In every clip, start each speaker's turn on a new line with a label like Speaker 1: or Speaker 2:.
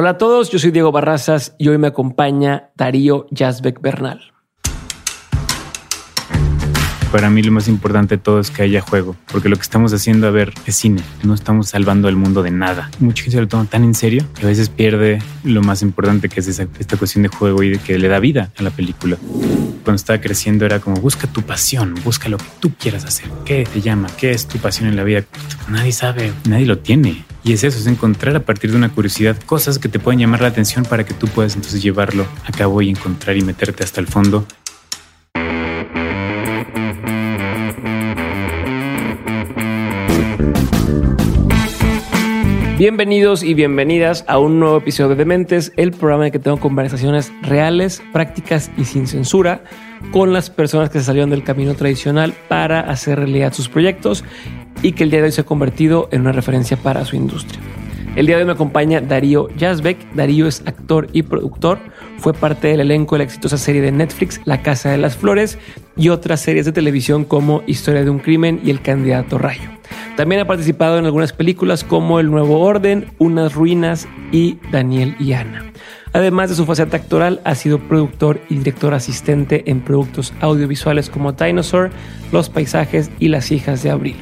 Speaker 1: Hola a todos, yo soy Diego Barrazas y hoy me acompaña Darío Yazbek Bernal.
Speaker 2: Para mí lo más importante de todo es que haya juego, porque lo que estamos haciendo, a ver, es cine, no estamos salvando el mundo de nada. Mucha gente lo toma tan en serio que a veces pierde lo más importante que es esta cuestión de juego y que le da vida a la película. Cuando estaba creciendo era como busca tu pasión, busca lo que tú quieras hacer, qué te llama, qué es tu pasión en la vida. Nadie sabe, nadie lo tiene. Y es eso, es encontrar a partir de una curiosidad cosas que te puedan llamar la atención para que tú puedas entonces llevarlo a cabo y encontrar y meterte hasta el fondo
Speaker 1: Bienvenidos y bienvenidas a un nuevo episodio de Dementes, el programa en el que tengo conversaciones reales, prácticas y sin censura con las personas que se salieron del camino tradicional para hacer realidad sus proyectos y que el día de hoy se ha convertido en una referencia para su industria. El día de hoy me acompaña Darío Yazbek. Darío es actor y productor. Fue parte del elenco de la exitosa serie de Netflix La Casa de las Flores y otras series de televisión como Historia de un Crimen y El Candidato Rayo. También ha participado en algunas películas como El Nuevo Orden, Unas Ruinas y Daniel y Ana. Además de su faceta actoral, ha sido productor y director asistente en productos audiovisuales como Dinosaur, Los Paisajes y Las Hijas de Abril.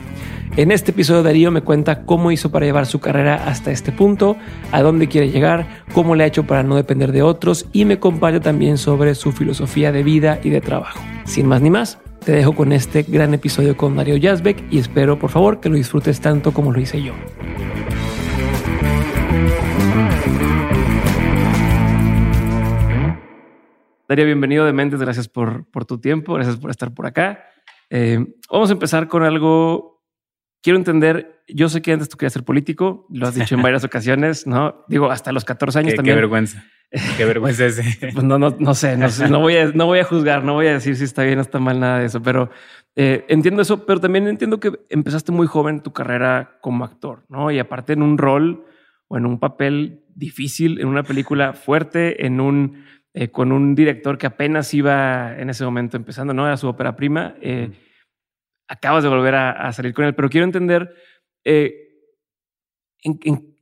Speaker 1: En este episodio Darío me cuenta cómo hizo para llevar su carrera hasta este punto, a dónde quiere llegar, cómo le ha hecho para no depender de otros y me comparte también sobre su filosofía de vida y de trabajo. Sin más ni más, te dejo con este gran episodio con Darío Yazbek y espero por favor que lo disfrutes tanto como lo hice yo. Darío, bienvenido de Mentes, gracias por, por tu tiempo, gracias por estar por acá. Eh, vamos a empezar con algo, quiero entender, yo sé que antes tú querías ser político, lo has dicho en varias ocasiones, ¿no? Digo, hasta los 14 años también.
Speaker 2: Qué vergüenza. Qué vergüenza ese.
Speaker 1: Pues no, no, no sé, no, sé, no, voy a, no voy a juzgar, no voy a decir si está bien o está mal nada de eso, pero eh, entiendo eso, pero también entiendo que empezaste muy joven tu carrera como actor, ¿no? Y aparte en un rol o en un papel difícil, en una película fuerte, en un, eh, con un director que apenas iba en ese momento empezando, ¿no? Era su ópera prima. Eh, acabas de volver a, salir con él, pero quiero entender, en, en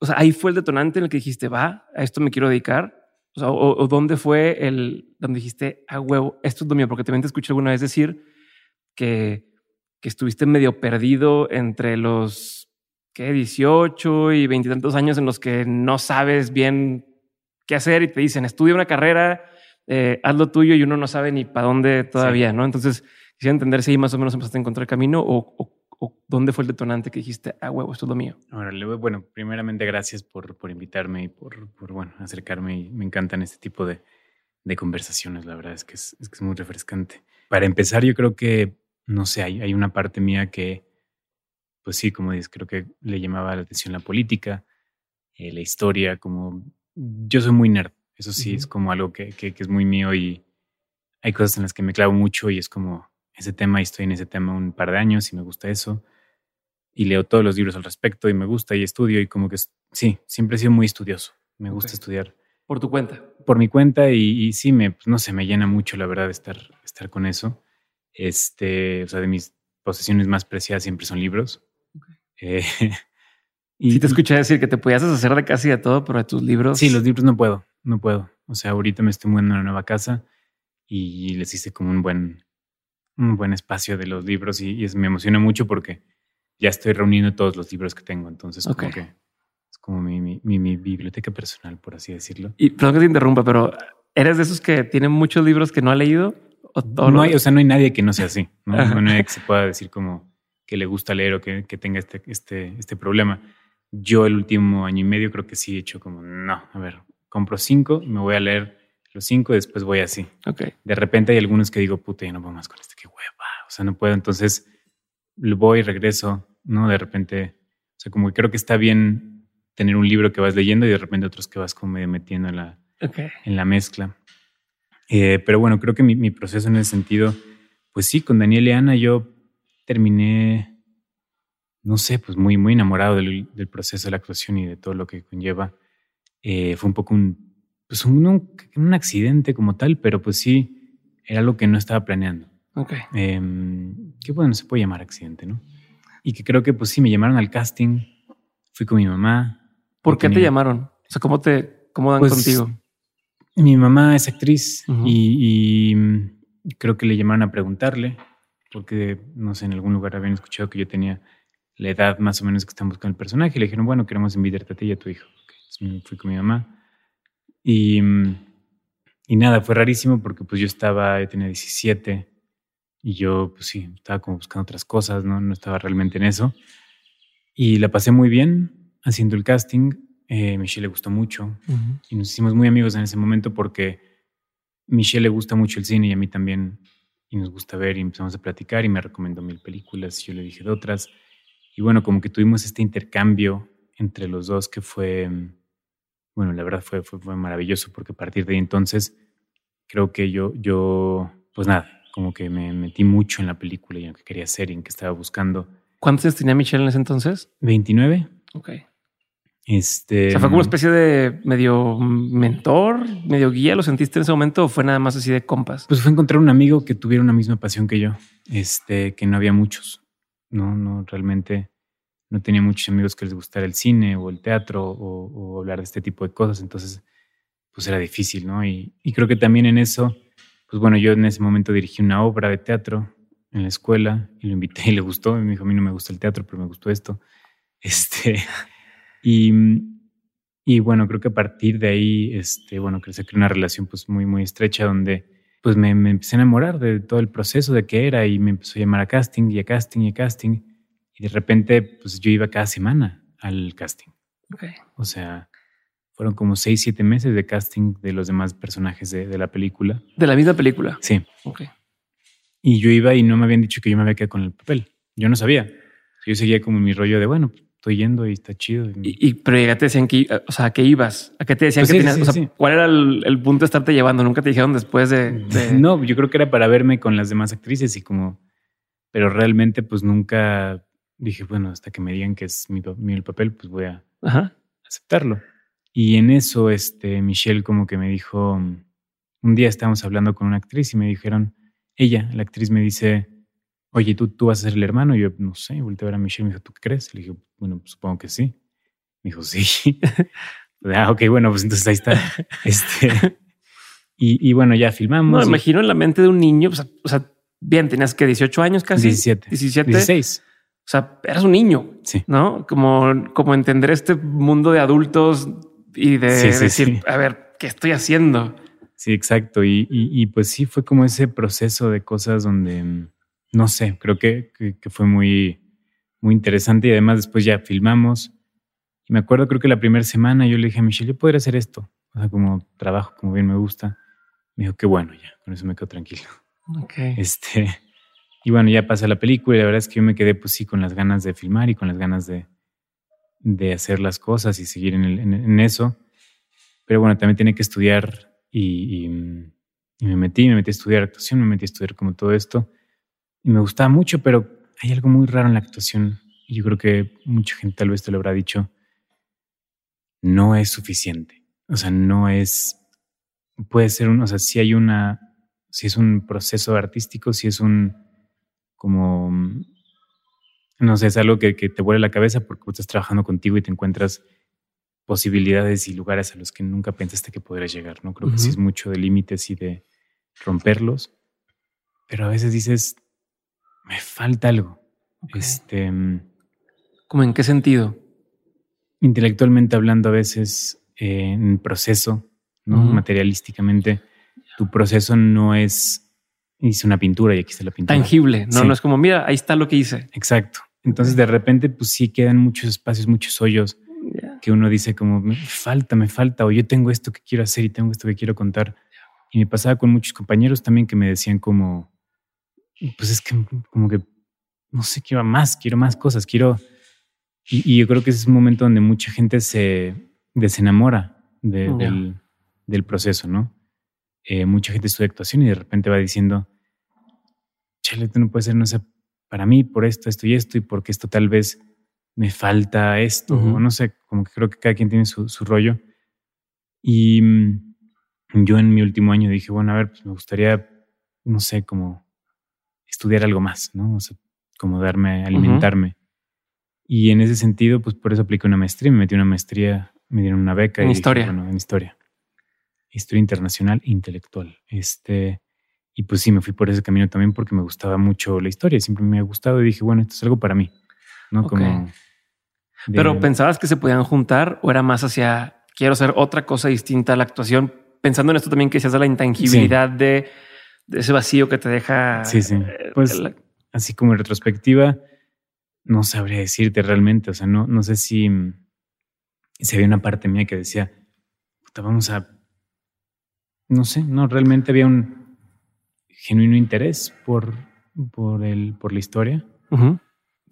Speaker 1: o sea, ahí fue el detonante en el que dijiste, va, a esto me quiero dedicar. O, sea, o, dónde fue el donde dijiste, a huevo, esto es lo mío, porque también te escuché alguna vez decir que, que estuviste medio perdido entre los ¿qué? 18 y veintitantos años en los que no sabes bien qué hacer y te dicen, estudia una carrera, eh, haz lo tuyo y uno no sabe ni para dónde todavía, ¿no? Entonces, quisiera entender si ahí más o menos empezaste a encontrar el camino o, o ¿O dónde fue el detonante que dijiste, ah, huevo, esto es lo mío?
Speaker 2: bueno, primeramente gracias por, por invitarme y por, por, bueno, acercarme. Y me encantan este tipo de, de conversaciones, la verdad es que es, es que es, muy refrescante. Para empezar, yo creo que, no sé, hay, hay una parte mía que, pues sí, como dices, creo que le llamaba la atención la política, eh, la historia, como yo soy muy nerd, eso sí, es como algo que, que, que es muy mío y hay cosas en las que me clavo mucho y es como ese tema y estoy en ese tema un par de años y me gusta eso. Y leo todos los libros al respecto y me gusta y estudio y como que sí, siempre he sido muy estudioso. Me gusta estudiar.
Speaker 1: ¿Por tu cuenta?
Speaker 2: Por mi cuenta y, sí, me, pues, no sé, me llena mucho la verdad estar, estar con eso. Este, o sea, de mis posesiones más preciadas siempre son libros.
Speaker 1: Eh, y te escuché decir que te podías hacer de casi de todo, pero de tus libros.
Speaker 2: Sí, los libros no puedo, no puedo. O sea, ahorita me estoy mudando a una nueva casa y les hice como un buen, un buen espacio de los libros y, me emociona mucho porque ya estoy reuniendo todos los libros que tengo. Entonces, como que es como mi, mi, mi, biblioteca personal, por así decirlo.
Speaker 1: Y perdón que te interrumpa, pero ¿eres de esos que tienen muchos libros que no ha leído?
Speaker 2: ¿O no hay, o sea, no hay nadie que no sea así. ¿no? no hay nadie que se pueda decir como que le gusta leer o que, que tenga este, este, este problema. Yo el último año y medio creo que sí he hecho como, no, a ver, compro cinco, me voy a leer los cinco después voy así.
Speaker 1: Okay.
Speaker 2: De repente hay algunos que digo, puta, ya no puedo más con este, qué hueva. O sea, no puedo. Entonces voy, regreso, ¿no? De repente, o sea, como que creo que está bien tener un libro que vas leyendo y de repente otros que vas como medio metiendo en la, en la mezcla. Eh, pero bueno, creo que mi, mi, proceso en ese sentido, pues sí, con Daniel y Ana yo terminé, no sé, pues muy, muy enamorado del, del proceso de la actuación y de todo lo que conlleva. Eh, fue un poco un pues un, un, accidente como tal, pero pues sí, era algo que no estaba planeando.
Speaker 1: Ok.
Speaker 2: Eh, que bueno, se puede llamar accidente, ¿no? Y que creo que pues sí, me llamaron al casting, fui con mi mamá.
Speaker 1: ¿Por qué te llamaron? O sea, ¿cómo te cómo dan
Speaker 2: Pues,
Speaker 1: contigo?
Speaker 2: Mi mamá es actriz y, y, creo que le llamaron a preguntarle, porque no sé, en algún lugar habían escuchado que yo tenía la edad más o menos que están buscando el personaje. Y le dijeron, bueno, queremos invitarte a ti y a tu hijo. Ok, entonces fui con mi mamá. Y, mm, y nada, fue rarísimo porque pues yo estaba, yo tenía 17 y yo pues sí, estaba como buscando otras cosas, ¿no? No estaba realmente en eso. Y la pasé muy bien haciendo el casting. Eh, Michelle le gustó mucho y nos hicimos muy amigos en ese momento porque Michelle le gusta mucho el cine y a mí también y nos gusta ver y empezamos a platicar y me recomendó mil películas y yo le dije de otras y bueno como que tuvimos este intercambio entre los dos que fue mm, bueno la verdad fue, fue, fue maravilloso porque a partir de ahí entonces creo que yo yo pues nada como que me metí mucho en la película y en lo que quería hacer y en que estaba buscando
Speaker 1: ¿Cuántos años tenía Michelle en ese entonces?
Speaker 2: 29
Speaker 1: Ok.
Speaker 2: este
Speaker 1: O sea, fue como una especie de medio mentor, medio guía. ¿Lo sentiste en ese momento o fue nada más así de compas?
Speaker 2: Pues fue encontrar un amigo que tuviera una misma pasión que yo, este, que no había muchos, no, no, realmente no tenía muchos amigos que les gustara el cine o el teatro o, hablar de este tipo de cosas, entonces, pues era difícil, ¿no? Y, creo que también en eso, pues bueno, yo en ese momento dirigí una obra de teatro en la escuela y lo invité y le gustó, y me dijo, a mí no me gusta el teatro, pero me gustó esto, este, y, y bueno, creo que a partir de ahí, este, bueno, creo que una relación pues muy, muy estrecha donde pues me, me empecé a enamorar de todo el proceso de qué era y me empezó a llamar a casting y a casting y a casting. Y de repente pues yo iba cada semana al casting.
Speaker 1: Ok.
Speaker 2: O sea, fueron como seis, siete meses de casting de los demás personajes de, de la película.
Speaker 1: De la misma película.
Speaker 2: Sí.
Speaker 1: Ok.
Speaker 2: Y yo iba y no me habían dicho que yo me había quedado con el papel. Yo no sabía. Yo seguía como mi rollo de, bueno, estoy yendo y está chido.
Speaker 1: Y, y- pero ya te decían que, o sea, ¿a qué ibas? ¿A qué te decían
Speaker 2: Pues
Speaker 1: que
Speaker 2: sí,
Speaker 1: tenías?
Speaker 2: sí,
Speaker 1: o sea,
Speaker 2: sí.
Speaker 1: ¿cuál era el, el punto de estarte llevando? Nunca te dijeron después de. de-
Speaker 2: No, yo creo que era para verme con las demás actrices y como, pero realmente pues nunca dije, bueno, hasta que me digan que es mi, mi el papel, pues voy a
Speaker 1: Ajá.
Speaker 2: aceptarlo. Y en eso, este, Michelle como que me dijo, un día estábamos hablando con una actriz y me dijeron, ella, la actriz me dice, oye, ¿tú, tú vas a ser el hermano? Y yo, no sé, volteé a ver a Michelle y me dijo, ¿tú qué crees? Le dije, bueno, pues, supongo que sí. Me dijo, sí. ah, ok, bueno, pues entonces ahí está. Este, y, y bueno, ya filmamos.
Speaker 1: No,
Speaker 2: y-
Speaker 1: imagino en la mente de un niño, o sea, o sea, bien, tenías que 18 años casi.
Speaker 2: 17.
Speaker 1: 17.
Speaker 2: 16.
Speaker 1: O sea, eras un niño,
Speaker 2: Sí.
Speaker 1: ¿no? Como, como entender este mundo de adultos y de
Speaker 2: Sí, sí,
Speaker 1: decir, a ver, ¿qué estoy haciendo?
Speaker 2: Sí, exacto. Y, y, y, pues sí, fue como ese proceso de cosas donde, mm, no sé, creo que, que, que fue muy, muy interesante y además después ya filmamos. Y me acuerdo, creo que la primera semana yo le dije a Michelle, yo podría hacer esto. O sea, como trabajo, como bien me gusta. Me dijo, qué bueno, ya, con eso me quedo tranquilo.
Speaker 1: Ok.
Speaker 2: Este, y bueno, ya pasa la película y la verdad es que yo me quedé pues sí con las ganas de filmar y con las ganas de, de hacer las cosas y seguir en, el- en- eso. Pero bueno, también tenía que estudiar y, y, me metí, me metí a estudiar actuación, me metí a estudiar como todo esto. Y me gustaba mucho, pero hay algo muy raro en la actuación. Yo creo que mucha gente tal vez te lo habrá dicho. No es suficiente. O sea, no es... Puede ser un... O sea, si hay una... Si es un proceso artístico, si es un... Como... mm, No sé, es algo que, que te vuelve la cabeza porque estás trabajando contigo y te encuentras posibilidades y lugares a los que nunca pensaste que podrías llegar, ¿no? Creo que sí es mucho de límites y de romperlos, pero a veces dices, me falta algo. Este, mm,
Speaker 1: ¿Cómo en qué sentido?
Speaker 2: intelectualmente hablando, a veces eh, en proceso, ¿no? Materialísticamente, tu proceso no es, hice una pintura y aquí está la pintura.
Speaker 1: Tangible, no,
Speaker 2: Sí.
Speaker 1: no es como, mira, ahí está lo que hice.
Speaker 2: Exacto. Entonces, de repente, pues sí quedan muchos espacios, muchos hoyos que uno dice como, me falta, me falta, o yo tengo esto que quiero hacer y tengo esto que quiero contar. Y me pasaba con muchos compañeros también que me decían como, pues es que como que, no sé, quiero más, quiero más cosas, quiero... Y, y yo creo que ese es un momento donde mucha gente se desenamora de-
Speaker 1: Ya.
Speaker 2: del, del proceso, ¿no? Eh, mucha gente estudia actuación y de repente va diciendo, chale, esto no puede ser, no sé, para mí, por esto, esto y esto, y porque esto tal vez me falta esto, no sé, como que creo que cada quien tiene su, su rollo. Y mm, yo en mi último año dije, bueno, a ver, pues me gustaría, no sé, como estudiar algo más, ¿no? O sea, como darme, alimentarme. Y en ese sentido, pues por eso apliqué una maestría, me metí una maestría me dieron una beca.
Speaker 1: En
Speaker 2: y
Speaker 1: historia.
Speaker 2: bueno, en historia. Historia internacional e intelectual. Este, y pues sí, me fui por ese camino también porque me gustaba mucho la historia. Siempre me ha gustado y dije, bueno, esto es algo para mí. ¿no? Como de-
Speaker 1: Pero pensabas que se podían juntar o era más hacia quiero hacer otra cosa distinta a la actuación, pensando en esto también que decías de la intangibilidad de, de ese vacío que te deja.
Speaker 2: Sí, sí.
Speaker 1: eh,
Speaker 2: Pues
Speaker 1: la-
Speaker 2: así como en retrospectiva, no sabría decirte realmente. O sea, no, no sé si, si había una parte mía que decía, puta, vamos a. No sé, no, realmente había un genuino interés por, por, el, por la historia.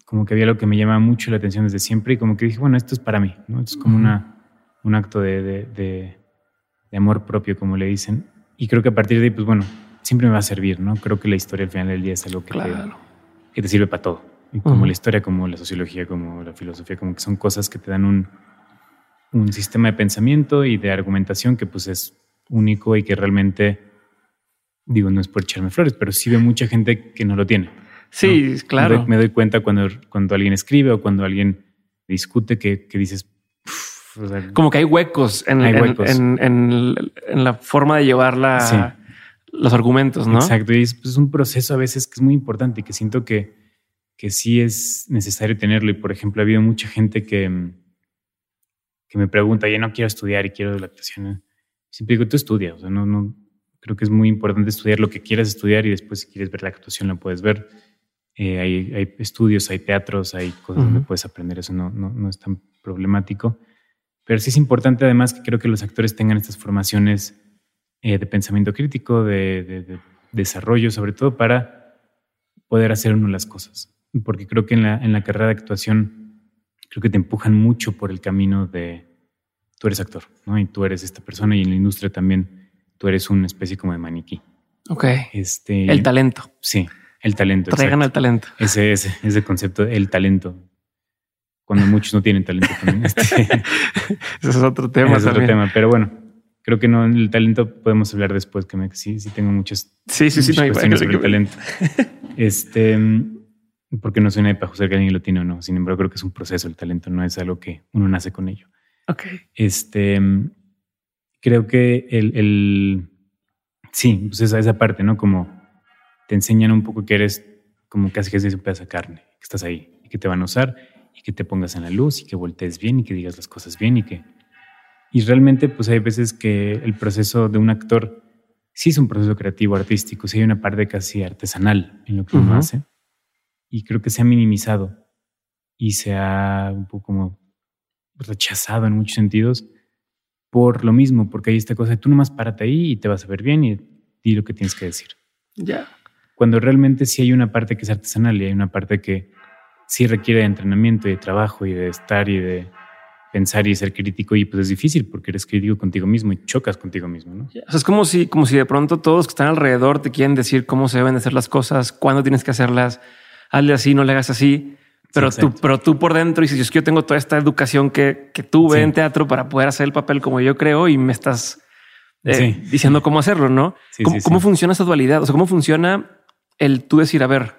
Speaker 2: Como que había lo que me llamaba mucho la atención desde siempre y como que dije, bueno, esto es para mí, ¿no? Esto es como una, un acto de, de, de- de amor propio, como le dicen. Y creo que a partir de ahí, pues bueno, siempre me va a servir, ¿no? Creo que la historia al final del día es algo que te, que te sirve para todo. Y como la historia, como la sociología, como la filosofía, como que son cosas que te dan un, un sistema de pensamiento y de argumentación que pues es único y que realmente, digo, no es por echarme flores, pero sí veo mucha gente que no lo tiene.
Speaker 1: Sí,
Speaker 2: Me
Speaker 1: claro.
Speaker 2: me doy cuenta cuando, cuando alguien escribe o cuando alguien discute que, que dices, "Uf", o sea,
Speaker 1: Como que hay huecos en,
Speaker 2: Hay
Speaker 1: en-
Speaker 2: huecos.
Speaker 1: en- en- en la forma de llevar la-
Speaker 2: Sí.
Speaker 1: los argumentos, ¿no?
Speaker 2: Exacto, y es pues, un proceso a veces que es muy importante y que siento que, que sí es necesario tenerlo. Y por ejemplo, ha habido mucha gente que, que me pregunta, ya no quiero estudiar y quiero la actuación. Siempre digo, tú estudia, o sea, no, no, creo que es muy importante estudiar lo que quieras estudiar y después si quieres ver la actuación la puedes ver. Eh, hay, hay estudios, hay teatros, hay cosas donde puedes aprender, eso no, no, no es tan problemático. Pero sí es importante además que creo que los actores tengan estas formaciones eh, de pensamiento crítico, de, de- de desarrollo, sobre todo para poder hacer uno las cosas. Porque creo que en la, en la carrera de actuación, creo que te empujan mucho por el camino de tú eres actor, ¿no? Y tú eres esta persona y en la industria también tú eres una especie como de maniquí.
Speaker 1: Ok.
Speaker 2: Este,
Speaker 1: El talento.
Speaker 2: Sí, el talento.
Speaker 1: Traigan el talento.
Speaker 2: Ese, ese, ese concepto, el talento. Cuando muchos no tienen talento también. Este,
Speaker 1: Ese es otro tema
Speaker 2: es otro tema, pero bueno, creo que no, el talento podemos hablar después, que me, sí, sí tengo muchas,
Speaker 1: Sí, sí, sí.
Speaker 2: muchas
Speaker 1: no hay-
Speaker 2: cuestiones sobre el talento. Este, porque no soy nadie para juzgar que alguien lo tiene o no. Sin embargo, creo que es un proceso el talento, no es algo que uno nace con ello.
Speaker 1: Ok.
Speaker 2: Este, creo que el, el sí, pues esa, esa parte, ¿no? Como te enseñan un poco que eres como casi que es un pedazo de carne, que estás ahí y que te van a usar y que te pongas en la luz y que voltees bien y que digas las cosas bien y que... Y realmente, pues hay veces que el proceso de un actor sí es un proceso creativo, artístico, sí hay una parte casi artesanal en lo que uno hace. Y creo que se ha minimizado y se ha un poco como rechazado en muchos sentidos por lo mismo, porque hay esta cosa de tú nomás párate ahí y te vas a ver bien y di lo que tienes que decir.
Speaker 1: Ya.
Speaker 2: Cuando realmente sí hay una parte que es artesanal y hay una parte que sí requiere de entrenamiento y de trabajo y de estar y de pensar y ser crítico y pues es difícil porque eres crítico contigo mismo y chocas contigo mismo, ¿no?
Speaker 1: O sea, es como si, como si de pronto todos que están alrededor te quieren decir cómo se deben hacer las cosas, cuándo tienes que hacerlas, hazle así, no le hagas así. Pero tú, pero tú por dentro dices, es que yo tengo toda esta educación que, que tuve
Speaker 2: Sí.
Speaker 1: en teatro para poder hacer el papel como yo creo y me estás eh,
Speaker 2: Sí.
Speaker 1: diciendo cómo hacerlo, ¿no?
Speaker 2: Sí,
Speaker 1: ¿Cómo, cómo funciona esa dualidad? O sea, ¿cómo funciona el tú decir, a ver,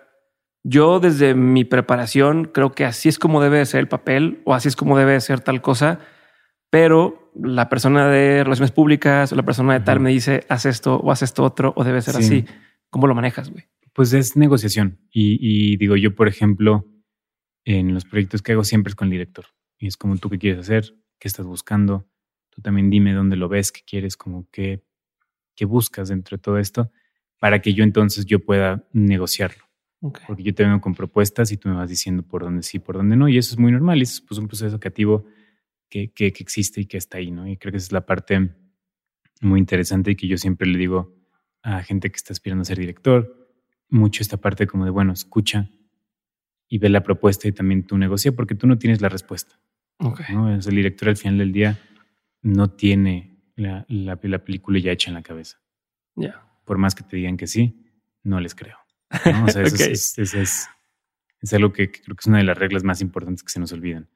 Speaker 1: yo desde mi preparación creo que así es como debe de ser el papel o así es como debe de ser tal cosa, pero la persona de relaciones públicas o la persona de tal me dice, haz esto o haz esto otro o debe ser
Speaker 2: Sí.
Speaker 1: así. ¿Cómo lo manejas, güey?
Speaker 2: Pues es negociación. Y, y digo, yo, por ejemplo, en los proyectos que hago siempre es con el director. Y es como tú qué quieres hacer, qué estás buscando. Tú también dime dónde lo ves, qué quieres, como qué, qué buscas dentro de todo esto, para que yo entonces yo pueda negociarlo. Porque yo te vengo con propuestas y tú me vas diciendo por dónde sí, por dónde no. Y eso es muy normal. Y eso es pues, un proceso creativo que, que, que existe y que está ahí, ¿no? Y creo que esa es la parte muy interesante y que yo siempre le digo a gente que está aspirando a ser director, mucho esta parte como de, bueno, escucha y ve la propuesta y también tú negocia porque tú no tienes la respuesta.
Speaker 1: Ok.
Speaker 2: ¿no? El director al final del día no tiene la, la, la película ya hecha en la cabeza.
Speaker 1: Ya.
Speaker 2: Por más que te digan que sí, no les creo. ¿no? O sea, eso
Speaker 1: Ok.
Speaker 2: es, es, es- es algo que, que creo que es una de las reglas más importantes que se nos olvidan.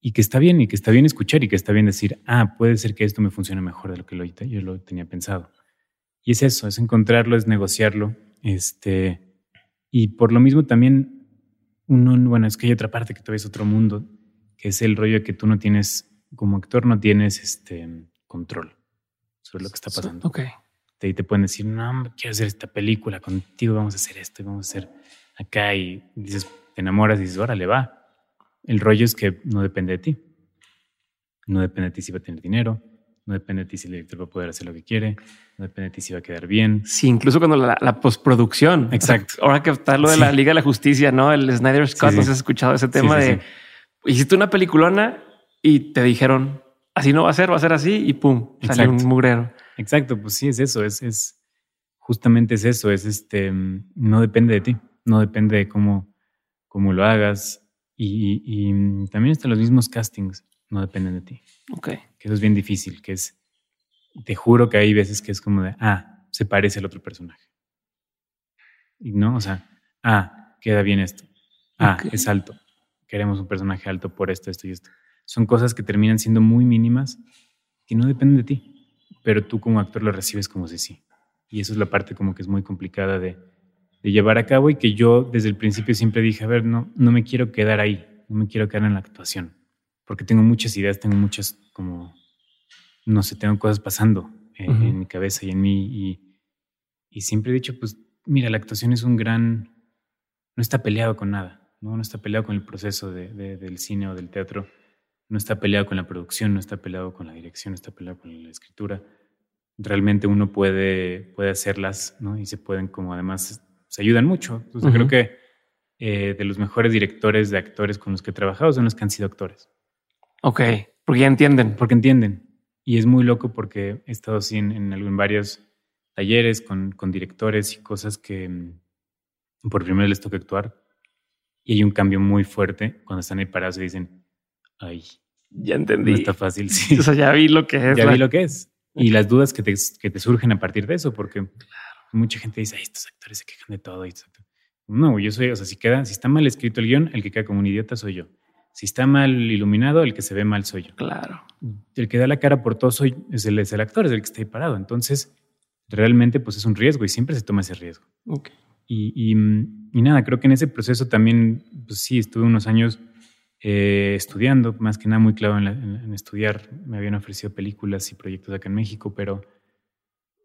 Speaker 2: Y que está bien, y que está bien escuchar, y que está bien decir, ah, puede ser que esto me funcione mejor de lo que lo, yo lo tenía pensado. Y es eso, es encontrarlo, es negociarlo. Este, y por lo mismo también, uno, bueno, es que hay otra parte que todavía es otro mundo, que es el rollo de que tú no tienes como actor no tienes este control sobre lo que está pasando.
Speaker 1: Ok.
Speaker 2: Te, te pueden decir, no, quiero hacer esta película contigo, vamos a hacer esto y vamos a hacer acá. Y dices, te enamoras y dices, órale, va. El rollo es que no depende de ti. No depende de ti si va a tener dinero, no depende de ti si el director va a poder hacer lo que quiere, no depende de ti si va a quedar bien.
Speaker 1: Sí, incluso cuando la, la postproducción.
Speaker 2: Exacto.
Speaker 1: ahora que está lo de la Liga de la Justicia, ¿no? El Snyder Scott,
Speaker 2: Sí,
Speaker 1: ¿no
Speaker 2: sí.
Speaker 1: has escuchado ese tema de hiciste una peliculona y te dijeron así no va a ser, va a ser así y pum, salió
Speaker 2: Exacto.
Speaker 1: un mugrero.
Speaker 2: Exacto, pues sí, es eso, es, es justamente es eso, es este, no depende de ti, no depende de cómo, cómo lo hagas y, y- y, también están los mismos castings, no dependen de ti,
Speaker 1: Ok.
Speaker 2: que eso es bien difícil, que es, te juro que hay veces que es como de, ah, se parece al otro personaje. Y no, o sea, ah, queda bien esto, ah, es alto, queremos un personaje alto por esto, esto y esto. Son cosas que terminan siendo muy mínimas que no dependen de ti, pero tú como actor lo recibes como si sí. Y eso es la parte como que es muy complicada de, de llevar a cabo y que yo desde el principio siempre dije, a ver, no, no me quiero quedar ahí, no me quiero quedar en la actuación, porque tengo muchas ideas, tengo muchas como, no sé, tengo cosas pasando en,
Speaker 1: Ujú.
Speaker 2: en mi cabeza y en mí y, y siempre he dicho, pues mira, la actuación es un gran, no está peleado con nada, no, no está peleado con el proceso de- de- del cine o del teatro, no está peleado con la producción, no está peleado con la dirección, no está peleado con la escritura. Realmente uno puede, puede hacerlas, ¿no? Y se pueden como además, se ayudan mucho. O sea,
Speaker 1: Ujú.
Speaker 2: Creo que eh, de los mejores directores de actores con los que he trabajado son los que han sido actores,
Speaker 1: Ok. Porque ya entienden.
Speaker 2: porque entienden. Y es muy loco porque he estado así en, en, en varios talleres con, con directores y cosas que mm, por primera vez les toca actuar. Y hay un cambio muy fuerte cuando están ahí parados y dicen, ay,
Speaker 1: Ya
Speaker 2: no
Speaker 1: entendí.
Speaker 2: está fácil. Sí.
Speaker 1: O sea, ya vi lo que es.
Speaker 2: ya
Speaker 1: la-
Speaker 2: vi lo que es. Y las dudas que te, que te surgen a partir de eso, porque mucha gente dice, Ay, estos actores se quejan de todo. y esto". No, yo soy, o sea, si, queda, si está mal escrito el guion, el que queda como un idiota soy yo. Si está mal iluminado, el que se ve mal soy yo.
Speaker 1: Claro.
Speaker 2: El que da la cara por todo soy, es, el, es el actor, es el que está ahí parado. Entonces, realmente, pues es un riesgo y siempre se toma ese riesgo.
Speaker 1: Ok.
Speaker 2: Y, y, mm, y nada, creo que en ese proceso también, pues sí, estuve unos años eh, estudiando, más que nada muy claro en, la- en- en estudiar. Me habían ofrecido películas y proyectos acá en México, pero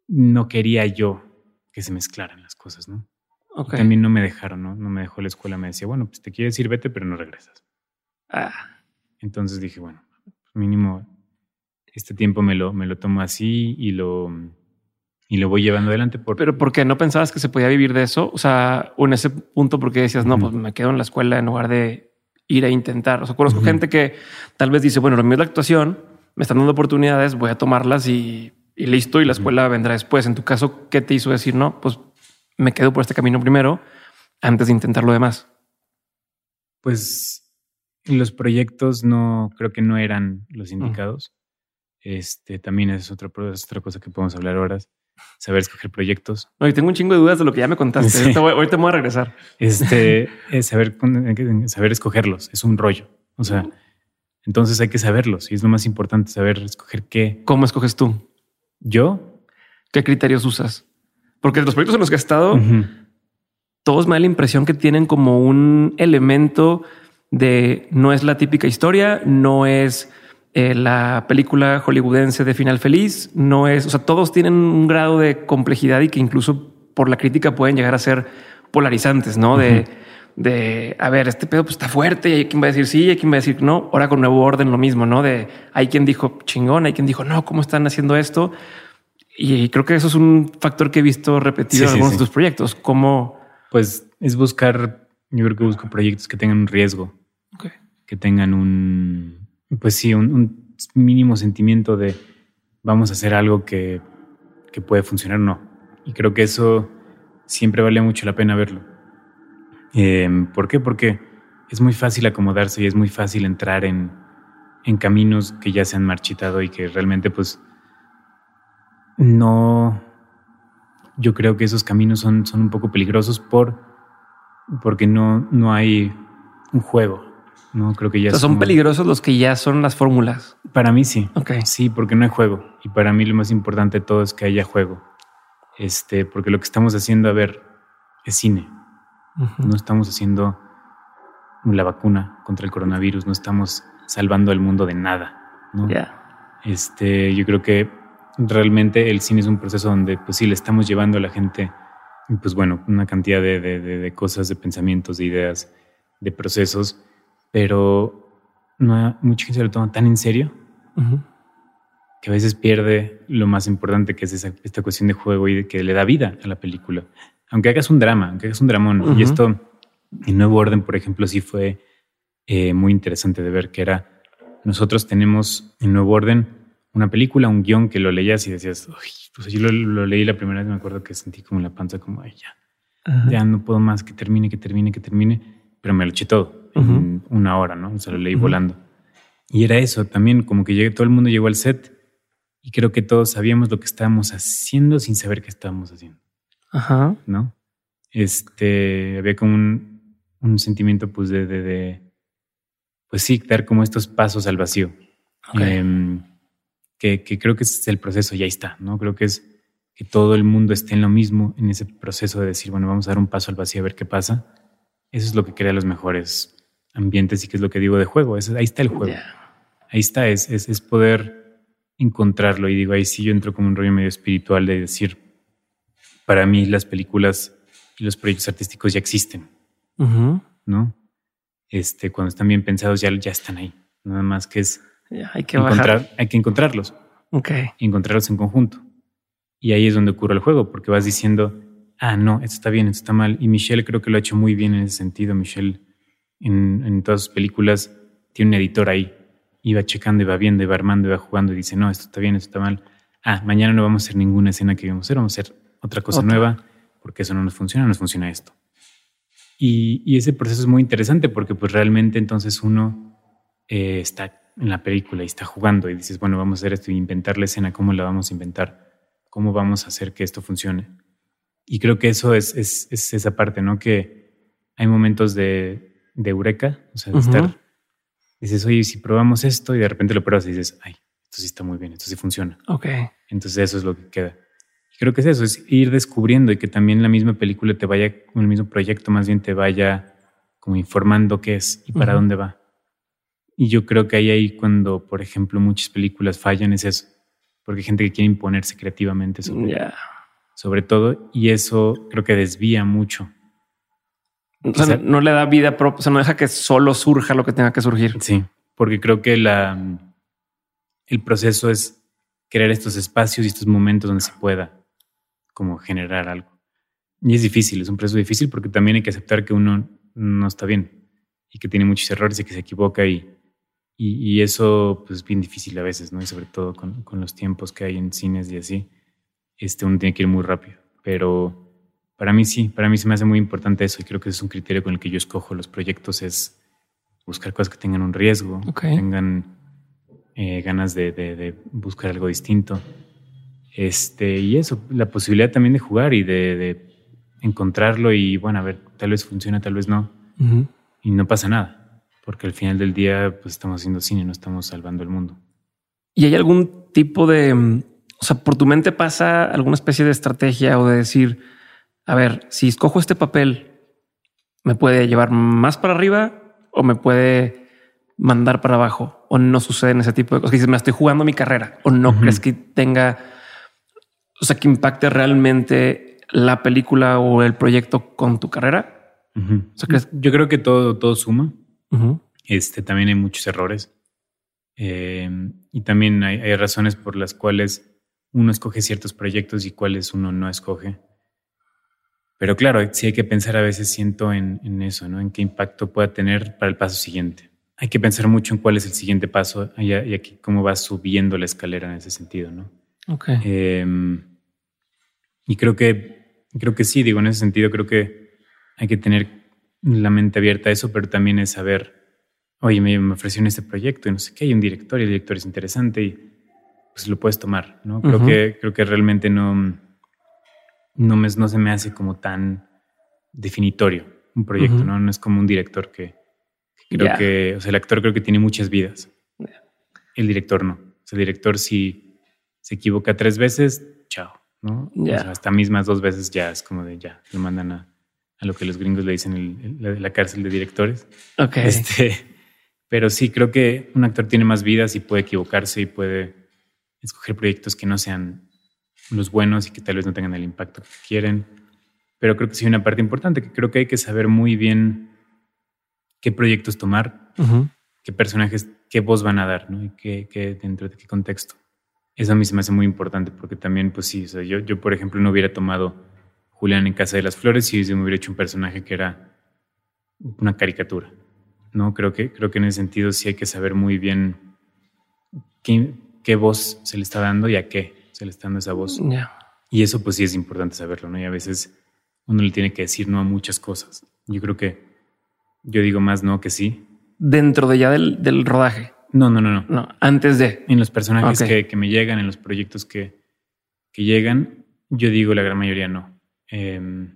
Speaker 2: no quería yo que se mezclaran las cosas, ¿no?
Speaker 1: Ok.
Speaker 2: También no me dejaron, ¿no? No me dejó la escuela, me decía, bueno, pues te quieres ir, vete, pero no regresas.
Speaker 1: Ah,
Speaker 2: Entonces dije, bueno, mínimo este tiempo me lo, me lo tomo así y lo, y lo voy llevando adelante por,
Speaker 1: pero ¿por qué no pensabas que se podía vivir de eso? O sea, o en ese punto, porque decías, no, pues me quedo en la escuela en lugar de ir a intentar. O sea, conozco gente que tal vez dice, bueno, lo mío es la actuación, me están dando oportunidades, voy a tomarlas y, y listo, y la escuela vendrá después. En tu caso, ¿qué te hizo decir, no, pues me quedo por este camino primero antes de intentar lo demás?
Speaker 2: Pues los proyectos no creo que no eran los indicados. Este también es otra, es otra cosa que podemos hablar ahora. Saber escoger proyectos.
Speaker 1: No, y tengo un chingo de dudas de lo que ya me contaste.
Speaker 2: Sí.
Speaker 1: Ahorita voy, ahorita me voy a regresar.
Speaker 2: Este es saber, saber escogerlos. Es un rollo. O sea, entonces hay que saberlos y es lo más importante saber escoger qué.
Speaker 1: ¿Cómo escoges tú?
Speaker 2: Yo,
Speaker 1: ¿Qué criterios usas? Porque los proyectos en los que he estado, todos me da la impresión que tienen como un elemento de no es la típica historia, no es eh, la película hollywoodense de final feliz, no es, o sea, todos tienen un grado de complejidad y que incluso por la crítica pueden llegar a ser polarizantes, ¿no? De, de, a ver, este pedo pues está fuerte y hay quien va a decir sí, hay quien va a decir no. Ahora con nuevo orden lo mismo, ¿no? De hay quien dijo chingón, hay quien dijo no, ¿cómo están haciendo esto? Y creo que eso es un factor que he visto repetido
Speaker 2: Sí,
Speaker 1: en algunos
Speaker 2: sí.
Speaker 1: de tus proyectos, como
Speaker 2: pues es buscar, yo creo que busco proyectos que tengan un riesgo, que tengan un, pues sí, un, mínimo sentimiento de vamos a hacer algo que, que puede funcionar o no. Y creo que eso siempre vale mucho la pena verlo. Eh, ¿Por qué? Porque es muy fácil acomodarse y es muy fácil entrar en, en caminos que ya se han marchitado y que realmente pues no... Yo creo que esos caminos son, son un poco peligrosos por, porque no, no hay un juego. No creo que ya
Speaker 1: O sea, son
Speaker 2: como-
Speaker 1: peligrosos los que ya son las fórmulas.
Speaker 2: Para mí sí.
Speaker 1: Ok.
Speaker 2: Sí, porque no hay juego. Y para mí lo más importante de todo es que haya juego. Este, porque lo que estamos haciendo, a ver, es cine. No estamos haciendo la vacuna contra el coronavirus, no estamos salvando al mundo de nada. ¿no?
Speaker 1: Ya.
Speaker 2: Este, yo creo que realmente el cine es un proceso donde, pues sí, le estamos llevando a la gente, pues bueno, una cantidad de, de, de cosas, de pensamientos, de ideas, de procesos, pero no, mucha gente se lo toma tan en serio que a veces pierde lo más importante que es esta cuestión de juego y de que le da vida a la película. Aunque hagas un drama, aunque hagas un dramón. Y esto, en Nuevo Orden, por ejemplo, sí fue eh, muy interesante de ver que era, nosotros tenemos en Nuevo Orden una película, un guion que lo leías y decías, pues yo lo, leí la primera vez, me acuerdo que sentí como la panza como, ay, ya, ya no puedo más, que termine, que termine, que termine, pero me lo eché todo en una hora, ¿no? O sea, lo leí volando. Y era eso también, como que llegué, todo el mundo llegó al set y creo que todos sabíamos lo que estábamos haciendo sin saber qué estábamos haciendo.
Speaker 1: Ajá.
Speaker 2: ¿No? Este, había como un, un sentimiento pues de, de, de, pues sí, dar como estos pasos al vacío. Em, que, que, creo que es el proceso y ahí está, ¿no? Creo que es que todo el mundo esté en lo mismo, en ese proceso de decir, bueno, vamos a dar un paso al vacío a ver qué pasa. Eso es lo que crea los mejores ambientes y que es lo que digo de juego. Eso, ahí está el juego. Ahí está, es, es, es poder encontrarlo. Y digo, ahí sí yo entro como un rollo medio espiritual de decir, para mí las películas y los proyectos artísticos ya existen, ¿no? Este, cuando están bien pensados ya, ya están ahí. Nada más que es
Speaker 1: hay que
Speaker 2: encontrar, hay que encontrarlos.
Speaker 1: Ok.
Speaker 2: encontrarlos en conjunto. Y ahí es donde ocurre el juego, porque vas diciendo, ah, no, esto está bien, esto está mal. Y Michelle creo que lo ha hecho muy bien en ese sentido. Michelle en, en todas sus películas tiene un editor ahí iba checando, iba viendo, iba armando, iba jugando y dice, no, esto está bien, esto está mal. Ah, mañana no vamos a hacer ninguna escena que íbamos a hacer, vamos a hacer otra cosa nueva porque eso no nos funciona, nos funciona esto. Y, y, ese proceso es muy interesante porque pues realmente entonces uno eh, está en la película y está jugando y dices, bueno, vamos a hacer esto y inventar la escena, ¿cómo la vamos a inventar? ¿Cómo vamos a hacer que esto funcione? Y creo que eso es, es, es esa parte, ¿no? Que hay momentos de, de eureka, o sea, de estar dices, oye, si probamos esto y de repente lo pruebas y dices, ay, esto sí está muy bien, esto sí funciona.
Speaker 1: Ok.
Speaker 2: Entonces eso es lo que queda. Y creo que es eso, es ir descubriendo y que también la misma película te vaya, el mismo proyecto más bien te vaya como informando qué es y para dónde va. Y yo creo que ahí, ahí cuando, por ejemplo, muchas películas fallan es eso, porque hay gente que quiere imponerse creativamente sobre, sobre todo y eso creo que desvía mucho
Speaker 1: o sea, no le da vida propia, o sea, no deja que solo surja lo que tenga que surgir.
Speaker 2: Sí, porque creo que la, el proceso es crear estos espacios y estos momentos donde se pueda como generar algo. Y es difícil, es un proceso difícil porque también hay que aceptar que uno no está bien y que tiene muchos errores y que se equivoca y, y, eso pues es bien difícil a veces, ¿no? Y sobre todo con, con los tiempos que hay en cines y así, este, uno tiene que ir muy rápido, pero para mí sí, para mí se me hace muy importante eso y creo que es un criterio con el que yo escojo los proyectos, es buscar cosas que tengan un riesgo, que tengan eh, ganas de, buscar algo distinto. Este, y eso, la posibilidad también de jugar y de, encontrarlo y bueno, a ver, tal vez funciona, tal vez no. Y no pasa nada, porque al final del día pues estamos haciendo cine, no estamos salvando el mundo.
Speaker 1: ¿Y hay algún tipo de, o sea, por tu mente pasa alguna especie de estrategia o de decir, a ver, si escojo este papel, ¿me puede llevar más para arriba o me puede mandar para abajo? ¿O no sucede en ese tipo de cosas? dices, me estoy jugando mi carrera o no crees que tenga, o sea, que impacte realmente la película o el proyecto con tu carrera?
Speaker 2: o sea, Yo creo que todo, todo suma. Este también hay muchos errores. Eh, y también hay, hay, razones por las cuales uno escoge ciertos proyectos y cuáles uno no escoge. Pero claro, sí hay que pensar a veces, siento en, eso, ¿no? En qué impacto pueda tener para el paso siguiente. Hay que pensar mucho en cuál es el siguiente paso y, aquí cómo va subiendo la escalera en ese sentido, ¿no?
Speaker 1: Ok.
Speaker 2: Em, y creo que, creo que sí, digo, en ese sentido creo que hay que tener la mente abierta a eso, pero también es saber, oye, me, me ofrecieron este proyecto y no sé qué, hay un director y el director es interesante y pues lo puedes tomar, ¿no? Creo, que, creo que realmente no no, me, no se me hace como tan definitorio un proyecto, ¿no? No es como un director que, creo que, o sea, el actor creo que tiene muchas vidas. El director no. O sea, el director si se equivoca tres veces, chao, ¿no? O sea, hasta mismas dos veces ya es como de ya, lo mandan a, a lo que los gringos le dicen el, la, cárcel de directores.
Speaker 1: Ok.
Speaker 2: Este, Pero sí, creo que un actor tiene más vidas y puede equivocarse y puede escoger proyectos que no sean los buenos y que tal vez no tengan el impacto que quieren. Pero creo que sí hay una parte importante, que creo que hay que saber muy bien qué proyectos tomar, qué personajes, qué voz van a dar, ¿no? Y qué, dentro de qué contexto. Eso a mí se me hace muy importante porque también, pues sí, yo, yo por ejemplo no hubiera tomado Julián en Casa de las Flores si me hubiera hecho un personaje que era una caricatura. No, creo que, creo que en ese sentido sí hay que saber muy bien qué, qué voz se le está dando y a qué se le está dando esa voz. Y eso pues sí es importante saberlo, ¿no? Y a veces uno le tiene que decir no a muchas cosas. Yo creo que yo digo más no que sí.
Speaker 1: Dentro de ya del, del rodaje.
Speaker 2: No, no, no, no.
Speaker 1: No, antes de.
Speaker 2: En los personajes que, que, me llegan, en los proyectos que, que llegan, yo digo la gran mayoría no. Eh,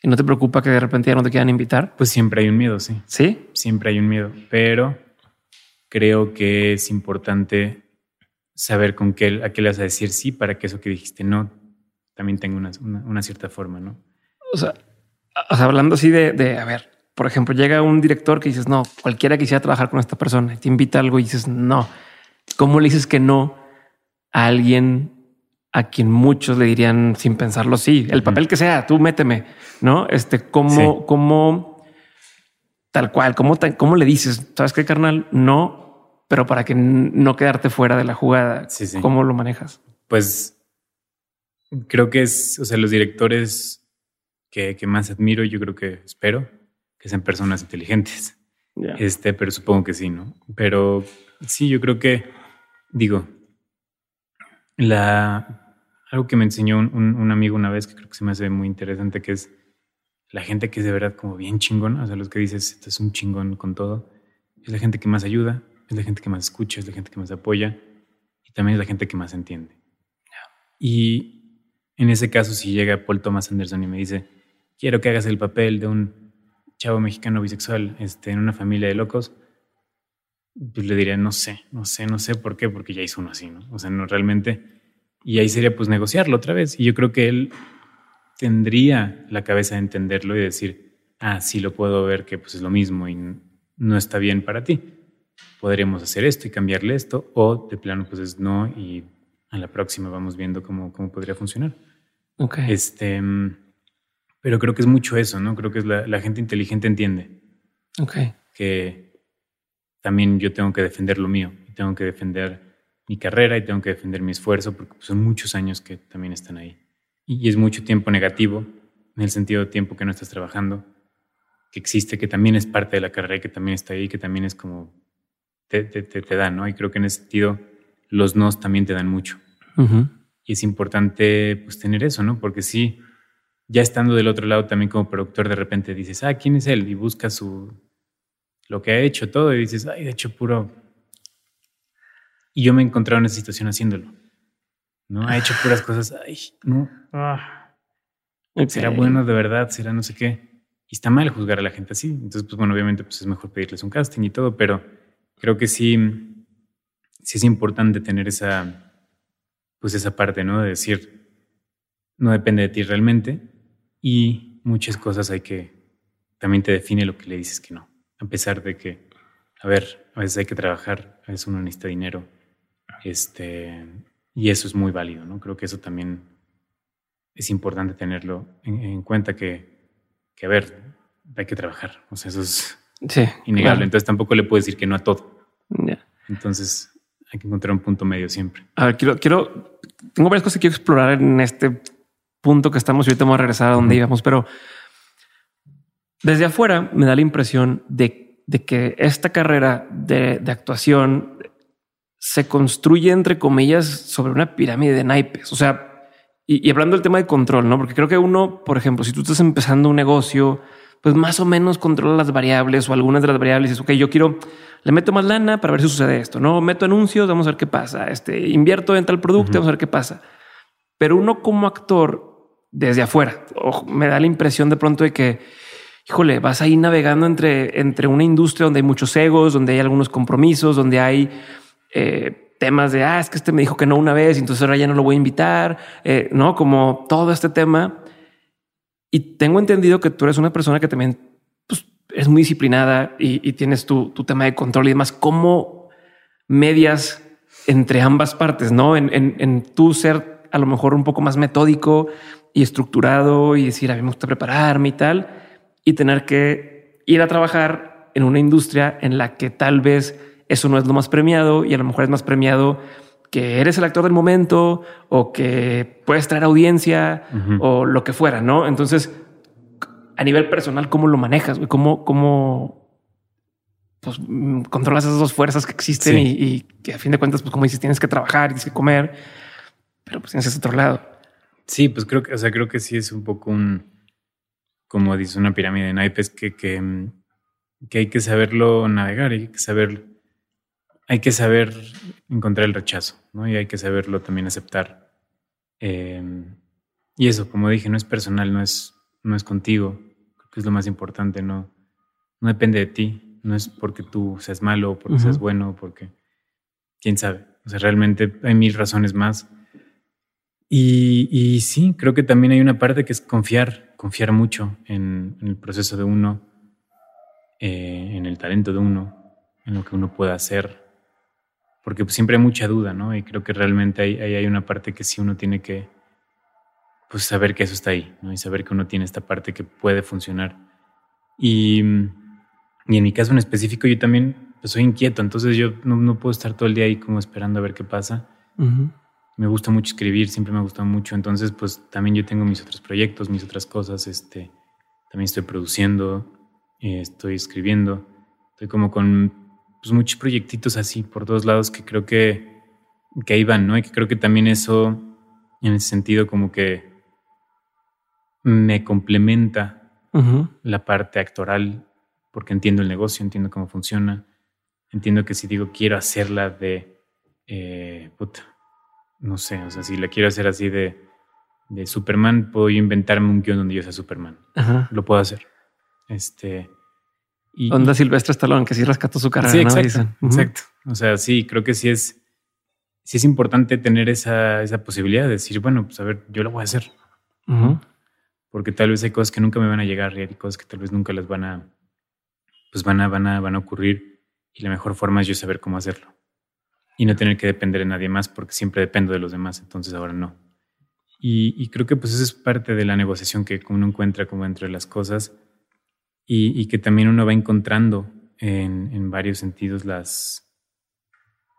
Speaker 1: ¿Y no te preocupa que de repente ya no te quieran invitar?
Speaker 2: Pues siempre hay un miedo, sí.
Speaker 1: ¿Sí?
Speaker 2: Siempre hay un miedo, pero creo que es importante saber con qué, a qué le vas a decir sí para que eso que dijiste no también tenga una, una, cierta forma, ¿no?
Speaker 1: O sea, hablando así de, de, a ver, por ejemplo, llega un director que dices, no, cualquiera quisiera trabajar con esta persona, y te invita a algo y dices, no. ¿Cómo le dices que no a alguien a quien muchos le dirían sin pensarlo, sí, el papel que sea, tú méteme, ¿no? Este, cómo, cómo, tal cual, cómo, cómo le dices, ¿sabes qué, carnal? No, pero para que no quedarte fuera de la jugada, ¿cómo lo manejas?
Speaker 2: Pues creo que es, o sea, los directores que, que más admiro, yo creo que espero que sean personas inteligentes. Este, pero supongo que sí, ¿no? Pero sí, yo creo que, digo, la, algo que me enseñó un, amigo una vez que creo que se me hace muy interesante, que es la gente que es de verdad como bien chingón, o sea, los que dices, este es un chingón con todo, es la gente que más ayuda, es la gente que más escucha, es la gente que más apoya y también es la gente que más entiende. Y en ese caso, si llega Paul Thomas Anderson y me dice, quiero que hagas el papel de un chavo mexicano bisexual este, en una familia de locos, pues le diría, no sé, no sé, no sé por qué, porque ya hizo uno así, ¿no? O sea, no realmente y ahí sería pues negociarlo otra vez. Y yo creo que él tendría la cabeza de entenderlo y decir, ah, sí lo puedo ver que pues es lo mismo y no está bien para ti. Podríamos hacer esto y cambiarle esto, o de plano pues es no y a la próxima vamos viendo cómo, cómo podría funcionar.
Speaker 1: Ok.
Speaker 2: Este, pero creo que es mucho eso, ¿no? Creo que es la, la gente inteligente entiende. Que también yo tengo que defender lo mío y tengo que defender mi carrera y tengo que defender mi esfuerzo porque pues, son muchos años que también están ahí. Y es mucho tiempo negativo, en el sentido de tiempo que no estás trabajando, que existe, que también es parte de la carrera y que también está ahí, que también es como te, te, te, dan, ¿no? Y creo que en ese sentido los nos también te dan mucho. Y es importante pues tener eso, ¿no? Porque sí, ya estando del otro lado también como productor, de repente dices, ah, ¿quién es él? Y buscas su, lo que ha hecho todo y dices, ay, de hecho puro y yo me encontré en esa situación haciéndolo. ¿no? Ha hecho puras cosas. Ay, no. Ah. Será bueno de verdad, será no sé qué. Y está mal juzgar a la gente así. Entonces, pues bueno, obviamente pues es mejor pedirles un casting y todo, pero creo que sí, sí es importante tener esa, pues esa parte, ¿no? De decir, no depende de ti realmente y muchas cosas hay que, también te define lo que le dices que no. A pesar de que, a ver, a veces hay que trabajar, a veces uno necesita dinero, este, y eso es muy válido, ¿no? Creo que eso también es importante tenerlo en, cuenta que, que, a ver, hay que trabajar. O sea, eso es innegable. Entonces tampoco le puedo decir que no a todo. Entonces hay que encontrar un punto medio siempre.
Speaker 1: A ver, quiero, quiero, tengo varias cosas que quiero explorar en este punto que estamos y ahorita vamos a regresar a donde íbamos, pero desde afuera me da la impresión de, de que esta carrera de, de actuación se construye, entre comillas, sobre una pirámide de naipes. O sea, y, hablando del tema de control, ¿no? Porque creo que uno, por ejemplo, si tú estás empezando un negocio, pues más o menos controla las variables o algunas de las variables. Es, ok, yo quiero, le meto más lana para ver si sucede esto, ¿no? Meto anuncios, vamos a ver qué pasa. Este, invierto en tal producto, vamos a ver qué pasa. Pero uno como actor, desde afuera, me da la impresión de pronto de que, híjole, vas ahí navegando entre, entre una industria donde hay muchos egos, donde hay algunos compromisos, donde hay eh, temas de, ah, es que este me dijo que no una vez, entonces ahora ya no lo voy a invitar, eh, ¿no? Como todo este tema. Y tengo entendido que tú eres una persona que también pues, es muy disciplinada y, tienes tu, tema de control y demás. ¿Cómo medias entre ambas partes, no? En, en, tu ser a lo mejor un poco más metódico y estructurado y decir, a mí me gusta prepararme y tal, y tener que ir a trabajar en una industria en la que tal vez eso no es lo más premiado y a lo mejor es más premiado que eres el actor del momento o que puedes traer audiencia o lo que fuera, ¿no? Entonces, a nivel personal, ¿cómo lo manejas? ¿Cómo, cómo pues, controlas esas dos fuerzas que existen y, que a fin de cuentas, pues como dices, tienes que trabajar, tienes que comer, pero pues tienes ese otro lado.
Speaker 2: Sí, pues creo que, o sea, creo que sí es un poco un, como dice una pirámide de naipes que, que, que hay que saberlo navegar, hay que saber, hay que saber encontrar el rechazo, ¿no? Y hay que saberlo también aceptar. Em, y eso, como dije, no es personal, no es, no es contigo, es lo más importante, no, no depende de ti, no es porque tú seas malo, porque seas bueno, porque quién sabe. O sea, realmente hay mil razones más. Y, y, sí, creo que también hay una parte que es confiar, confiar mucho en, el proceso de uno, eh, en el talento de uno, en lo que uno pueda hacer, porque pues, siempre hay mucha duda, ¿no? Y creo que realmente hay, hay, hay una parte que sí uno tiene que, pues saber que eso está ahí, ¿no? Y saber que uno tiene esta parte que puede funcionar. Y, y en mi caso en específico, yo también pues, soy inquieto, entonces yo no, no, puedo estar todo el día ahí como esperando a ver qué pasa. Me gusta mucho escribir, siempre me ha gustado mucho, entonces pues también yo tengo mis otros proyectos, mis otras cosas, este, también estoy produciendo, eh, estoy escribiendo, estoy como con pues, muchos proyectitos así por todos lados que creo que, que ahí van, ¿no? Y que creo que también eso, en ese sentido, como que me complementa la parte actoral porque entiendo el negocio, entiendo cómo funciona, entiendo que si digo quiero hacerla de, eh, puta, no sé, o sea, si la quiero hacer así de, de Superman, puedo inventarme un guion donde yo sea Superman. Lo puedo hacer. Este.
Speaker 1: Y, Onda Silvestre Stallone, que sí rescató su carrera.
Speaker 2: Sí, exacto. Exacto. O sea, sí, creo que sí es, sí es importante tener esa, esa posibilidad de decir, bueno, pues a ver, yo lo voy a hacer porque tal vez hay cosas que nunca me van a llegar y hay cosas que tal vez nunca las van a, pues van a, van a, van a ocurrir y la mejor forma es yo saber cómo hacerlo y no tener que depender de nadie más porque siempre dependo de los demás, entonces ahora no. Y, creo que pues eso es parte de la negociación que uno encuentra como entre las cosas y, que también uno va encontrando en, en, varios sentidos las,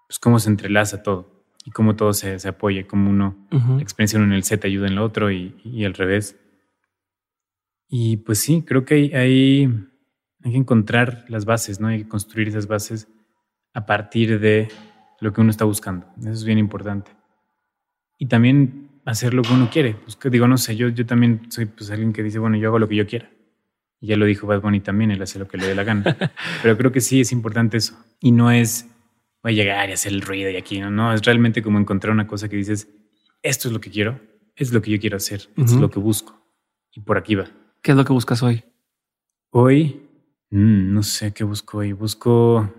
Speaker 2: pues cómo se entrelaza todo y cómo todo se, se apoya, cómo uno, la experiencia uno en el set ayuda en el otro y, y al revés. Y pues sí, creo que hay, hay, que encontrar las bases, ¿no? Hay que construir esas bases a partir de lo que uno está buscando. Eso es bien importante. Y también hacer lo que uno quiere. Pues que digo, no sé, yo, yo también soy pues alguien que dice, bueno, yo hago lo que yo quiera. Y ya lo dijo Bad Bunny también, él hace lo que le dé la gana. Pero creo que sí es importante eso. Y no es, voy a llegar y hacer el ruido y aquí, no, no, es realmente como encontrar una cosa que dices, esto es lo que quiero, es lo que yo quiero hacer, es lo que busco. Y por aquí va.
Speaker 1: ¿Qué es lo que buscas hoy?
Speaker 2: Hoy, mm, no sé qué busco hoy. Busco,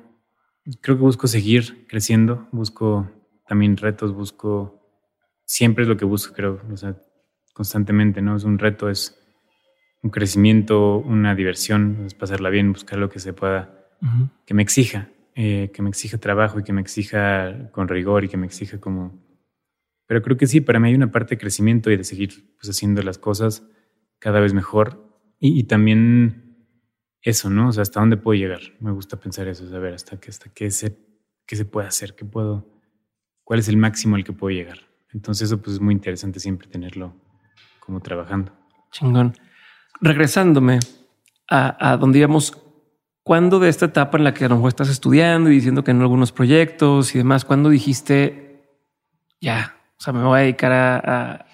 Speaker 2: creo que busco seguir creciendo, busco también retos, busco, siempre es lo que busco, creo, o sea, constantemente, ¿no? Es un reto, es un crecimiento, una diversión, es pasarla bien, buscar lo que se pueda, que me exija, eh, que me exija trabajo y que me exija con rigor y que me exija como... Pero creo que sí, para mí hay una parte de crecimiento y de seguir pues, haciendo las cosas cada vez mejor. Y, también eso, ¿no? O sea, hasta dónde puedo llegar. Me gusta pensar eso, saber hasta qué, hasta qué se, qué se puede hacer, qué puedo, cuál es el máximo al que puedo llegar. Entonces eso pues es muy interesante siempre tenerlo como trabajando.
Speaker 1: Chingón. Regresándome a, a donde íbamos, ¿cuándo de esta etapa en la que a lo mejor estás estudiando y diciendo que en algunos proyectos y demás, cuándo dijiste, ya, o sea, me voy a dedicar a,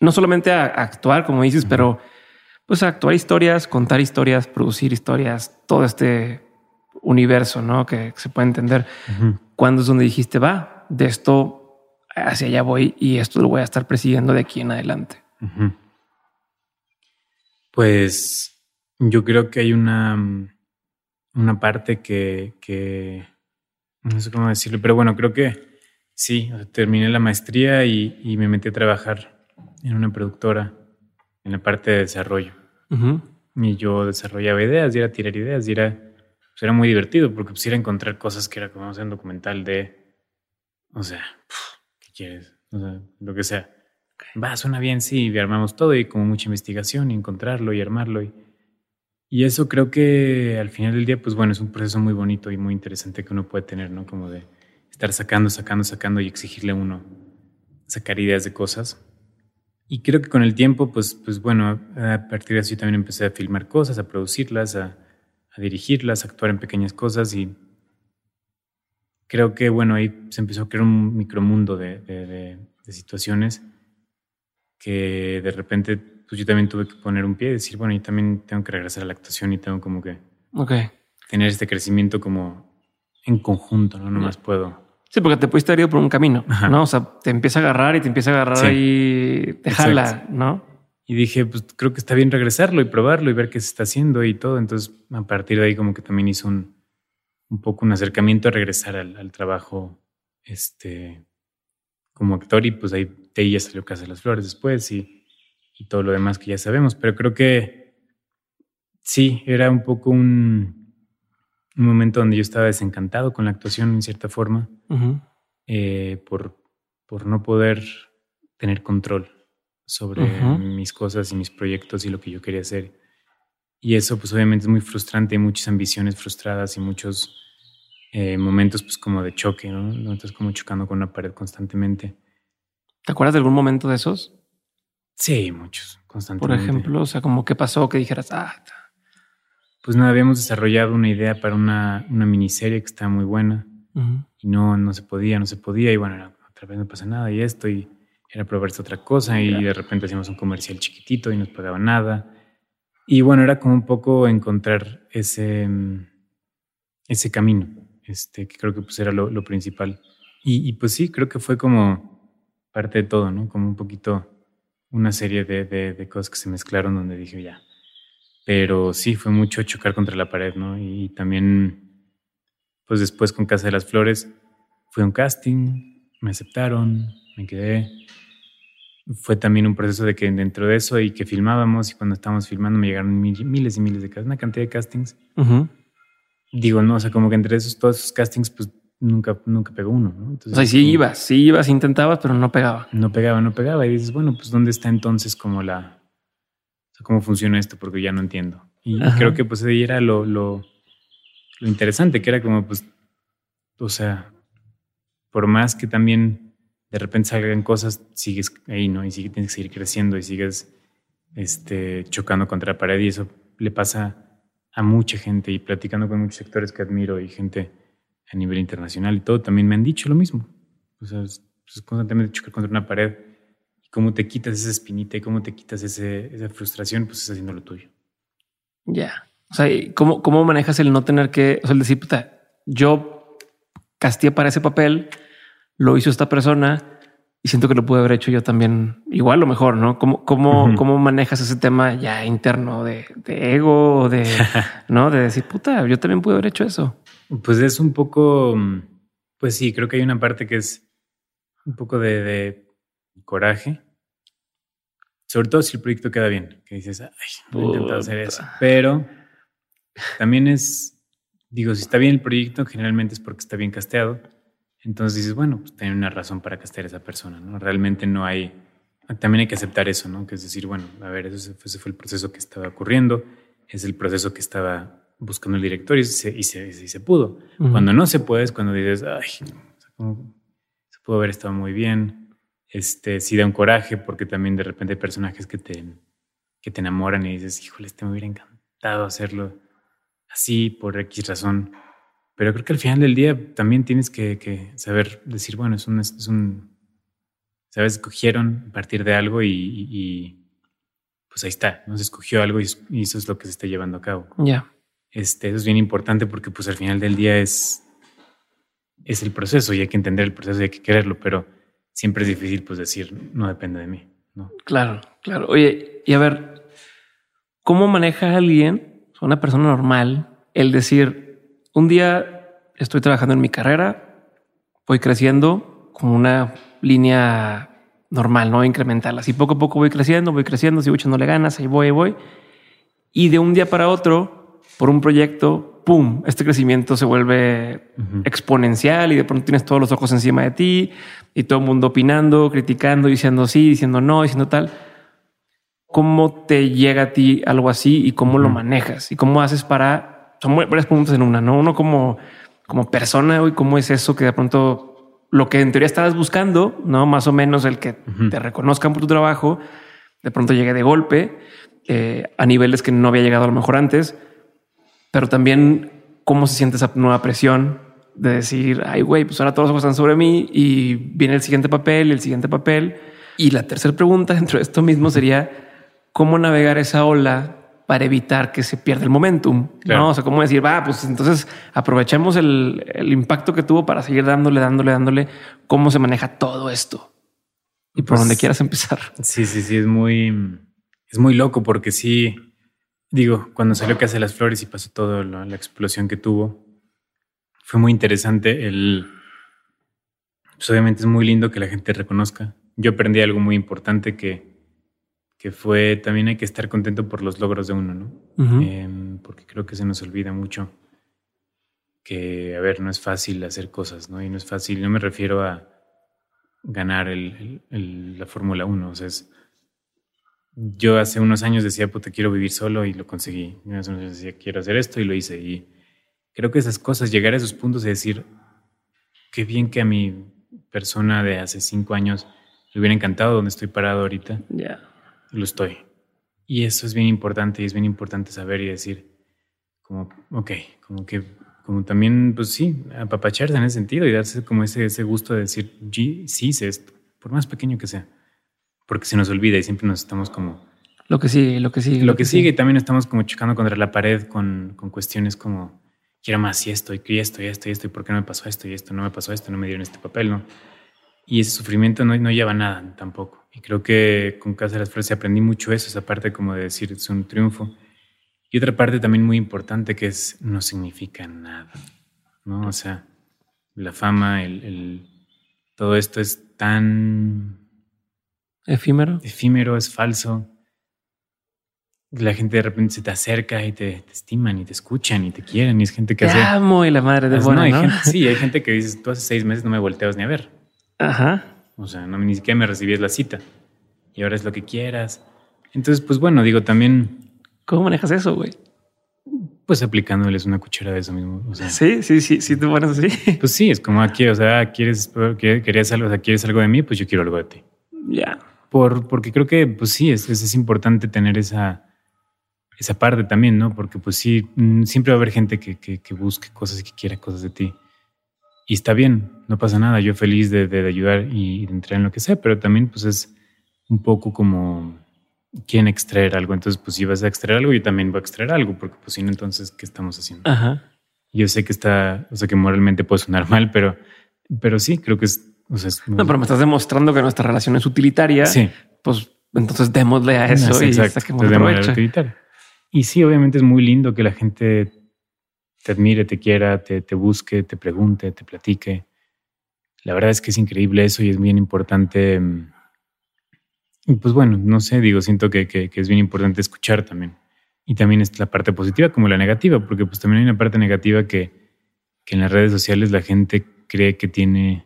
Speaker 1: no solamente a, actuar, como dices, pero pues a actuar historias, contar historias, producir historias, todo este universo, ¿no? Que, se puede entender. ¿Cuándo es donde dijiste, va, de esto hacia allá voy y esto lo voy a estar persiguiendo de aquí en adelante?
Speaker 2: Pues yo creo que hay una, una parte que, que, no sé cómo decirlo, pero bueno, creo que sí, terminé la maestría y, y me metí a trabajar en una productora en la parte de desarrollo. y yo desarrollaba ideas y era tirar ideas y era, pues era muy divertido porque pues era encontrar cosas que era como hacer un documental de, o sea, ¿qué quieres? O sea, lo que sea. Va, suena bien, sí, y armamos todo y como mucha investigación y encontrarlo y armarlo y, y eso creo que al final del día, pues bueno, es un proceso muy bonito y muy interesante que uno puede tener, ¿no? Como de estar sacando, sacando, sacando y exigirle a uno sacar ideas de cosas. Y creo que con el tiempo, pues, pues bueno, a partir de eso yo también empecé a filmar cosas, a producirlas, a, dirigirlas, a actuar en pequeñas cosas y creo que, bueno, ahí se empezó a crear un micromundo de, de, situaciones que de repente, pues yo también tuve que poner un pie y decir, bueno, yo también tengo que regresar a la actuación y tengo como que tener este crecimiento como en conjunto, ¿no? No más puedo
Speaker 1: Sí, porque te pudiste haber ido por un camino, ¿no? O sea, te empieza a agarrar y te empieza a agarrar y te jala, ¿no?
Speaker 2: Y dije, pues creo que está bien regresarlo y probarlo y ver qué se está haciendo y todo. Entonces, a partir de ahí, como que también hizo un, un poco un acercamiento a regresar al, trabajo este, como actor. Y pues ahí de ya salió Casa de las Flores después y, y todo lo demás que ya sabemos. Pero creo que sí, era un poco un, un momento donde yo estaba desencantado con la actuación en cierta forma, eh, por, por no poder tener control sobre mis cosas y mis proyectos y lo que yo quería hacer. Y eso pues obviamente es muy frustrante, hay muchas ambiciones frustradas y muchos eh, momentos pues como de choque, ¿no? Donde estás como chocando con una pared constantemente.
Speaker 1: ¿Te acuerdas de algún momento de esos?
Speaker 2: Sí, muchos, constantemente.
Speaker 1: Por ejemplo, o sea, como que pasó que dijeras, ah,
Speaker 2: pues nada, habíamos desarrollado una idea para una, una miniserie que estaba muy buena y no, no se podía, no se podía y bueno, otra vez no pasa nada y esto y era probarse otra cosa y de repente hacíamos un comercial chiquitito y no nos pagaba nada. Y bueno, era como un poco encontrar ese, ese camino, este, que creo que pues era lo, principal. Y, pues sí, creo que fue como parte de todo, ¿no? Como un poquito una serie de, de, de cosas que se mezclaron donde dije, ya, pero sí, fue mucho chocar contra la pared, ¿no? Y también, pues después con Casa de las Flores, fue un casting, me aceptaron, me quedé. Fue también un proceso de que dentro de eso y que filmábamos y cuando estábamos filmando me llegaron miles y miles de castings, una cantidad de castings. Digo, no, o sea, como que entre esos, todos esos castings, pues nunca, nunca pegó uno, ¿no?
Speaker 1: Entonces, o sea, sí ibas, sí ibas, intentabas, pero no pegaba.
Speaker 2: No pegaba, no pegaba. Y dices, bueno, pues ¿dónde está entonces como la, cómo funciona esto, porque ya no entiendo. Y creo que pues ahí era lo, lo, lo, interesante, que era como pues, o sea, por más que también de repente salgan cosas, sigues ahí, ¿no? Y tienes que seguir creciendo y sigues este, chocando contra la pared y eso le pasa a mucha gente y platicando con muchos sectores que admiro y gente a nivel internacional y todo, también me han dicho lo mismo. O sea, es, constantemente chocar contra una pared cómo te quitas esa espinita y cómo te quitas esa frustración, pues es haciendo lo tuyo.
Speaker 1: Ya. O sea, ¿cómo, ¿cómo manejas el no tener que, o sea, el decir, puta, yo casté para ese papel, lo hizo esta persona y siento que lo pude haber hecho yo también igual o mejor, ¿no? ¿Cómo, cómo, cómo manejas ese tema ya interno de, de ego, de, ¿no? De decir, puta, yo también pude haber hecho eso.
Speaker 2: Pues es un poco, pues sí, creo que hay una parte que es un poco de coraje. Sobre todo si el proyecto queda bien, que dices, ay, he intentado hacer eso. Pero también es, digo, si está bien el proyecto, generalmente es porque está bien casteado. Entonces dices, bueno, pues tiene una razón para castear a esa persona, ¿no? Realmente no hay, también hay que aceptar eso, ¿no? Que es decir, bueno, a ver, ese fue, el proceso que estaba ocurriendo, es el proceso que estaba buscando el director y se, y se, pudo. Cuando no se puede es cuando dices, ay, se pudo haber estado muy bien, este, sí da un coraje porque también de repente hay personajes que te, que te enamoran y dices, híjole, este me hubiera encantado hacerlo así por X razón. Pero creo que al final del día también tienes que, saber decir, bueno, es un, es un, ¿sabes? Escogieron a partir de algo y, pues ahí está, ¿no? Se escogió algo y, eso es lo que se está llevando a cabo.
Speaker 1: Ya.
Speaker 2: Este, eso es bien importante porque pues al final del día es, es el proceso y hay que entender el proceso y hay que quererlo, pero siempre es difícil pues decir, no depende de mí. ¿no?
Speaker 1: Claro, claro. Oye, y a ver, ¿cómo maneja alguien, una persona normal, el decir, un día estoy trabajando en mi carrera, voy creciendo como una línea normal, no incremental. Así poco a poco voy creciendo, voy creciendo, sigo echándole ganas, ahí voy, ahí voy. y de un día para otro, por un proyecto, ¡pum! Este crecimiento se vuelve exponencial y de pronto tienes todos los ojos encima de ti y todo el mundo opinando, criticando, diciendo sí, diciendo no, diciendo tal. ¿Cómo te llega a ti algo así y cómo lo manejas? ¿Y cómo haces para... Son varias preguntas en una, ¿no? Uno como, como persona y cómo es eso que de pronto lo que en teoría estabas buscando, ¿no? Más o menos el que te reconozcan por tu trabajo, de pronto llegue de golpe eh, a niveles que no había llegado a lo mejor antes, pero también cómo se siente esa nueva presión de decir, ay, güey, pues ahora todos los ojos están sobre mí y viene el siguiente papel y el siguiente papel. Y la tercera pregunta dentro de esto mismo sería cómo navegar esa ola para evitar que se pierda el momentum. ¿no? O sea, cómo decir, va, pues entonces aprovechemos el, el, impacto que tuvo para seguir dándole, dándole, dándole. ¿Cómo se maneja todo esto? Y por pues, donde quieras empezar.
Speaker 2: Sí, sí, sí, es muy, es muy loco porque sí, digo, cuando salió que hace las Flores y pasó todo la, la explosión que tuvo, fue muy interesante el... Pues obviamente es muy lindo que la gente reconozca. Yo aprendí algo muy importante que, que fue también hay que estar contento por los logros de uno, ¿no? Em, porque creo que se nos olvida mucho que, a ver, no es fácil hacer cosas, ¿no? Y no es fácil, no me refiero a ganar el, la Fórmula 1, o sea, es, yo hace unos años decía, puta, quiero vivir solo y lo conseguí. Yo hace unos años decía, quiero hacer esto y lo hice. Y creo que esas cosas, llegar a esos puntos y decir, qué bien que a mi persona de hace cinco años le hubiera encantado donde estoy parado ahorita.
Speaker 1: Ya.
Speaker 2: Lo estoy. Y eso es bien importante y es bien importante saber y decir, como, ok, como que, como también, pues sí, apapacharse en ese sentido y darse como ese, ese gusto de decir, sí hice esto, por más pequeño que sea porque se nos olvida y siempre nos estamos como...
Speaker 1: Lo que sigue, lo que sigue.
Speaker 2: Lo, que, sigue y también estamos como chocando contra la pared con, con cuestiones como, quiero más y esto, y esto, y esto, y esto, y por qué no me pasó esto, y esto, no me pasó esto, no me dieron este papel, ¿no? Y ese sufrimiento no, no lleva nada tampoco. Y creo que con Casa de las Flores aprendí mucho eso, esa parte como de decir es un triunfo. Y otra parte también muy importante que es no significa nada, ¿no? O sea, la fama, el, el todo esto es tan
Speaker 1: Efímero.
Speaker 2: Efímero, es falso. La gente de repente se te acerca y te, estiman y te escuchan y te quieren y es gente que
Speaker 1: te amo y la madre de
Speaker 2: buena, ¿no? sí, hay gente que dices, tú hace seis meses no me volteas ni a ver.
Speaker 1: Ajá.
Speaker 2: O sea, no, ni siquiera me recibías la cita y ahora es lo que quieras. Entonces, pues bueno, digo también...
Speaker 1: ¿Cómo manejas eso, güey?
Speaker 2: Pues aplicándoles una cuchara de eso mismo.
Speaker 1: sí, sí, sí, sí, tú pones así.
Speaker 2: Pues sí, es como aquí, o sea, quieres, querías algo, o sea, quieres algo de mí, pues yo quiero algo de ti.
Speaker 1: Ya
Speaker 2: por, porque creo que, pues sí, es, es, importante tener esa, esa parte también, ¿no? Porque, pues sí, mm, siempre va a haber gente que, que, busque cosas y que quiera cosas de ti. Y está bien, no pasa nada. Yo feliz de, de, ayudar y de entrar en lo que sea, pero también, pues es un poco como quieren extraer algo. Entonces, pues si vas a extraer algo, yo también voy a extraer algo, porque, pues si no, entonces, ¿qué estamos haciendo?
Speaker 1: Ajá.
Speaker 2: Yo sé que está, o sea, que moralmente puede sonar mal, pero, pero sí, creo que es
Speaker 1: no, pero me estás demostrando que nuestra relación es utilitaria.
Speaker 2: Sí.
Speaker 1: Pues entonces démosle a eso y saquemos
Speaker 2: utilitaria. Y sí, obviamente es muy lindo que la gente te admire, te quiera, te, te, busque, te pregunte, te platique. La verdad es que es increíble eso y es bien importante. Y pues bueno, no sé, digo, siento que, que, es bien importante escuchar también. Y también es la parte positiva como la negativa, porque pues también hay una parte negativa que, que en las redes sociales la gente cree que tiene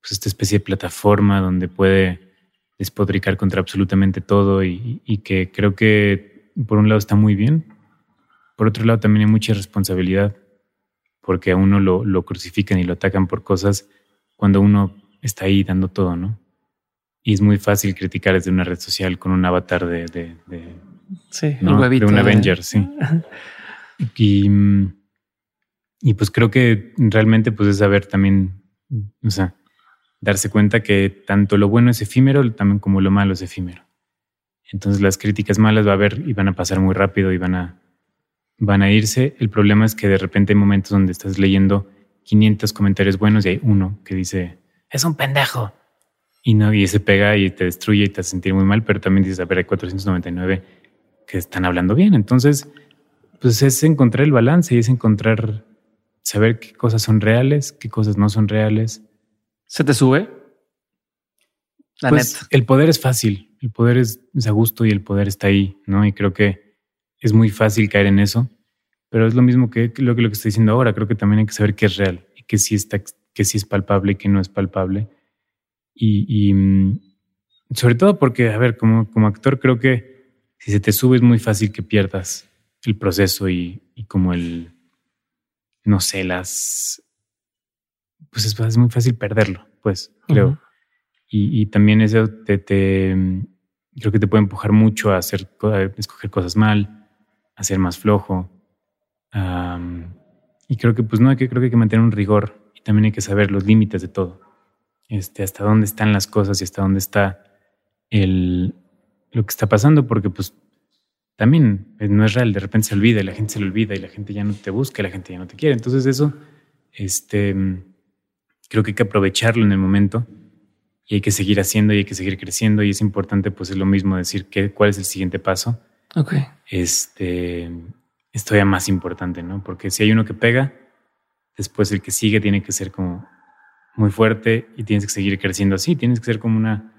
Speaker 2: pues, esta especie de plataforma donde puede despodricar contra absolutamente todo y, que creo que por un lado está muy bien, por otro lado también hay mucha responsabilidad, porque a uno lo, crucifican y lo atacan por cosas cuando uno está ahí dando todo, ¿no? Y es muy fácil criticar desde una red social con un avatar de, de,
Speaker 1: sí,
Speaker 2: de un Avenger, sí. Y, y pues creo que realmente pues es saber también, o sea, darse cuenta que tanto lo bueno es efímero también como lo malo es efímero. Entonces las críticas malas va a haber y van a pasar muy rápido y van a, van a irse. El problema es que de repente hay momentos donde estás leyendo 500 comentarios buenos y hay uno que dice, es un pendejo. Y no, y se pega y te destruye y te hace sentir muy mal, pero también dices, a ver, hay 499 que están hablando bien. Entonces, pues es encontrar el balance y es encontrar, saber qué cosas son reales, qué cosas no son reales,
Speaker 1: ¿Se te sube?
Speaker 2: La pues el poder es fácil, el poder es, a gusto y el poder está ahí, ¿no? Y creo que es muy fácil caer en eso, pero es lo mismo que lo que, lo que estoy diciendo ahora. Creo que también hay que saber qué es real y que sí, está, que sí es palpable y que no es palpable. Y, mm, sobre todo porque, a ver, como, como actor creo que si se te sube es muy fácil que pierdas el proceso y, y como el, no sé, las... Pues es, muy fácil perderlo, pues, creo. y, y, también eso te, te, mm, creo que te puede empujar mucho a hacer, a escoger cosas mal, a ser más flojo. y creo que, pues no, que, creo que hay que mantener un rigor y también hay que saber los límites de todo. Este, hasta dónde están las cosas y hasta dónde está el, lo que está pasando, porque pues también eh, no es real, de repente se olvida y la gente se lo olvida y la gente ya no te busca y la gente ya no te quiere. Entonces eso, este, creo que hay que aprovecharlo en el momento y hay que seguir haciendo y hay que seguir creciendo y es importante pues es lo mismo decir que, cuál es el siguiente paso.
Speaker 1: Ok.
Speaker 2: Este, es todavía más importante, ¿no? Porque si hay uno que pega, después el que sigue tiene que ser como muy fuerte y tienes que seguir creciendo así, tienes que ser como una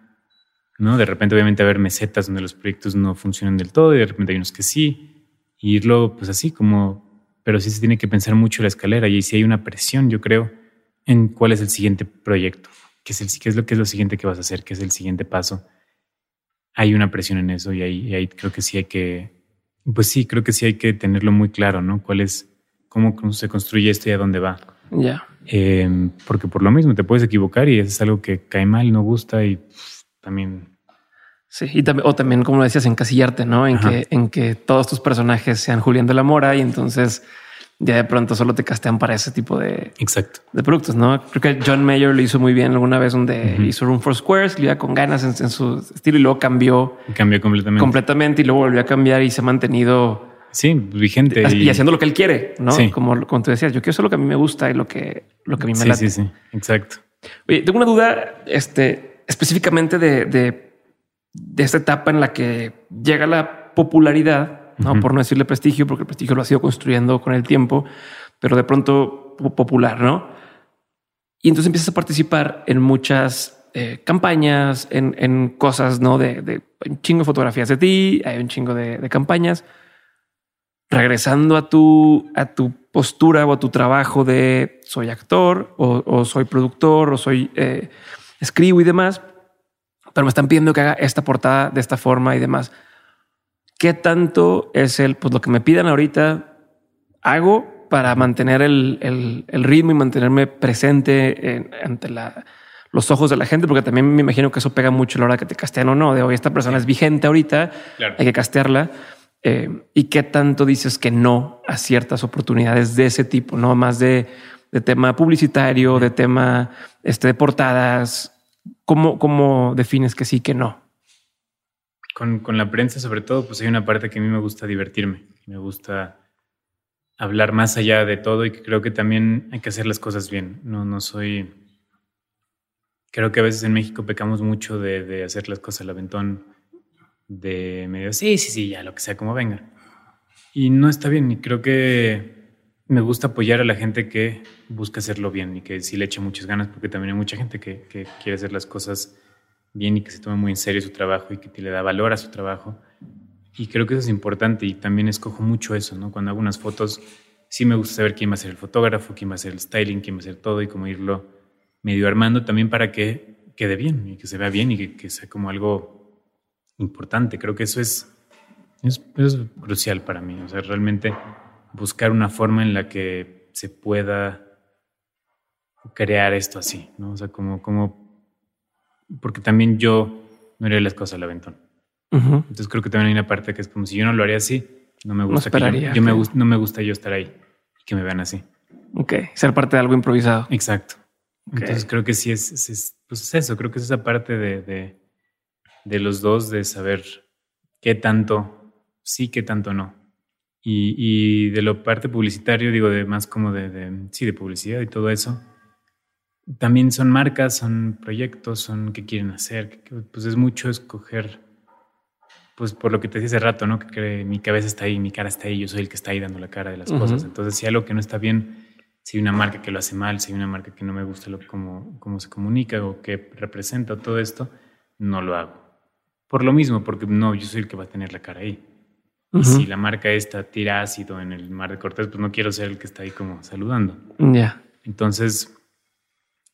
Speaker 2: ¿no? De repente obviamente haber mesetas donde los proyectos no funcionan del todo y de repente hay unos que sí, y irlo pues así como, pero sí se tiene que pensar mucho la escalera y si hay una presión, yo creo, en cuál es el siguiente proyecto, qué es, el, qué es, lo, que es lo siguiente que vas a hacer, qué es el siguiente paso. Hay una presión en eso y ahí, ahí creo que sí hay que, pues sí, creo que sí hay que tenerlo muy claro, ¿no? ¿Cuál es, cómo, se construye esto y a dónde va?
Speaker 1: Ya.
Speaker 2: Em, porque por lo mismo te puedes equivocar y es algo que cae mal, no gusta y también.
Speaker 1: Sí, y también, o también, como decías, encasillarte, ¿no? En que, en que todos tus personajes sean Julián de la Mora y entonces ya de pronto solo te castean para ese tipo de,
Speaker 2: Exacto.
Speaker 1: de productos, ¿no? Creo que John Mayer lo hizo muy bien alguna vez donde hizo Room for Squares, le iba con ganas en, su estilo y luego cambió.
Speaker 2: Cambió completamente.
Speaker 1: Completamente y luego volvió a cambiar y se ha mantenido.
Speaker 2: Sí, vigente.
Speaker 1: Y, haciendo lo que él quiere, ¿no? Como, como tú decías, yo quiero hacer lo que a mí me gusta y lo que, lo que a mí me
Speaker 2: sí, Sí, sí, exacto.
Speaker 1: Oye, tengo una duda, este, específicamente de, de, esta etapa en la que llega la popularidad, ¿no? por no decirle prestigio, porque el prestigio lo ha sido construyendo con el tiempo, pero de pronto popular, ¿no? Y entonces empiezas a participar en muchas eh, campañas, en, en, cosas, ¿no? De, de, un chingo de fotografías de ti, hay un chingo de, de campañas. Regresando a tu, a tu postura o a tu trabajo de soy actor o, o soy productor o soy eh, escribo y demás, pero me están pidiendo que haga esta portada de esta forma y demás. ¿Qué tanto es el, pues lo que me pidan ahorita, hago para mantener el, el, ritmo y mantenerme presente ante la, los ojos de la gente? Porque también me imagino que eso pega mucho a la hora que te castean o no, de hoy esta persona es vigente ahorita, hay que castearla. Eh, y qué tanto dices que no a ciertas oportunidades de ese tipo, no más de de tema publicitario, de tema este, de portadas. ¿Cómo, ¿Cómo defines que sí, que no?
Speaker 2: Con, con, la prensa, sobre todo, pues hay una parte que a mí me gusta divertirme. Me gusta hablar más allá de todo y que creo que también hay que hacer las cosas bien. No, no soy. Creo que a veces en México pecamos mucho de, de hacer las cosas al aventón, de medio, sí, sí, sí, ya lo que sea, como venga. Y no está bien. Y creo que me gusta apoyar a la gente que busca hacerlo bien y que sí le echa muchas ganas, porque también hay mucha gente que, quiere hacer las cosas bien y que se toma muy en serio su trabajo y que le da valor a su trabajo. Y creo que eso es importante y también escojo mucho eso, ¿no? Cuando hago unas fotos, sí me gusta saber quién va a ser el fotógrafo, quién va a ser el styling, quién va a ser todo y cómo irlo medio armando también para que quede bien y que se vea bien y que, sea como algo importante. Creo que eso es, es, es crucial para mí. O sea, realmente buscar una forma en la que se pueda crear esto así, ¿no? O sea, como, como, porque también yo no haría las cosas al aventón. Entonces creo que también hay una parte que es como si yo no lo haría así, no me gusta
Speaker 1: no
Speaker 2: que yo, me no me gusta yo estar ahí y que me vean así.
Speaker 1: Ok, ser parte de algo improvisado.
Speaker 2: Exacto. Entonces creo que sí es, es, pues eso, creo que es esa parte de, de, de los dos de saber qué tanto sí, qué tanto no. Y, de lo parte publicitario, digo, de más como de, sí, de publicidad y todo eso, también son marcas, son proyectos, son qué quieren hacer, pues es mucho escoger, pues por lo que te decía hace rato, ¿no? Que, mi cabeza está ahí, mi cara está ahí, yo soy el que está ahí dando la cara de las cosas. Entonces, si algo que no está bien, si hay una marca que lo hace mal, si hay una marca que no me gusta lo, cómo, cómo se comunica o qué representa todo esto, no lo hago. Por lo mismo, porque no, yo soy el que va a tener la cara ahí. Y si la marca esta tira ácido en el mar de Cortés, pues no quiero ser el que está ahí como saludando.
Speaker 1: Ya.
Speaker 2: Entonces,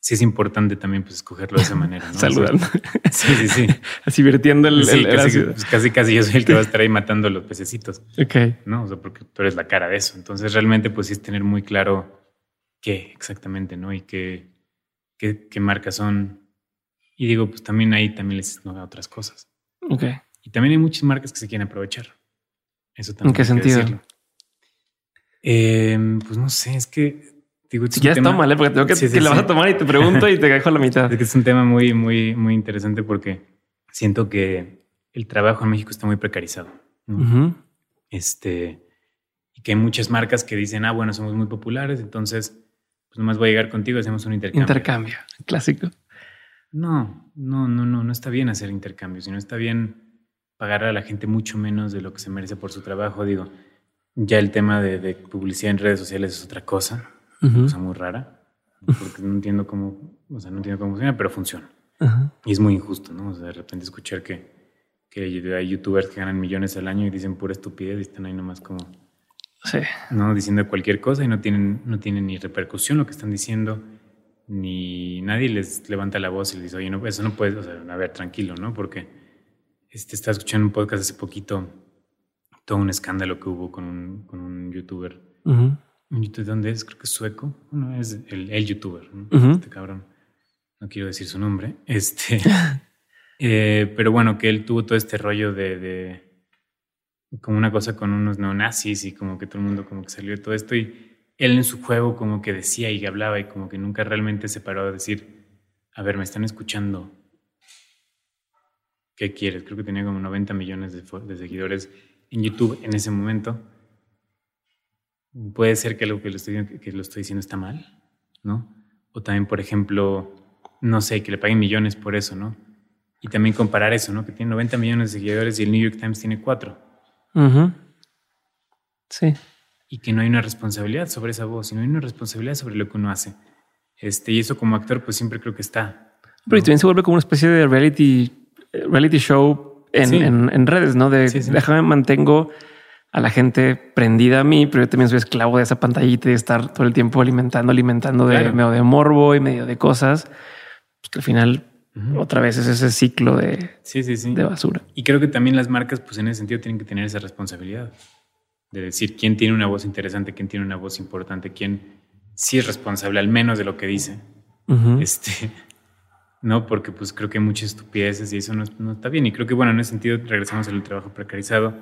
Speaker 2: sí es importante también pues escogerlo de esa manera. ¿no?
Speaker 1: Saludando.
Speaker 2: sí, sí, sí.
Speaker 1: Así vertiendo el,
Speaker 2: Sí,
Speaker 1: el-
Speaker 2: casi, pues, casi, casi yo soy el que va a estar ahí matando los pececitos,
Speaker 1: Ok.
Speaker 2: ¿no? O sea, porque tú eres la cara de eso. Entonces, realmente, pues sí es tener muy claro qué exactamente, ¿no? Y qué, qué, qué marcas son. Y digo, pues también ahí también les no, otras cosas.
Speaker 1: Ok.
Speaker 2: Y también hay muchas marcas que se quieren aprovechar. Eso también.
Speaker 1: ¿En qué
Speaker 2: hay que
Speaker 1: sentido?
Speaker 2: decirlo. Eh, pues no sé, es que digo, es
Speaker 1: Si
Speaker 2: un
Speaker 1: quieres,
Speaker 2: tema-
Speaker 1: tómale, porque tengo que,
Speaker 2: Sí, sí,
Speaker 1: que la vas a tomar y te pregunto y te dejo la mitad.
Speaker 2: Es que es un tema muy, muy, muy interesante porque siento que el trabajo en México está muy precarizado. ¿no? Este, y que hay muchas marcas que dicen, ah, bueno, somos muy populares, entonces, pues nomás voy a llegar contigo, hacemos un intercambio.
Speaker 1: Intercambio. Clásico.
Speaker 2: No, no, no, no, no está bien hacer intercambios, sino está bien pagar a la gente mucho menos de lo que se merece por su trabajo. Digo, ya el tema de, de publicidad en redes sociales es otra cosa,
Speaker 1: Ujú.
Speaker 2: cosa muy rara, porque no entiendo cómo, o sea, no entiendo cómo funciona, pero funciona.
Speaker 1: Ajá.
Speaker 2: Y es muy injusto, ¿no? O sea, de repente escuchar que, que hay youtubers que ganan millones al año y dicen pura estupidez y están ahí nomás como,
Speaker 1: Sí.
Speaker 2: ¿no? Diciendo cualquier cosa y no tienen, no tienen ni repercusión lo que están diciendo, ni nadie les levanta la voz y les dice, oye, no, eso no puedes, o sea, a ver, tranquilo, ¿no? Porque este, estaba escuchando un podcast hace poquito, todo un escándalo que hubo con un, con un youtuber.
Speaker 1: Ujú.
Speaker 2: ¿Un youtuber dónde es? Creo que es sueco. No, es el, el youtuber, ¿no? Este cabrón. No quiero decir su nombre. Este. eh, pero bueno, que él tuvo todo este rollo de, de. como una cosa con unos neonazis y como que todo el mundo como que salió de todo esto. Y él en su juego como que decía y hablaba y como que nunca realmente se paró a decir: A ver, me están escuchando. ¿Qué quieres? Creo que tenía como 90 millones de, de seguidores en YouTube en ese momento puede ser que algo que lo estoy, que lo estoy diciendo está mal, ¿no? O también, por ejemplo, no sé, que le paguen millones por eso, ¿no? Y también comparar eso, ¿no? Que tiene 90 millones de seguidores y el New York Times tiene 4.
Speaker 1: Ujú. Sí.
Speaker 2: Y que no hay una responsabilidad sobre esa voz, y no hay una responsabilidad sobre lo que uno hace. Este, y eso como actor, pues siempre creo que está.
Speaker 1: Pero y también se vuelve como una especie de reality, eh, reality show en,
Speaker 2: Sí.
Speaker 1: en- en redes, ¿no? De
Speaker 2: Sí, sí.
Speaker 1: déjame mantengo a la gente prendida a mí, pero yo también soy esclavo de esa pantallita y de estar todo el tiempo alimentando, alimentando de
Speaker 2: Claro.
Speaker 1: medio de morbo y medio de cosas. Pues que al final otra vez es ese ciclo de,
Speaker 2: Sí, sí, sí.
Speaker 1: de basura.
Speaker 2: Y creo que también las marcas, pues en ese sentido, tienen que tener esa responsabilidad de decir quién tiene una voz interesante, quién tiene una voz importante, quién sí es responsable, al menos de lo que dice. Este, no, porque pues creo que hay muchas estupideces y eso no, no está bien. Y creo que, bueno, en ese sentido regresamos al trabajo precarizado,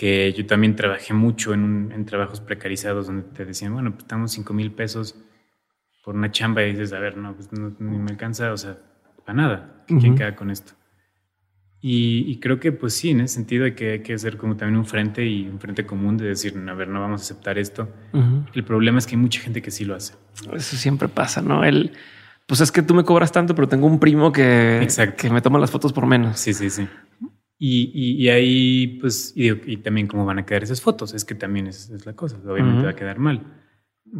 Speaker 2: que yo también trabajé mucho en, un- en trabajos precarizados donde te decían, bueno, pues estamos 5 mil pesos por una chamba y dices, a ver, no, pues no, ni me alcanza, o sea, para nada. ¿Quién
Speaker 1: Ujú.
Speaker 2: queda con esto? Y, y creo que pues sí, en ese sentido hay que, hay que hacer como también un frente y un frente común de decir, a ver, no vamos a aceptar esto.
Speaker 1: Ujú.
Speaker 2: El problema es que hay mucha gente que sí lo hace.
Speaker 1: Eso siempre pasa, ¿no? El, pues es que tú me cobras tanto, pero tengo un primo que,
Speaker 2: Exacto.
Speaker 1: que me toma las fotos por menos.
Speaker 2: Sí, sí, sí. Y, y, y ahí, pues, y, digo, y también cómo van a quedar esas fotos, es que también es, es la cosa, obviamente
Speaker 1: Ujú.
Speaker 2: va a quedar mal.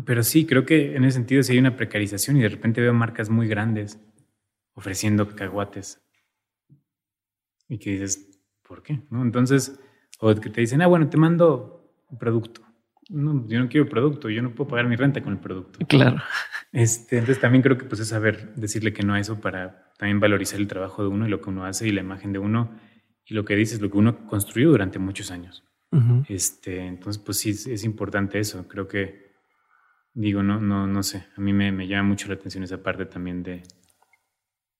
Speaker 2: Pero sí, creo que en ese sentido sí hay una precarización y de repente veo marcas muy grandes ofreciendo cacahuates. Y que dices, ¿por qué? ¿No? Entonces, o que te dicen, ah, bueno, te mando un producto. No, yo no quiero producto, yo no puedo pagar mi renta con el producto.
Speaker 1: Claro.
Speaker 2: Este, entonces también creo que pues es saber decirle que no a eso para también valorizar el trabajo de uno y lo que uno hace y la imagen de uno y lo que dices, lo que uno construyó durante muchos años. Este, entonces pues sí es, es importante eso. Creo que digo no no no sé. A mí me, me llama mucho la atención esa parte también de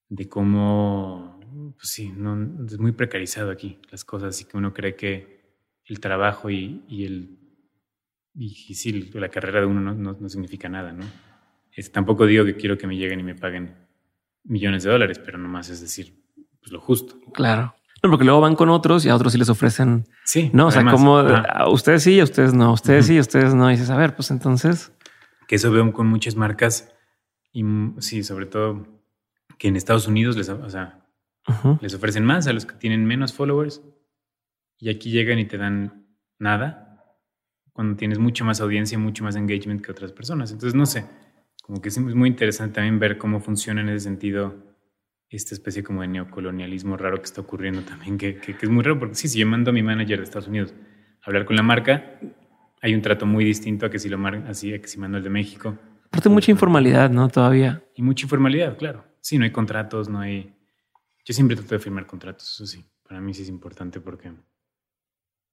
Speaker 2: de cómo pues sí no es muy precarizado aquí las cosas y que uno cree que el trabajo y, y el y, y sí la carrera de uno no, no, no significa nada, ¿no? Es, tampoco digo que quiero que me lleguen y me paguen millones de dólares, pero nomás es decir, pues lo justo.
Speaker 1: Claro. No, porque luego van con otros y a otros sí les ofrecen.
Speaker 2: Sí.
Speaker 1: No, o sea, como a ustedes sí, a ustedes no, a ustedes sí, a ustedes no. Y dices, a ver, pues entonces.
Speaker 2: Que eso veo con muchas marcas y mm, sí, sobre todo que en Estados Unidos les, o sea,
Speaker 1: ujú.
Speaker 2: les ofrecen más a los que tienen menos followers y aquí llegan y te dan nada cuando tienes mucho más audiencia, mucho más engagement que otras personas. Entonces, no sé, como que es muy interesante también ver cómo funciona en ese sentido esta especie como de neocolonialismo raro que está ocurriendo también, que, que, que es muy raro, porque sí, si yo mando a mi manager de Estados Unidos hablar con la marca, hay un trato muy distinto a que si lo mar así, a que si mando el de México.
Speaker 1: Aparte mucha informalidad, ¿no? Todavía.
Speaker 2: Y mucha informalidad, claro. Sí, no hay contratos, no hay... Yo siempre trato de firmar contratos, eso sí. Para mí sí es importante porque...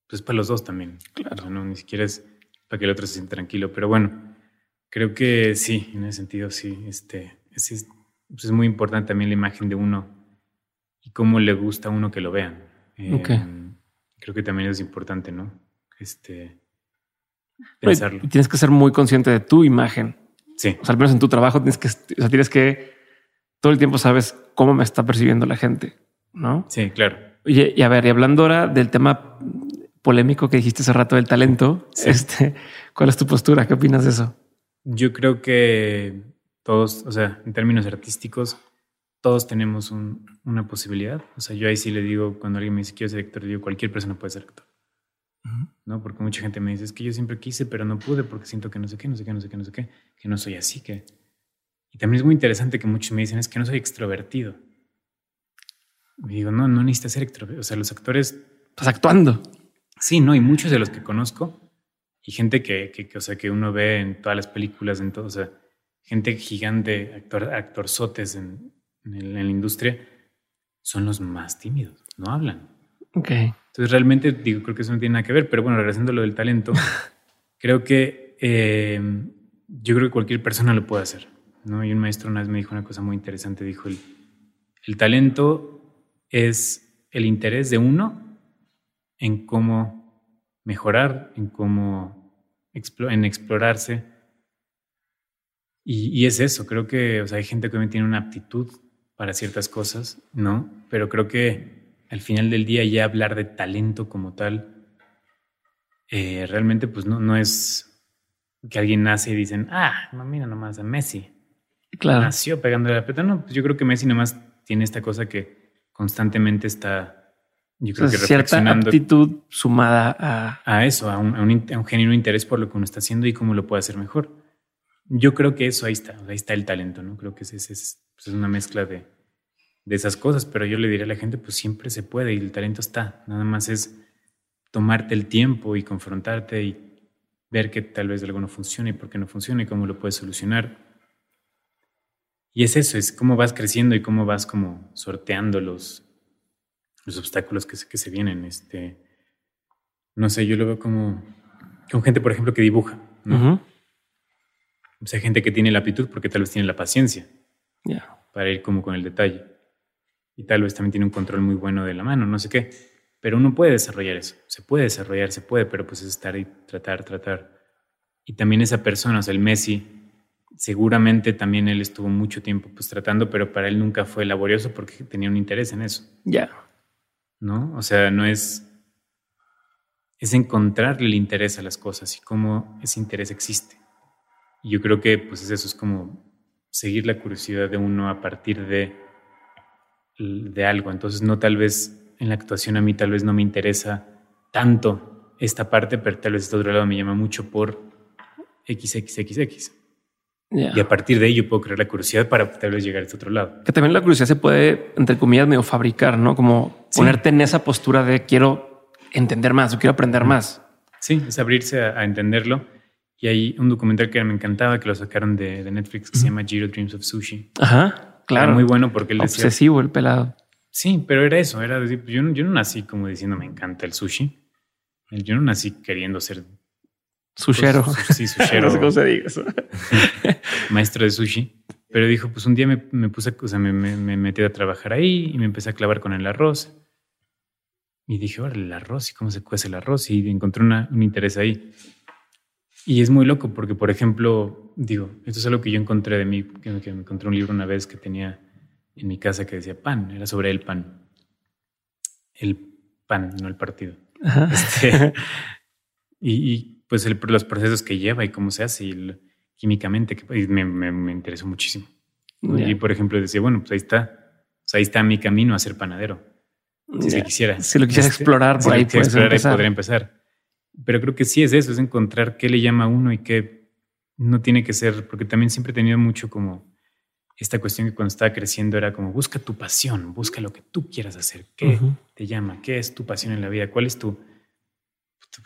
Speaker 2: Pues para los dos también. Claro. no, ni siquiera es para que el otro se sienta tranquilo. Pero bueno, creo que sí, en ese sentido sí. Este, es, pues es muy importante también la imagen de uno y cómo le gusta a uno que lo vean. Eh, creo que también es importante, ¿no? Este,
Speaker 1: pensarlo. Tienes que ser muy consciente de tu imagen.
Speaker 2: Sí.
Speaker 1: O sea, al menos en tu trabajo tienes que, o sea, tienes que todo el tiempo sabes cómo me está percibiendo la gente, ¿no?
Speaker 2: Sí, claro.
Speaker 1: Oye, y a ver, y hablando ahora del tema polémico que dijiste hace rato del talento, este, ¿cuál es tu postura? ¿Qué opinas de eso?
Speaker 2: Yo creo que todos, o sea, en términos artísticos, todos tenemos una posibilidad. O sea, yo ahí sí le digo, cuando alguien me dice quiero ser actor, digo, cualquier persona puede ser actor. ¿No? Porque mucha gente me dice, es que yo siempre quise, pero no pude porque siento que no sé qué, no sé qué, no sé qué, no sé qué, que no soy así, que... Y también es muy interesante que muchos me dicen, es que no soy extrovertido. Y digo, no, no necesitas ser extrovertido. O sea, los actores...
Speaker 1: Estás actuando.
Speaker 2: Sí, no, y muchos de los que conozco, y gente que, que, o sea, que uno ve en todas las películas, en todo, o sea, gente gigante, actor, actorzotes en, en, la industria, son los más tímidos, no hablan.
Speaker 1: Ok.
Speaker 2: Entonces, realmente, digo, creo que eso no tiene nada que ver, pero bueno, regresando a lo del talento, creo que eh, yo creo que cualquier persona lo puede hacer. ¿no? Y un maestro una vez me dijo una cosa muy interesante, dijo, el, el talento es el interés de uno en cómo mejorar, en cómo en explorarse. Y, es eso, creo que o sea, hay gente que tiene una aptitud para ciertas cosas, ¿no? Pero creo que al final del día ya hablar de talento como tal, eh, realmente pues no, no es que alguien nace y dicen, ah, no, mira nomás a Messi.
Speaker 1: Claro.
Speaker 2: Nació pegándole la pelota. No, pues yo creo que Messi nomás tiene esta cosa que constantemente está yo creo que
Speaker 1: cierta actitud sumada a...
Speaker 2: A eso, a un, a, un, genuino interés por lo que uno está haciendo y cómo lo puede hacer mejor. Yo creo que eso ahí está, ahí está el talento, ¿no? Creo que es, es, es, pues, una mezcla de, de esas cosas, pero yo le diré a la gente, pues siempre se puede y el talento está. Nada más es tomarte el tiempo y confrontarte y ver que tal vez algo no funcione y por qué no funciona y cómo lo puedes solucionar. Y es eso, es cómo vas creciendo y cómo vas como sorteando los, los obstáculos que se, que se vienen. Este, no sé, yo lo veo como con gente, por ejemplo, que dibuja. O sea, gente que tiene la aptitud porque tal vez tiene la paciencia para ir como con el detalle. Y tal vez también tiene un control muy bueno de la mano, no sé qué. Pero uno puede desarrollar eso. Se puede desarrollar, se puede, pero pues es estar y tratar, tratar. Y también esa persona, o sea, el Messi, seguramente también él estuvo mucho tiempo pues tratando, pero para él nunca fue laborioso porque tenía un interés en eso.
Speaker 1: Ya.
Speaker 2: ¿no? O sea, no es... Es encontrarle el interés a las cosas y cómo ese interés existe. Y yo creo que pues eso es como seguir la curiosidad de uno a partir de, de algo. Entonces, no tal vez en la actuación a mí tal vez no me interesa tanto esta parte, pero tal vez este otro lado me llama mucho por XXXX. Y a partir de ello puedo crear la curiosidad para tal vez llegar a este otro lado.
Speaker 1: Que también la curiosidad se puede, entre comillas, medio fabricar, ¿no? Como ponerte en esa postura de quiero entender más o quiero aprender más.
Speaker 2: Sí, es abrirse a, entenderlo. Y hay un documental que me encantaba, que lo sacaron de, Netflix, que se llama Giro Dreams of Sushi.
Speaker 1: Ajá, claro.
Speaker 2: muy bueno porque él
Speaker 1: decía... Obsesivo el pelado.
Speaker 2: Sí, pero era eso, era decir, yo, yo no nací como diciendo me encanta el sushi. Yo no nací queriendo ser
Speaker 1: Sushero.
Speaker 2: Pues, sí, sushero.
Speaker 1: no sé cómo se diga eso.
Speaker 2: Maestro de sushi. Pero dijo, pues un día me, me puse, o sea, me, me, metí a trabajar ahí y me empecé a clavar con el arroz. Y dije, órale, el arroz, ¿y cómo se cuece el arroz? Y encontré una, un interés ahí. Y es muy loco porque, por ejemplo, digo, esto es algo que yo encontré de mí, que, me encontré un libro una vez que tenía en mi casa que decía pan, era sobre el pan. El pan, no el partido. Este, y pues los procesos que lleva y cómo se hace y químicamente, que me, me, interesó muchísimo. Y por ejemplo decía, bueno, pues ahí está, pues ahí está mi camino a ser panadero. Si se quisiera.
Speaker 1: Si lo quisiera este, explorar, por ahí,
Speaker 2: empezar. podría empezar. Pero creo que sí es eso, es encontrar qué le llama a uno y qué no tiene que ser, porque también siempre he tenido mucho como esta cuestión que cuando estaba creciendo era como busca tu pasión, busca lo que tú quieras hacer, qué te llama, qué es tu pasión en la vida, cuál es tu,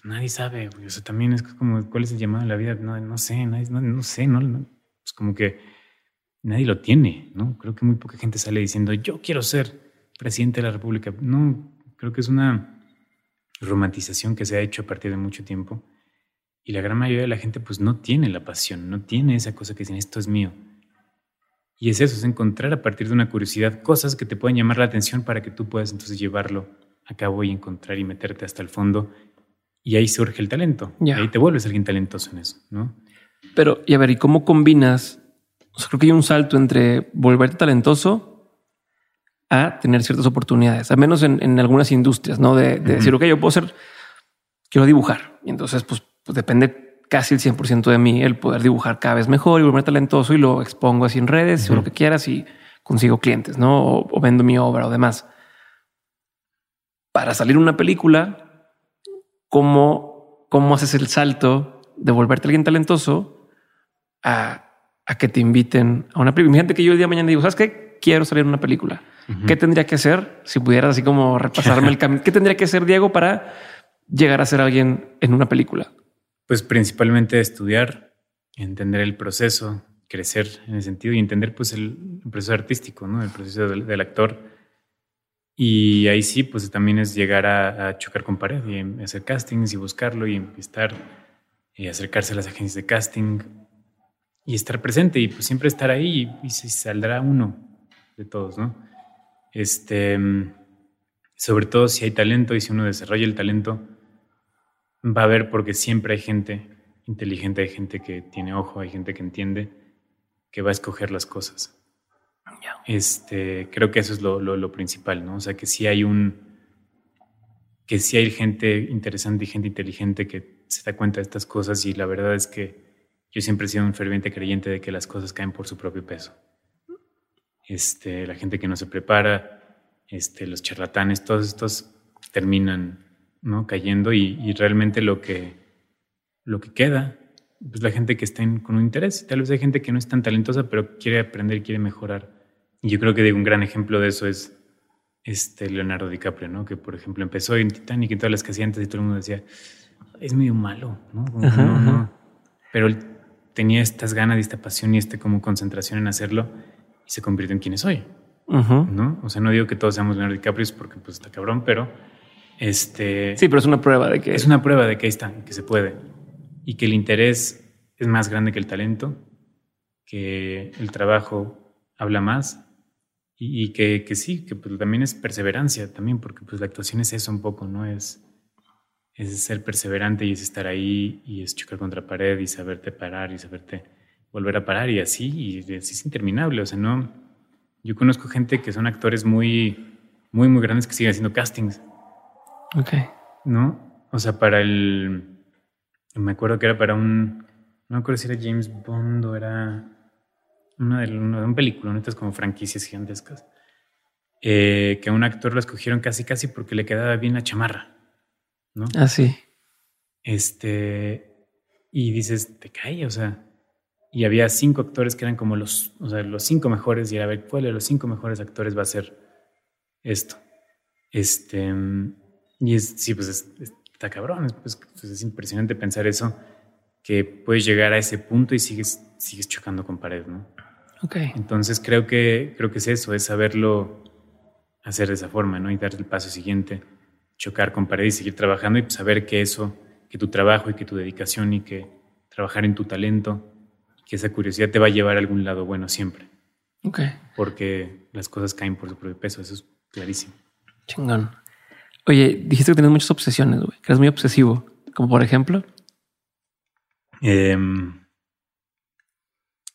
Speaker 2: nadie sabe, O sea, también es como, ¿cuál es el llamado de la vida? No, no sé, no, no sé, no, no, es como que nadie lo tiene, ¿no? Creo que muy poca gente sale diciendo, yo quiero ser presidente de la República. No, creo que es una romantización que se ha hecho a partir de mucho tiempo. Y la gran mayoría de la gente pues no tiene la pasión, no tiene esa cosa que dicen, esto es mío. Y es eso, es encontrar a partir de una curiosidad cosas que te pueden llamar la atención para que tú puedas entonces llevarlo a cabo y encontrar y meterte hasta el fondo. Y ahí surge el talento. Y ahí te vuelves alguien talentoso en eso, ¿no?
Speaker 1: Pero, y a ver, ¿y cómo combinas? creo que hay un salto entre volverte talentoso a tener ciertas oportunidades, al menos en, algunas industrias, ¿no? De, decir, ok, yo puedo ser, quiero dibujar. Y entonces, pues, pues depende casi el 100% de mí el poder dibujar cada vez mejor y volverme talentoso y lo expongo así en redes o lo que quieras y consigo clientes, ¿no? O, vendo mi obra o demás. Para salir una película, ¿cómo, cómo haces el salto de volverte alguien talentoso a, que te inviten a una película? Gente que yo el día de mañana digo, ¿sabes qué? Quiero salir en una película. ¿Qué tendría que hacer si pudieras así como repasarme el camino? ¿Qué tendría que hacer Diego para llegar a ser alguien en una película?
Speaker 2: Pues principalmente estudiar, entender el proceso, crecer en ese sentido y entender pues el, proceso artístico, ¿no? El proceso del, actor. Y ahí sí, pues también es llegar a, chocar con pared y hacer castings y buscarlo y estar y acercarse a las agencias de casting y estar presente y pues siempre estar ahí y, y saldrá uno de todos, ¿no? Este, sobre todo si hay talento y si uno desarrolla el talento, va a haber porque siempre hay gente inteligente, hay gente que tiene ojo, hay gente que entiende, que va a escoger las cosas. Este, creo que eso es lo, principal, ¿no? O sea, que si hay un, que sí hay gente interesante y gente inteligente que se da cuenta de estas cosas y la verdad es que yo siempre he sido un ferviente creyente de que las cosas caen por su propio peso. Este, la gente que no se prepara, este, los charlatanes, todos estos terminan ¿no? cayendo y, realmente lo que, lo que queda, pues la gente que está con un interés. Tal vez hay gente que no es tan talentosa, pero quiere aprender, quiere mejorar. Y yo creo que un gran ejemplo de eso es este Leonardo DiCaprio, ¿no? Que por ejemplo empezó en Titanic y todas las que hacía antes y todo el mundo decía, es medio malo, ¿no? Pero él tenía estas ganas y esta pasión y esta como concentración en hacerlo y se convirtió en quien es hoy, ¿no? O sea, no digo que todos seamos Leonardo DiCaprio porque pues está cabrón, pero este,
Speaker 1: sí, pero es una prueba de que...
Speaker 2: Es una prueba de que ahí está, que se puede. Y que el interés es más grande que el talento, que el trabajo habla más y, que, que, sí, que pues también es perseverancia también, porque pues la actuación es eso un poco, ¿no? Es, es ser perseverante y es estar ahí y es chocar contra pared y saberte parar y saberte volver a parar y así, y así es interminable, o sea, no... Yo conozco gente que son actores muy, muy, muy grandes que siguen haciendo castings
Speaker 1: Ok.
Speaker 2: ¿No? O sea, para el. Me acuerdo que era para un. No me acuerdo si era James Bond o era. Una de un película, como franquicias gigantescas. Eh, que a un actor lo escogieron casi casi porque le quedaba bien la chamarra. ¿No?
Speaker 1: Ah, sí.
Speaker 2: Este. Y dices, te cae, o sea. Y había cinco actores que eran como los, o sea, los cinco mejores, y era a ver cuál de los cinco mejores actores va a ser esto. Este. Y es, sí, pues está cabrón, pues, pues, es impresionante pensar eso, que puedes llegar a ese punto y sigues, sigues chocando con pared, ¿no?
Speaker 1: Ok.
Speaker 2: Entonces creo que, creo que es eso, es saberlo hacer de esa forma, ¿no? Y dar el paso siguiente, chocar con pared y seguir trabajando y saber que eso, que tu trabajo y que tu dedicación y que trabajar en tu talento, que esa curiosidad te va a llevar a algún lado bueno siempre.
Speaker 1: Ok.
Speaker 2: Porque las cosas caen por su propio peso, eso es clarísimo.
Speaker 1: Chingón. Oye, dijiste que tienes muchas obsesiones, güey, que eres muy obsesivo. Como por ejemplo.
Speaker 2: Em,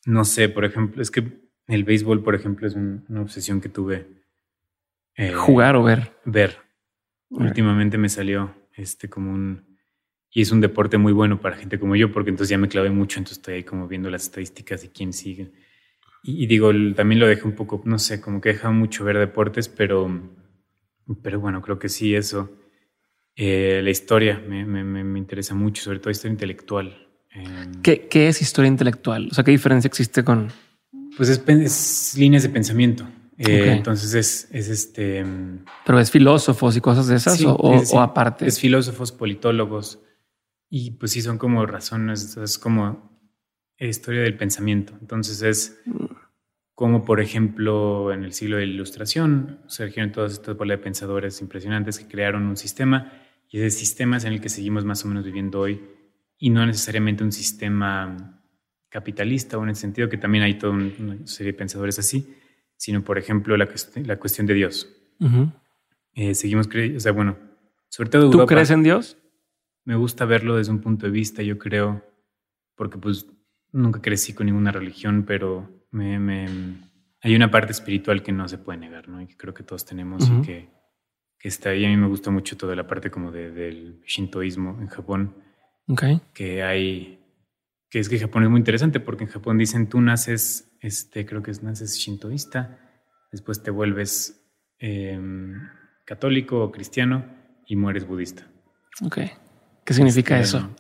Speaker 2: no sé, por ejemplo, es que el béisbol, por ejemplo, es una obsesión que tuve.
Speaker 1: Eh, ¿Jugar o ver?
Speaker 2: Ver. Últimamente me salió este como un... Y es un deporte muy bueno para gente como yo, porque entonces ya me clavé mucho, entonces estoy ahí como viendo las estadísticas de quién sigue. Y, y digo, también lo dejé un poco, no sé, como que he dejado mucho ver deportes, pero pero bueno, creo que sí, eso. Eh, la historia me, me, me, interesa mucho, sobre todo historia intelectual.
Speaker 1: Em, ¿Qué, ¿Qué, es historia intelectual? O sea, ¿qué diferencia existe con...?
Speaker 2: Pues es, líneas de pensamiento. Eh, entonces es, es, este.
Speaker 1: Pero es filósofos y cosas de esas o, aparte.
Speaker 2: Es filósofos, politólogos y pues sí son como razones, es como historia del pensamiento. Entonces es como por ejemplo en el siglo de la Ilustración surgieron todos estos bola de pensadores impresionantes que crearon un sistema y ese sistema es en el que seguimos más o menos viviendo hoy y no necesariamente un sistema capitalista o en el sentido que también hay toda una serie de pensadores así, sino por ejemplo la, la cuestión de Dios. Eh, seguimos creyendo, o sea, bueno, sobre todo
Speaker 1: ¿Tú crees en Dios?
Speaker 2: Me gusta verlo desde un punto de vista, yo creo, porque pues nunca crecí con ninguna religión, pero me, me, hay una parte espiritual que no se puede negar, ¿no? Y que creo que todos tenemos y que, que, está ahí. A mí me gusta mucho toda la parte como de, del shintoísmo en Japón.
Speaker 1: Okay.
Speaker 2: Que hay, que es que Japón es muy interesante porque en Japón dicen tú naces, este, creo que es, naces shintoísta, después te vuelves em, católico o cristiano y mueres budista.
Speaker 1: Ok. ¿Qué significa este, eso?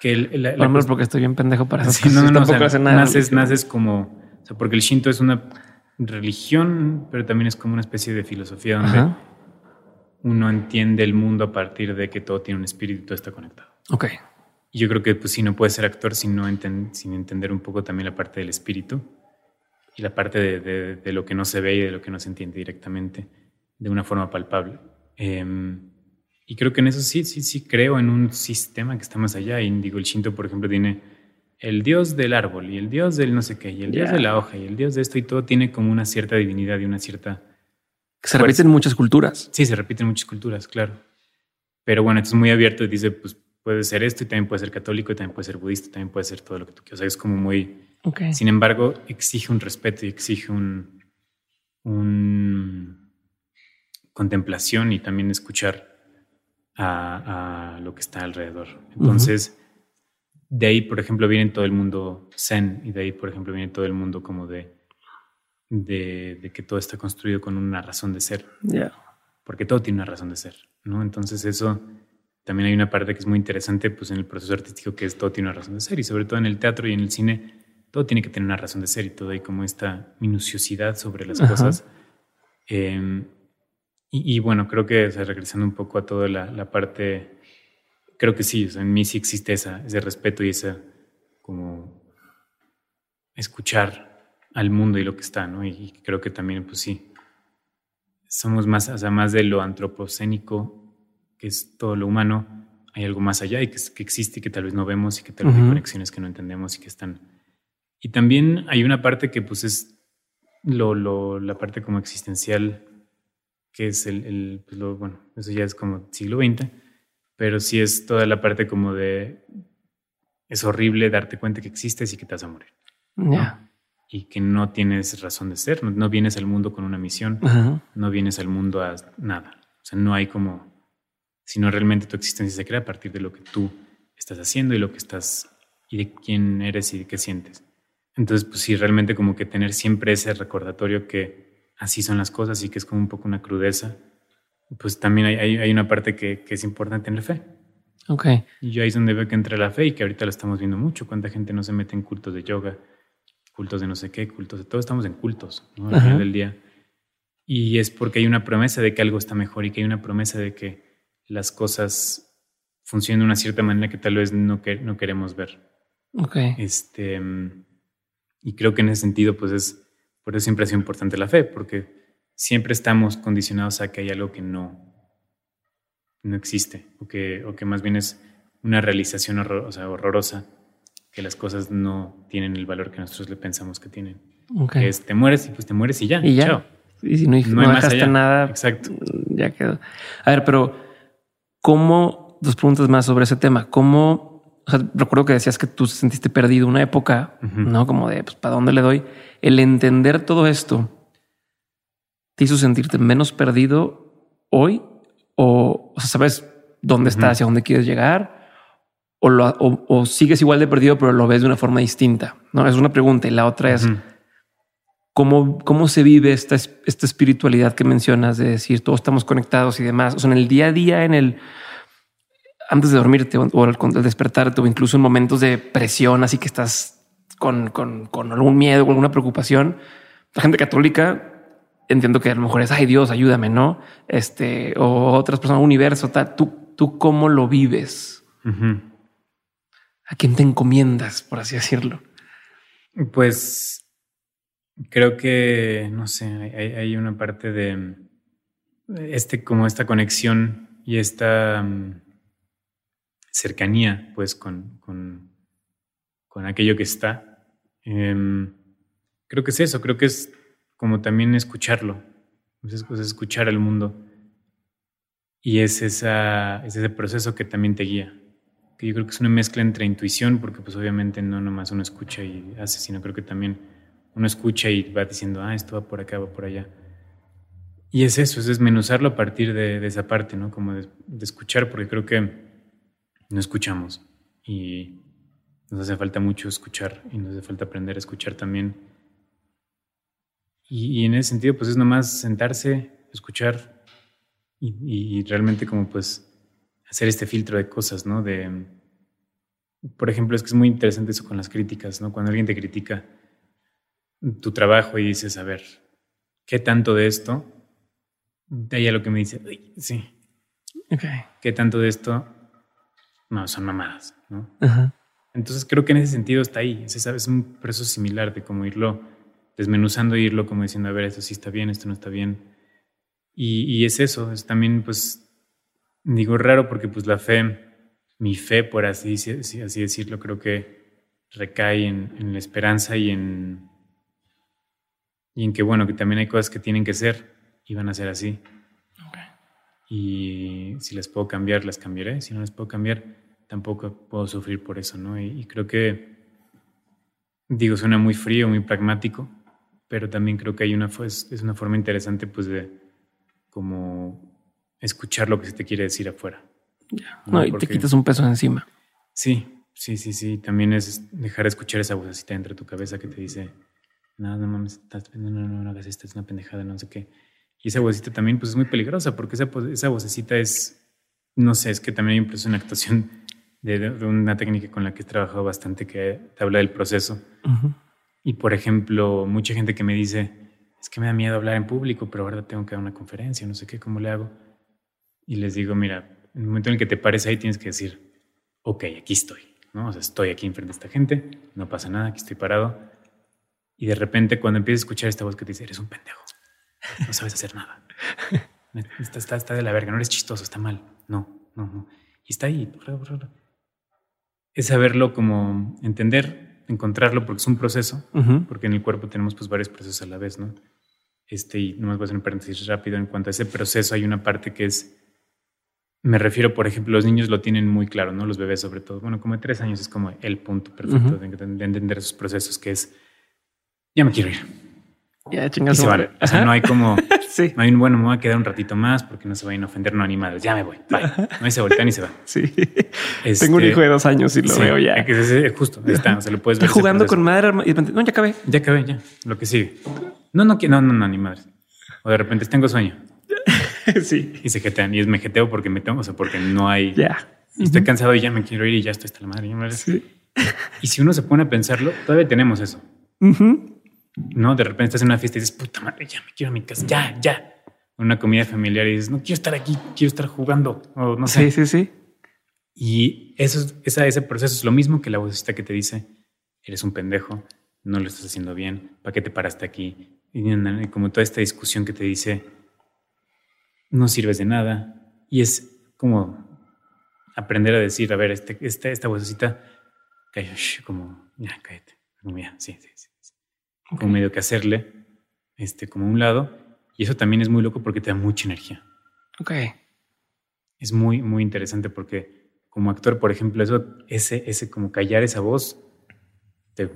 Speaker 2: Que
Speaker 1: el, porque estoy bien pendejo para
Speaker 2: eso. no, no, no, naces, naces como, o sea, porque el Shinto es una religión, pero también es como una especie de filosofía donde uno entiende el mundo a partir de que todo tiene un espíritu y todo está conectado.
Speaker 1: Ok.
Speaker 2: Y yo creo que pues sí, no puedes ser actor sin, sin entender un poco también la parte del espíritu y la parte de, de, lo que no se ve y de lo que no se entiende directamente de una forma palpable. Eh, y creo que en eso sí, sí, sí creo en un sistema que está más allá. Y digo, el Shinto, por ejemplo, tiene el dios del árbol y el dios del no sé qué y el dios de la hoja y el dios de esto y todo tiene como una cierta divinidad y una cierta...
Speaker 1: Se repite en muchas culturas.
Speaker 2: Sí, se repite en muchas culturas, claro. Pero bueno, esto es muy abierto y dice, pues puede ser esto y también puede ser católico y también puede ser budista, también puede ser todo lo que tú quieras. O sea, es como muy... Sin embargo, exige un respeto y exige un, un contemplación y también escuchar a, lo que está alrededor. Entonces, de ahí, por ejemplo, viene todo el mundo zen y de ahí, por ejemplo, viene todo el mundo como de, de, que todo está construido con una razón de ser. Porque todo tiene una razón de ser, ¿no? Entonces eso también hay una parte que es muy interesante pues en el proceso artístico que es todo tiene una razón de ser y sobre todo en el teatro y en el cine todo tiene que tener una razón de ser y todo hay como esta minuciosidad sobre las cosas. Eh, y, bueno, creo que regresando un poco a toda la, parte, creo que sí, en mí sí existe esa, ese respeto y esa como escuchar al mundo y lo que está, ¿no? Y, creo que también, pues sí, somos más, o sea, más de lo antropocénico, que es todo lo humano, hay algo más allá y que, que existe y que tal vez no vemos y que tal vez hay conexiones que no entendemos y que están... Y también hay una parte que pues es lo, lo, la parte como existencial que es el, pues bueno, eso ya es como siglo XX, pero sí es toda la parte como de, es horrible darte cuenta que existes y que te vas a morir. Y que no tienes razón de ser, no, vienes al mundo con una misión, no vienes al mundo a nada. O sea, no hay como, sino realmente tu existencia se crea a partir de lo que tú estás haciendo y lo que estás, y de quién eres y de qué sientes. Entonces, pues sí, realmente como que tener siempre ese recordatorio que así son las cosas y que es como un poco una crudeza, pues también hay, hay, una parte que, que, es importante en la fe.
Speaker 1: Ok.
Speaker 2: Y yo ahí es donde veo que entra la fe y que ahorita lo estamos viendo mucho. Cuánta gente no se mete en cultos de yoga, cultos de no sé qué, cultos de todo. Estamos en cultos ¿no? al final del día. Y es porque hay una promesa de que algo está mejor y que hay una promesa de que las cosas funcionan de una cierta manera que tal vez no, que, no queremos ver.
Speaker 1: Ok.
Speaker 2: Este, y creo que en ese sentido, pues es por eso siempre ha sido importante la fe, porque siempre estamos condicionados a que hay algo que no, no existe, o que, o que más bien es una realización horrorosa, que las cosas no tienen el valor que nosotros le pensamos que tienen. Que es, te mueres y pues te mueres y ya.
Speaker 1: Y ya. Y si no, hay, más nada,
Speaker 2: Exacto.
Speaker 1: ya quedó. A ver, pero ¿cómo, dos preguntas más sobre ese tema, cómo, o sea, recuerdo que decías que tú sentiste perdido una época, ¿no? Como de, pues, ¿para dónde le doy? el entender todo esto te hizo sentirte menos perdido hoy o, sabes dónde estás, hacia dónde quieres llegar o, o, sigues igual de perdido, pero lo ves de una forma distinta. No es una pregunta y la otra es cómo, cómo se vive esta, esta espiritualidad que mencionas de decir todos estamos conectados y demás. O sea, en el día a día, en el antes de dormirte o, al, despertarte o incluso en momentos de presión, así que estás con, con, con algún miedo o alguna preocupación, la gente católica entiendo que a lo mejor es, ay Dios, ayúdame, ¿no? Este, o otras personas, universo, tal. ¿Tú, tú cómo lo vives? ¿A quién te encomiendas, por así decirlo?
Speaker 2: Pues creo que, no sé, hay, una parte de este, como esta conexión y esta mm, cercanía, pues, con, con, con aquello que está. Em, creo que es eso, creo que es como también escucharlo, es, escuchar al mundo. Y es, esa, es ese proceso que también te guía. Que yo creo que es una mezcla entre intuición, porque pues obviamente no nomás uno escucha y hace, sino creo que también uno escucha y va diciendo, ah, esto va por acá, va por allá. Y es eso, es desmenuzarlo a partir de, esa parte, ¿no? Como de, escuchar, porque creo que no escuchamos y nos hace falta mucho escuchar y nos hace falta aprender a escuchar también. Y, en ese sentido, pues es nomás sentarse, escuchar y, y, realmente como pues hacer este filtro de cosas, ¿no? De, por ejemplo, es que es muy interesante eso con las críticas, ¿no? Cuando alguien te critica tu trabajo y dices, a ver, ¿qué tanto de esto de ahí a lo que me dice, sí. ¿Qué tanto de esto? No, son mamadas, ¿no? Entonces creo que en ese sentido está ahí. Es, un proceso similar de como irlo desmenuzando e irlo como diciendo, a ver, esto sí está bien, esto no está bien. Y, es eso, es también, pues, digo raro porque pues la fe, mi fe, por así, así decirlo, creo que recae en, en la esperanza y en, y en que, bueno, que también hay cosas que tienen que ser y van a ser así. Y si las puedo cambiar, las cambiaré. Si no las puedo cambiar, tampoco puedo sufrir por eso, ¿no? Y, creo que, digo, suena muy frío, muy pragmático, pero también creo que hay una, es, es una forma interesante, pues, de como escuchar lo que se te quiere decir afuera.
Speaker 1: ¿no? y te quitas un peso encima.
Speaker 2: Sí, sí, sí, sí. También es dejar de escuchar esa vocecita dentro de tu cabeza que te dice, no, no mames, estás, no, no, no, no hagas esto, es una pendejada, no sé qué. Y esa vocecita también pues es muy peligrosa porque esa, esa vocecita es, no sé, es que también hay un proceso en actuación de, una técnica con la que he trabajado bastante que te habla del proceso. Y por ejemplo, mucha gente que me dice, es que me da miedo hablar en público, pero ahora tengo que dar una conferencia, no sé qué, ¿cómo le hago? Y les digo, mira, en el momento en el que te pares ahí tienes que decir, ok, aquí estoy, ¿no? O sea, estoy aquí enfrente de esta gente, no pasa nada, aquí estoy parado. Y de repente cuando empiezas a escuchar esta voz que te dice, eres un pendejo, no sabes hacer nada. Está, está, de la verga, no eres chistoso, está mal. No, no, no. Y está ahí. Es saberlo como entender, encontrarlo, porque es un proceso, porque en el cuerpo tenemos pues varios procesos a la vez, ¿no? Este, y nomás voy a hacer un paréntesis rápido. En cuanto a ese proceso, hay una parte que es. Me refiero, por ejemplo, los niños lo tienen muy claro, ¿no? Los bebés, sobre todo. Bueno, como de tres años es como el punto perfecto de, entender esos procesos, que es. Ya me quiero ir
Speaker 1: ya chingas.
Speaker 2: O sea, no hay como. sí. No hay un bueno, me voy a quedar un ratito más porque no se vayan a ofender no animales. Ya me voy. Bye. No hay se voltean y se va.
Speaker 1: Sí. Tengo un hijo de dos años y lo veo ya.
Speaker 2: Es, justo. está. O sea, lo puedes ver.
Speaker 1: jugando con madre y no, ya acabé.
Speaker 2: Ya acabé, ya. Lo que sigue. No, no, no, no, no, ni madre. O de repente tengo sueño.
Speaker 1: sí.
Speaker 2: Y se jetean. Y es me jeteo porque me tengo, o sea, porque no hay. Ya. Y estoy cansado y ya me quiero ir y ya estoy hasta la madre. Sí. Y si uno se pone a pensarlo, todavía tenemos eso. ¿No? De repente estás en una fiesta y dices, puta madre, ya me quiero a mi casa, ya, ya. Una comida familiar y dices, no quiero estar aquí, quiero estar jugando, o no sé.
Speaker 1: Sí, sí, sí.
Speaker 2: Y eso, esa, ese proceso es lo mismo que la vocecita que te dice, eres un pendejo, no lo estás haciendo bien, ¿para qué te paraste aquí? Y como toda esta discusión que te dice, no sirves de nada. Y es como aprender a decir, a ver, este, esta, esta vocecita, como, ya, cállate, como, ya, sí, sí, sí como medio que hacerle, este, como un lado. Y eso también es muy loco porque te da mucha energía.
Speaker 1: Ok.
Speaker 2: Es muy, muy interesante porque como actor, por ejemplo, eso, ese, ese como callar esa voz te,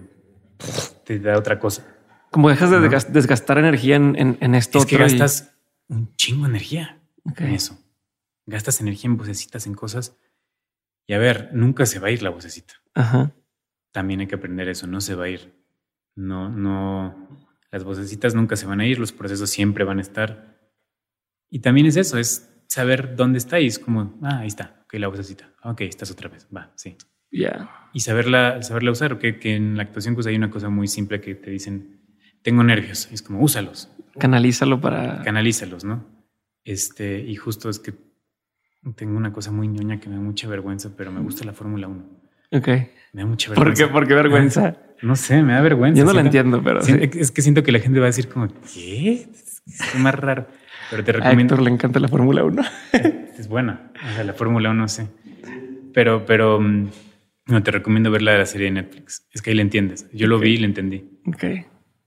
Speaker 2: te da otra cosa.
Speaker 1: Como dejas de desgastar energía en, en, esto.
Speaker 2: Es que gastas un chingo de energía en eso. Gastas energía en vocecitas, en cosas. Y a ver, nunca se va a ir la vocecita.
Speaker 1: Ajá.
Speaker 2: También hay que aprender eso, no se va a ir. No, no, las vocecitas nunca se van a ir, los procesos siempre van a estar. Y también es eso, es saber dónde está y es como, ah, ahí está, ok, la vocecita, ok, estás otra vez, va, sí.
Speaker 1: Ya.
Speaker 2: Y saberla, saberla usar, que en la actuación pues hay una cosa muy simple que te dicen, tengo nervios, es como, úsalos.
Speaker 1: Canalízalo para.
Speaker 2: Canalízalos, ¿no? Este, y justo es que tengo una cosa muy ñoña que me da mucha vergüenza, pero me gusta la Fórmula 1.
Speaker 1: Ok.
Speaker 2: Me da mucha vergüenza.
Speaker 1: ¿Por qué? ¿Por qué vergüenza?
Speaker 2: No sé, me da vergüenza.
Speaker 1: Yo no la entiendo, pero sí.
Speaker 2: Es que siento que la gente va a decir como, ¿qué? Es más raro. Pero te
Speaker 1: A
Speaker 2: recomiendo.
Speaker 1: Héctor le encanta la Fórmula 1.
Speaker 2: Es buena. O sea, la Fórmula 1, no sé. Pero, pero, mm, no, te recomiendo ver la de la serie de Netflix. Es que ahí le entiendes. Yo lo vi y le entendí.
Speaker 1: ok.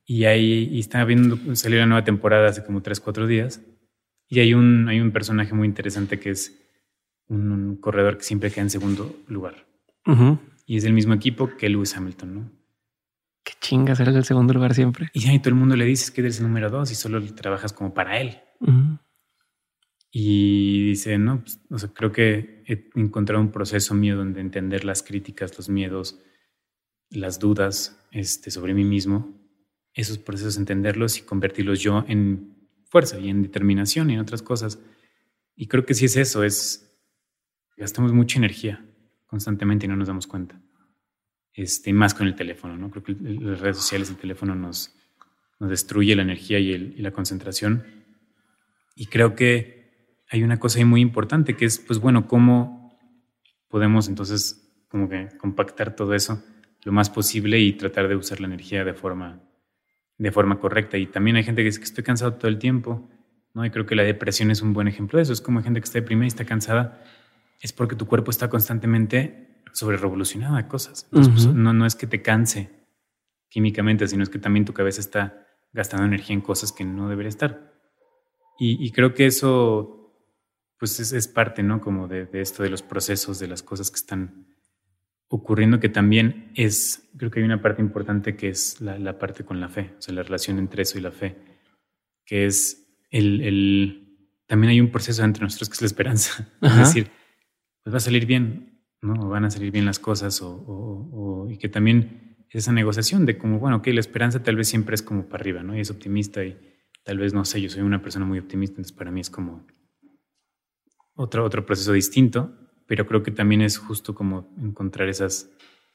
Speaker 2: Y ahí y estaba viendo, salió la nueva temporada hace como 3, 4 días. Y hay un, hay un personaje muy interesante que es un, un corredor que siempre queda en segundo lugar.
Speaker 1: Ujú.
Speaker 2: Y es del mismo equipo que Lewis Hamilton, ¿no?
Speaker 1: Qué chingas, eres el segundo lugar siempre.
Speaker 2: Y ahí todo el mundo le dice que eres el número dos y solo trabajas como para él. Y dice, no, pues, o sea, creo que he encontrado un proceso mío donde entender las críticas, los miedos, las dudas este, sobre mí mismo, esos procesos, entenderlos y convertirlos yo en fuerza y en determinación y en otras cosas. Y creo que sí es eso, es gastamos mucha energía constantemente y no nos damos cuenta. Este, más con el teléfono, ¿no? Creo que las redes sociales, el teléfono nos, nos destruye la energía y la concentración. Y creo que hay una cosa ahí muy importante que es, pues bueno, cómo podemos entonces como que compactar todo eso lo más posible y tratar de usar la energía de forma, de forma correcta. Y también hay gente que dice que estoy cansado todo el tiempo, ¿no? Y creo que la depresión es un buen ejemplo de eso. Es como gente que está deprimida y está cansada, es porque tu cuerpo está constantemente sobre revolucionado de cosas. Entonces, pues, no, no es que te canse químicamente, sino es que también tu cabeza está gastando energía en cosas que no debería estar. Y, y creo que eso, pues es, es parte, ¿no? Como de, de esto de los procesos, de las cosas que están ocurriendo, que también es, creo que hay una parte importante que es la, la parte con la fe, o sea, la relación entre eso y la fe, que es el, el también hay un proceso entre nosotros que es la esperanza.
Speaker 1: Ajá.
Speaker 2: Es decir, pues va a salir bien, ¿no? O van a salir bien las cosas, o, o- o- y que también es esa negociación de como, bueno, ok, la esperanza tal vez siempre es como para arriba, ¿no? Y es optimista y tal vez, no sé, yo soy una persona muy optimista, entonces para mí es como otro, otro proceso distinto, pero creo que también es justo como encontrar esas,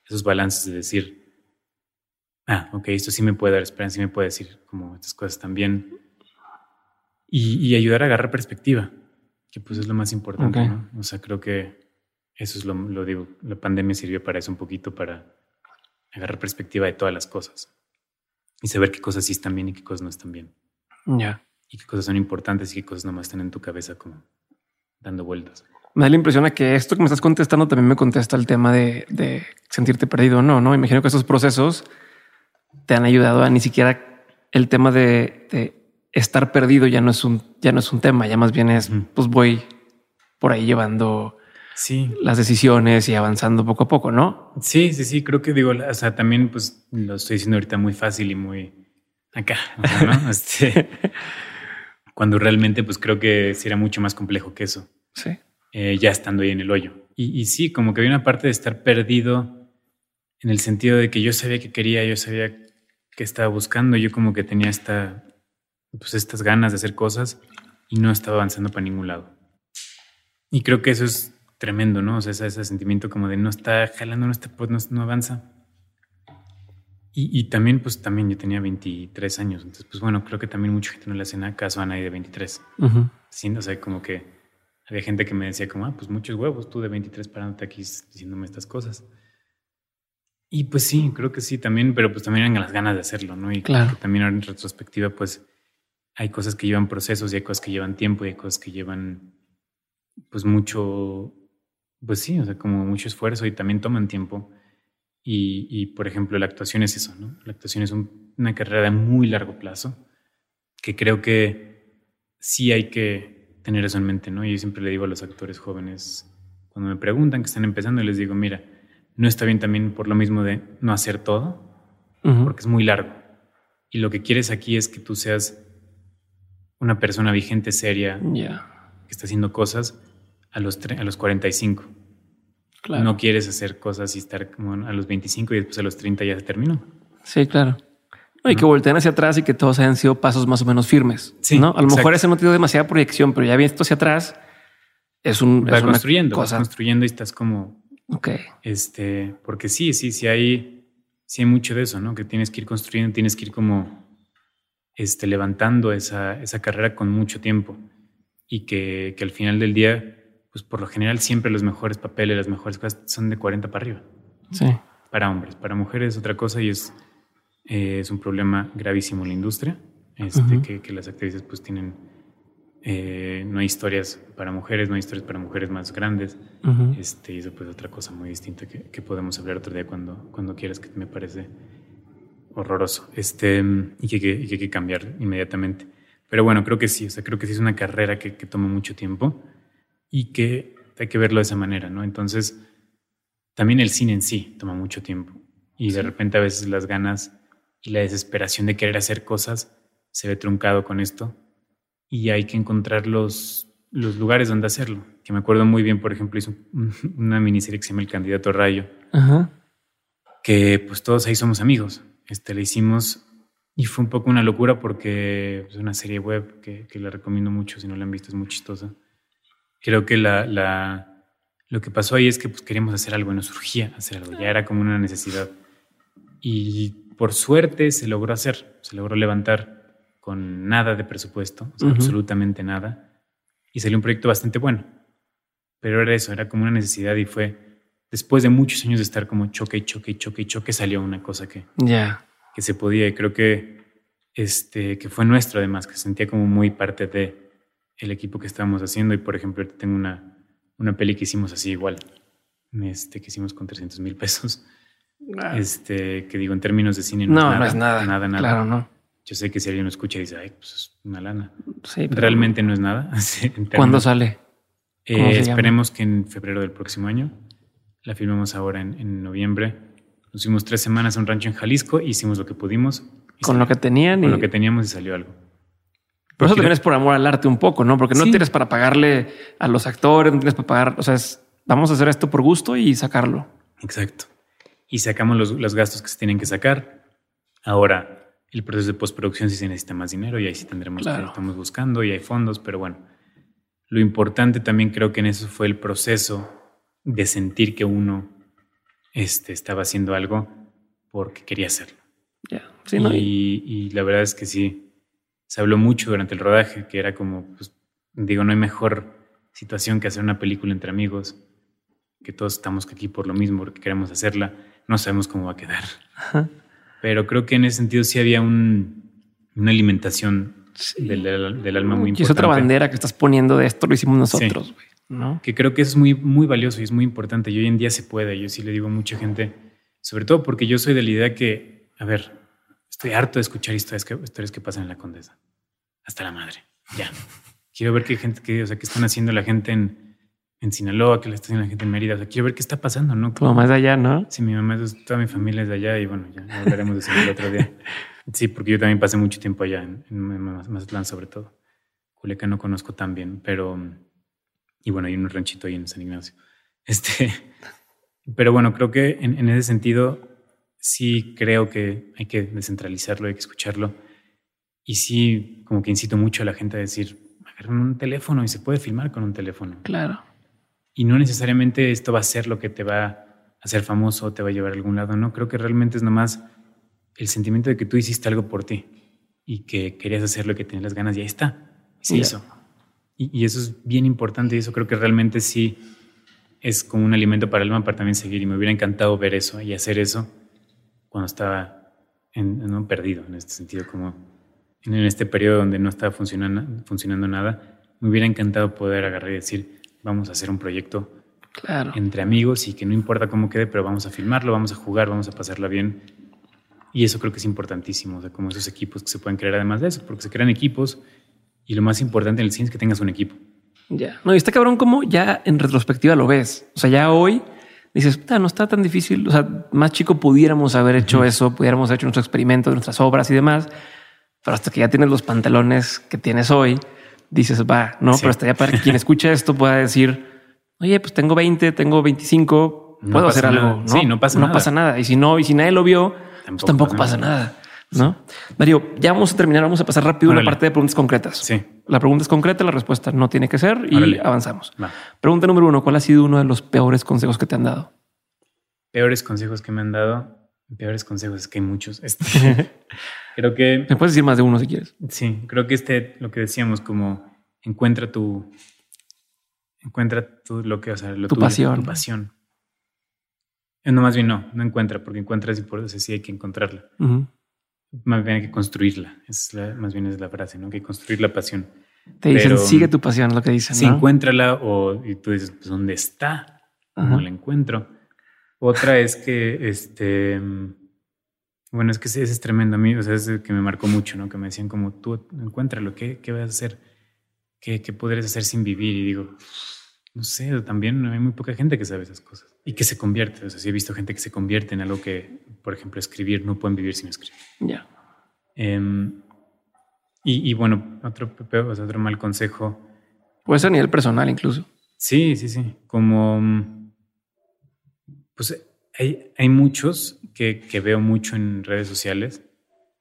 Speaker 2: esos balances de decir, ah, ok, esto sí me puede dar esperanza, sí me puede decir como estas cosas también, y, y ayudar a agarrar perspectiva, que pues es lo más importante. ¿no? O sea, creo que eso es lo, lo digo, la pandemia sirvió para eso un poquito, para agarrar perspectiva de todas las cosas y saber qué cosas sí están bien y qué cosas no están bien
Speaker 1: Ya.
Speaker 2: y qué cosas son importantes y qué cosas nomás están en tu cabeza como dando vueltas.
Speaker 1: Me da la impresión de que esto que me estás contestando también me contesta el tema de, de sentirte perdido o no, ¿no? Imagino que esos procesos te han ayudado a ni siquiera el tema de, de estar perdido ya no es un, ya no es un tema, ya más bien es, pues voy por ahí llevando
Speaker 2: Sí,
Speaker 1: las decisiones y avanzando poco a poco, ¿no?
Speaker 2: sí, sí, sí, creo que digo, o sea, también pues lo estoy diciendo ahorita muy fácil y muy acá, o sea, ¿no? Este, cuando realmente pues creo que sí era mucho más complejo que eso.
Speaker 1: Sí.
Speaker 2: eh, ya estando ahí en el hoyo. Y, y sí, como que había una parte de estar perdido en el sentido de que yo sabía que quería, yo sabía que estaba buscando, yo como que tenía esta, pues estas ganas de hacer cosas y no estaba avanzando para ningún lado. Y creo que eso es tremendo, ¿no? O sea, ese, ese sentimiento como de no está jalando, no, está, pues no, no avanza. Y, y también, pues también yo tenía 23 años, entonces, pues bueno, creo que también mucha gente no le hace nada caso a nadie de 23.
Speaker 1: Ujú.
Speaker 2: Sí, o sea, como que había gente que me decía como, ah, pues muchos huevos, tú de 23 parándote aquí diciéndome estas cosas. Y pues sí, creo que sí también, pero pues también eran las ganas de hacerlo, ¿no? Y
Speaker 1: Claro.
Speaker 2: también ahora en retrospectiva, pues hay cosas que llevan procesos y hay cosas que llevan tiempo y hay cosas que llevan, pues mucho, pues sí, o sea, como mucho esfuerzo y también toman tiempo. Y, y, por ejemplo, la actuación es eso, ¿no? La actuación es un- una carrera de muy largo plazo que creo que sí hay que tener eso en mente, ¿no? Y yo siempre le digo a los actores jóvenes, cuando me preguntan que están empezando, les digo, mira, no está bien también por lo mismo de no hacer todo,
Speaker 1: Ujú.
Speaker 2: porque es muy largo. Y lo que quieres aquí es que tú seas una persona vigente, seria,
Speaker 1: Ya.
Speaker 2: que está haciendo cosas a los, a los 45.
Speaker 1: Claro.
Speaker 2: No quieres hacer cosas y estar como a los 25 y después a los 30 ya se terminó.
Speaker 1: Sí, claro. No, y que volteen hacia atrás y que todos hayan sido pasos más o menos firmes.
Speaker 2: Sí,
Speaker 1: ¿no? A lo mejor ese no tiene demasiada proyección, pero ya visto hacia atrás es un
Speaker 2: Vas
Speaker 1: es una
Speaker 2: construyendo, vas
Speaker 1: cosa.
Speaker 2: construyendo y estás como
Speaker 1: Ok.
Speaker 2: Este, porque sí, sí, sí hay, sí hay mucho de eso, ¿no? Que tienes que ir construyendo, tienes que ir como este, levantando esa, esa carrera con mucho tiempo y que, que, al final del día, pues por lo general siempre los mejores papeles, las mejores cosas son de 40 para arriba.
Speaker 1: Sí.
Speaker 2: Para hombres, para mujeres es otra cosa y es, eh, es un problema gravísimo en la industria, este, que, que, las actrices pues tienen, eh, no hay historias para mujeres, no hay historias para mujeres más grandes, este, y eso pues otra cosa muy distinta que, que, podemos hablar otro día cuando, cuando quieras, que me parece horroroso, este, y que, que, que hay que cambiar inmediatamente. Pero bueno, creo que sí, o sea, creo que sí es una carrera que, que toma mucho tiempo y que hay que verlo de esa manera, ¿no? Entonces, también el cine en sí toma mucho tiempo y de repente a veces las ganas y la desesperación de querer hacer cosas se ve truncado con esto y hay que encontrar los, los lugares donde hacerlo. Que me acuerdo muy bien, por ejemplo, hizo una miniserie que se llama El Candidato Rayo,
Speaker 1: Ajá.
Speaker 2: que pues todos ahí somos amigos. Este, le hicimos y fue un poco una locura porque es una serie web que, que la recomiendo mucho, si no la han visto es muy chistosa. Creo que la, la, lo que pasó ahí es que pues, queríamos hacer algo y nos surgía hacer algo, ya era como una necesidad. Y por suerte se logró hacer, se logró levantar con nada de presupuesto, o sea, uh -huh. absolutamente nada, y salió un proyecto bastante bueno. Pero era eso, era como una necesidad y fue después de muchos años de estar como choque y choque y choque y choque, salió una cosa que,
Speaker 1: yeah.
Speaker 2: que se podía y creo que, este, que fue nuestro además, que se sentía como muy parte de el equipo que estábamos haciendo y por ejemplo tengo una, una peli que hicimos así igual, este, que hicimos con 300 mil pesos. Ah. Este, que digo, en términos de cine
Speaker 1: no, no, es, nada, no es nada.
Speaker 2: Nada, nada.
Speaker 1: Claro, no.
Speaker 2: Yo sé que si alguien lo escucha y dice, ay, pues es una lana.
Speaker 1: Sí, pero
Speaker 2: Realmente no es nada.
Speaker 1: ¿Cuándo sale?
Speaker 2: Eh, esperemos que en febrero del próximo año. La filmamos ahora en, en, noviembre. Nos fuimos tres semanas a un rancho en Jalisco, hicimos lo que pudimos.
Speaker 1: Con lo que tenían.
Speaker 2: Con
Speaker 1: y...
Speaker 2: lo que teníamos y salió algo.
Speaker 1: Pero eso también es por amor al arte un poco, ¿no? Porque no sí. tienes para pagarle a los actores, no tienes para pagar, o sea, es, vamos a hacer esto por gusto y sacarlo.
Speaker 2: Exacto. Y sacamos los, los gastos que se tienen que sacar. Ahora, el proceso de postproducción sí se necesita más dinero y ahí sí tendremos claro. que estamos buscando y hay fondos, pero bueno, lo importante también creo que en eso fue el proceso de sentir que uno este, estaba haciendo algo porque quería hacerlo.
Speaker 1: Yeah. Sí, ¿no?
Speaker 2: y, y, la verdad es que sí, se habló mucho durante el rodaje, que era como, pues, digo, no hay mejor situación que hacer una película entre amigos, que todos estamos aquí por lo mismo, porque queremos hacerla, no sabemos cómo va a quedar.
Speaker 1: Ajá.
Speaker 2: Pero creo que en ese sentido sí había un, una alimentación sí. del, del, alma muy importante.
Speaker 1: Y es otra bandera que estás poniendo de esto, lo hicimos nosotros,
Speaker 2: sí.
Speaker 1: ¿no?
Speaker 2: Que creo que eso es muy, muy valioso y es muy importante. Y hoy en día se puede. Yo sí le digo a mucha gente, sobre todo porque yo soy de la idea que, a ver, estoy harto de escuchar historias que, historias que pasan en la condesa. Hasta la madre. Ya. Quiero ver qué gente, qué, o sea, qué están haciendo la gente en, en Sinaloa, qué le está haciendo la gente en Mérida. O sea, quiero ver qué está pasando, ¿no?
Speaker 1: Tu mamá es de allá, ¿no?
Speaker 2: Sí, mi mamá es, toda mi familia es de allá y bueno, ya hablaremos de eso el otro día. Sí, porque yo también pasé mucho tiempo allá, en, en Mazatlán sobre todo. Culiacán no conozco tan bien, pero... Y bueno, hay un ranchito ahí en San Ignacio. Este, pero bueno, creo que en, en ese sentido sí creo que hay que descentralizarlo, hay que escucharlo. Y sí, como que incito mucho a la gente a decir, agarren un teléfono y se puede filmar con un teléfono.
Speaker 1: Claro.
Speaker 2: Y no necesariamente esto va a ser lo que te va a hacer famoso o te va a llevar a algún lado, ¿no? Creo que realmente es nomás el sentimiento de que tú hiciste algo por ti y que querías hacerlo, que tenías las ganas y ahí está. Y se hizo. Y, y, eso es bien importante y eso creo que realmente sí es como un alimento para el alma para también seguir. Y me hubiera encantado ver eso y hacer eso cuando estaba en, en, perdido, en este sentido, como en este periodo donde no estaba funcionando, funcionando nada, me hubiera encantado poder agarrar y decir, vamos a hacer un proyecto
Speaker 1: claro.
Speaker 2: entre amigos y que no importa cómo quede, pero vamos a filmarlo, vamos a jugar, vamos a pasarla bien. Y eso creo que es importantísimo, o sea, como esos equipos que se pueden crear además de eso, porque se crean equipos y lo más importante en el cine es que tengas un equipo.
Speaker 1: Ya, no, y está cabrón como ya en retrospectiva lo ves. O sea, ya hoy dices, no está tan difícil. O sea, más chico pudiéramos haber hecho eso, pudiéramos haber hecho nuestro experimento, nuestras obras y demás. Pero hasta que ya tienes los pantalones que tienes hoy, dices, va, no, sí. pero hasta ya para que quien escuche esto pueda decir, oye, pues tengo 20, tengo 25, no puedo hacer
Speaker 2: nada.
Speaker 1: algo. No,
Speaker 2: sí, no pasa
Speaker 1: no
Speaker 2: nada.
Speaker 1: pasa nada. Y si no, y si nadie lo vio, tampoco, pues tampoco pasa nada. ¿No? Mario, ya vamos a terminar, vamos a pasar rápido Órale. una parte de preguntas concretas.
Speaker 2: Sí.
Speaker 1: La pregunta es concreta, la respuesta no tiene que ser y
Speaker 2: Órale.
Speaker 1: avanzamos.
Speaker 2: Va.
Speaker 1: Pregunta número uno, ¿cuál ha sido uno de los peores consejos que te han dado?
Speaker 2: Peores consejos que me han dado, peores consejos, es que hay muchos. Este, creo que...
Speaker 1: Me puedes decir más de uno si quieres.
Speaker 2: Sí, creo que este, lo que decíamos, como encuentra tu... Encuentra tu, lo que, o sea, lo
Speaker 1: Tu
Speaker 2: tuyo,
Speaker 1: pasión.
Speaker 2: Tu pasión. Eh, No, más bien no, no encuentra, porque encuentras y por eso sí hay que encontrarla. Más bien hay que construirla. Es la- más bien es la frase, ¿no? Que construir la pasión.
Speaker 1: Te dicen,
Speaker 2: Pero-
Speaker 1: sigue tu pasión, lo que dicen.
Speaker 2: Si
Speaker 1: ¿no?
Speaker 2: encuéntrala o y tú dices, pues, ¿dónde está? No la encuentro. Otra es que, este, mm, bueno, es que ese es tremendo a mí, o sea, es que me marcó mucho, ¿no? Que me decían como, tú encuéntralo, ¿qué, qué vas a hacer? ¿Qué, ¿Qué podrías hacer sin vivir? Y digo, no sé, también hay muy poca gente que sabe esas cosas y que se convierte. O sea, sí he visto gente que se convierte en algo que, por ejemplo, escribir, no pueden vivir sin escribir.
Speaker 1: Ya.
Speaker 2: Em, y, y bueno, otro, pe- o sea, otro mal consejo
Speaker 1: Puede ser a nivel personal incluso.
Speaker 2: Sí, sí, sí. Como, pues hay, hay muchos que, que veo mucho en redes sociales,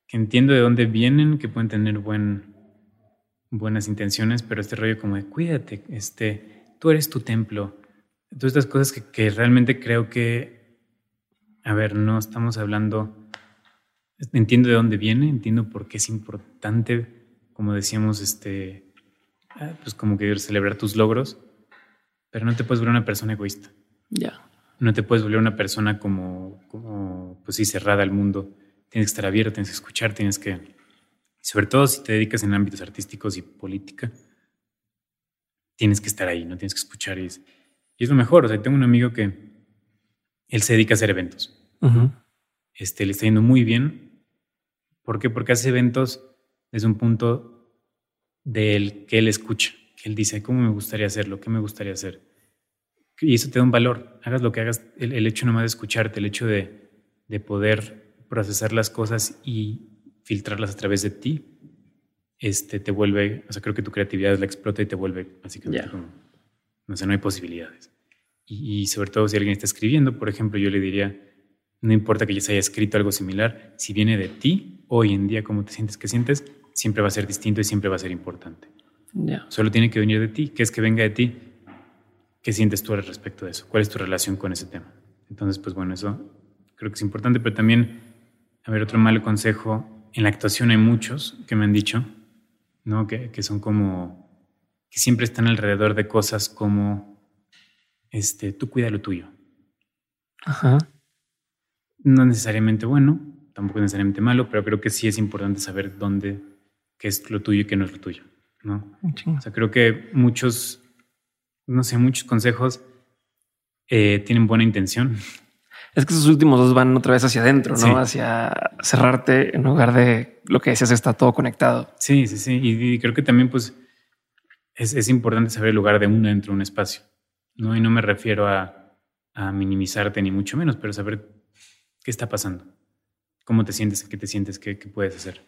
Speaker 2: que entiendo de dónde vienen, que pueden tener buen, buenas intenciones, pero este rollo como de cuídate, este, tú eres tu templo. Todas estas cosas que, que realmente creo que, a ver, no estamos hablando, entiendo de dónde viene, entiendo por qué es importante, como decíamos, este, ah, pues como que celebrar tus logros, pero no te puedes volver una persona egoísta.
Speaker 1: Ya.
Speaker 2: No te puedes volver una persona como, como pues sí, cerrada al mundo. Tienes que estar abierto, tienes que escuchar, tienes que, sobre todo si te dedicas en ámbitos artísticos y política, tienes que estar ahí, no tienes que escuchar. Y es, y es lo mejor. O sea, tengo un amigo que él se dedica a hacer eventos. Este, le está yendo muy bien. ¿Por qué? Porque hace eventos desde un punto del que él escucha, que él dice, ¿cómo me gustaría hacerlo? ¿Qué me gustaría hacer? Y eso te da un valor. Hagas lo que hagas, el, el hecho nomás de escucharte, el hecho de, de poder procesar las cosas y filtrarlas a través de ti, este, te vuelve, o sea, creo que tu creatividad la explota y te vuelve básicamente
Speaker 1: Ya.
Speaker 2: como, no sé, no hay posibilidades. Y, y sobre todo si alguien está escribiendo, por ejemplo, yo le diría, no importa que ya se haya escrito algo similar, si viene de ti, hoy en día, cómo te sientes, qué sientes, siempre va a ser distinto y siempre va a ser importante.
Speaker 1: Ya.
Speaker 2: Solo tiene que venir de ti. ¿Qué es que venga de ti? ¿Qué sientes tú al respecto de eso? ¿Cuál es tu relación con ese tema? Entonces, pues bueno, eso creo que es importante, pero también, a ver, otro malo consejo, en la actuación hay muchos que me han dicho, ¿no? Que, que son como, que siempre están alrededor de cosas como, este, tú cuida lo tuyo.
Speaker 1: Ajá.
Speaker 2: No necesariamente bueno, tampoco necesariamente malo, pero creo que sí es importante saber dónde, qué es lo tuyo y qué no es lo tuyo, ¿no? O sea, creo que muchos, no sé, muchos consejos eh, tienen buena intención.
Speaker 1: Es que esos últimos dos van otra vez hacia adentro, ¿no?
Speaker 2: Sí.
Speaker 1: Hacia cerrarte en lugar de lo que decías está todo conectado.
Speaker 2: Sí, sí, sí. Y, y creo que también, pues, es, es importante saber el lugar de uno dentro de un espacio, ¿no? Y no me refiero a, a minimizarte ni mucho menos, pero saber qué está pasando, cómo te sientes, qué te sientes, qué, qué puedes hacer.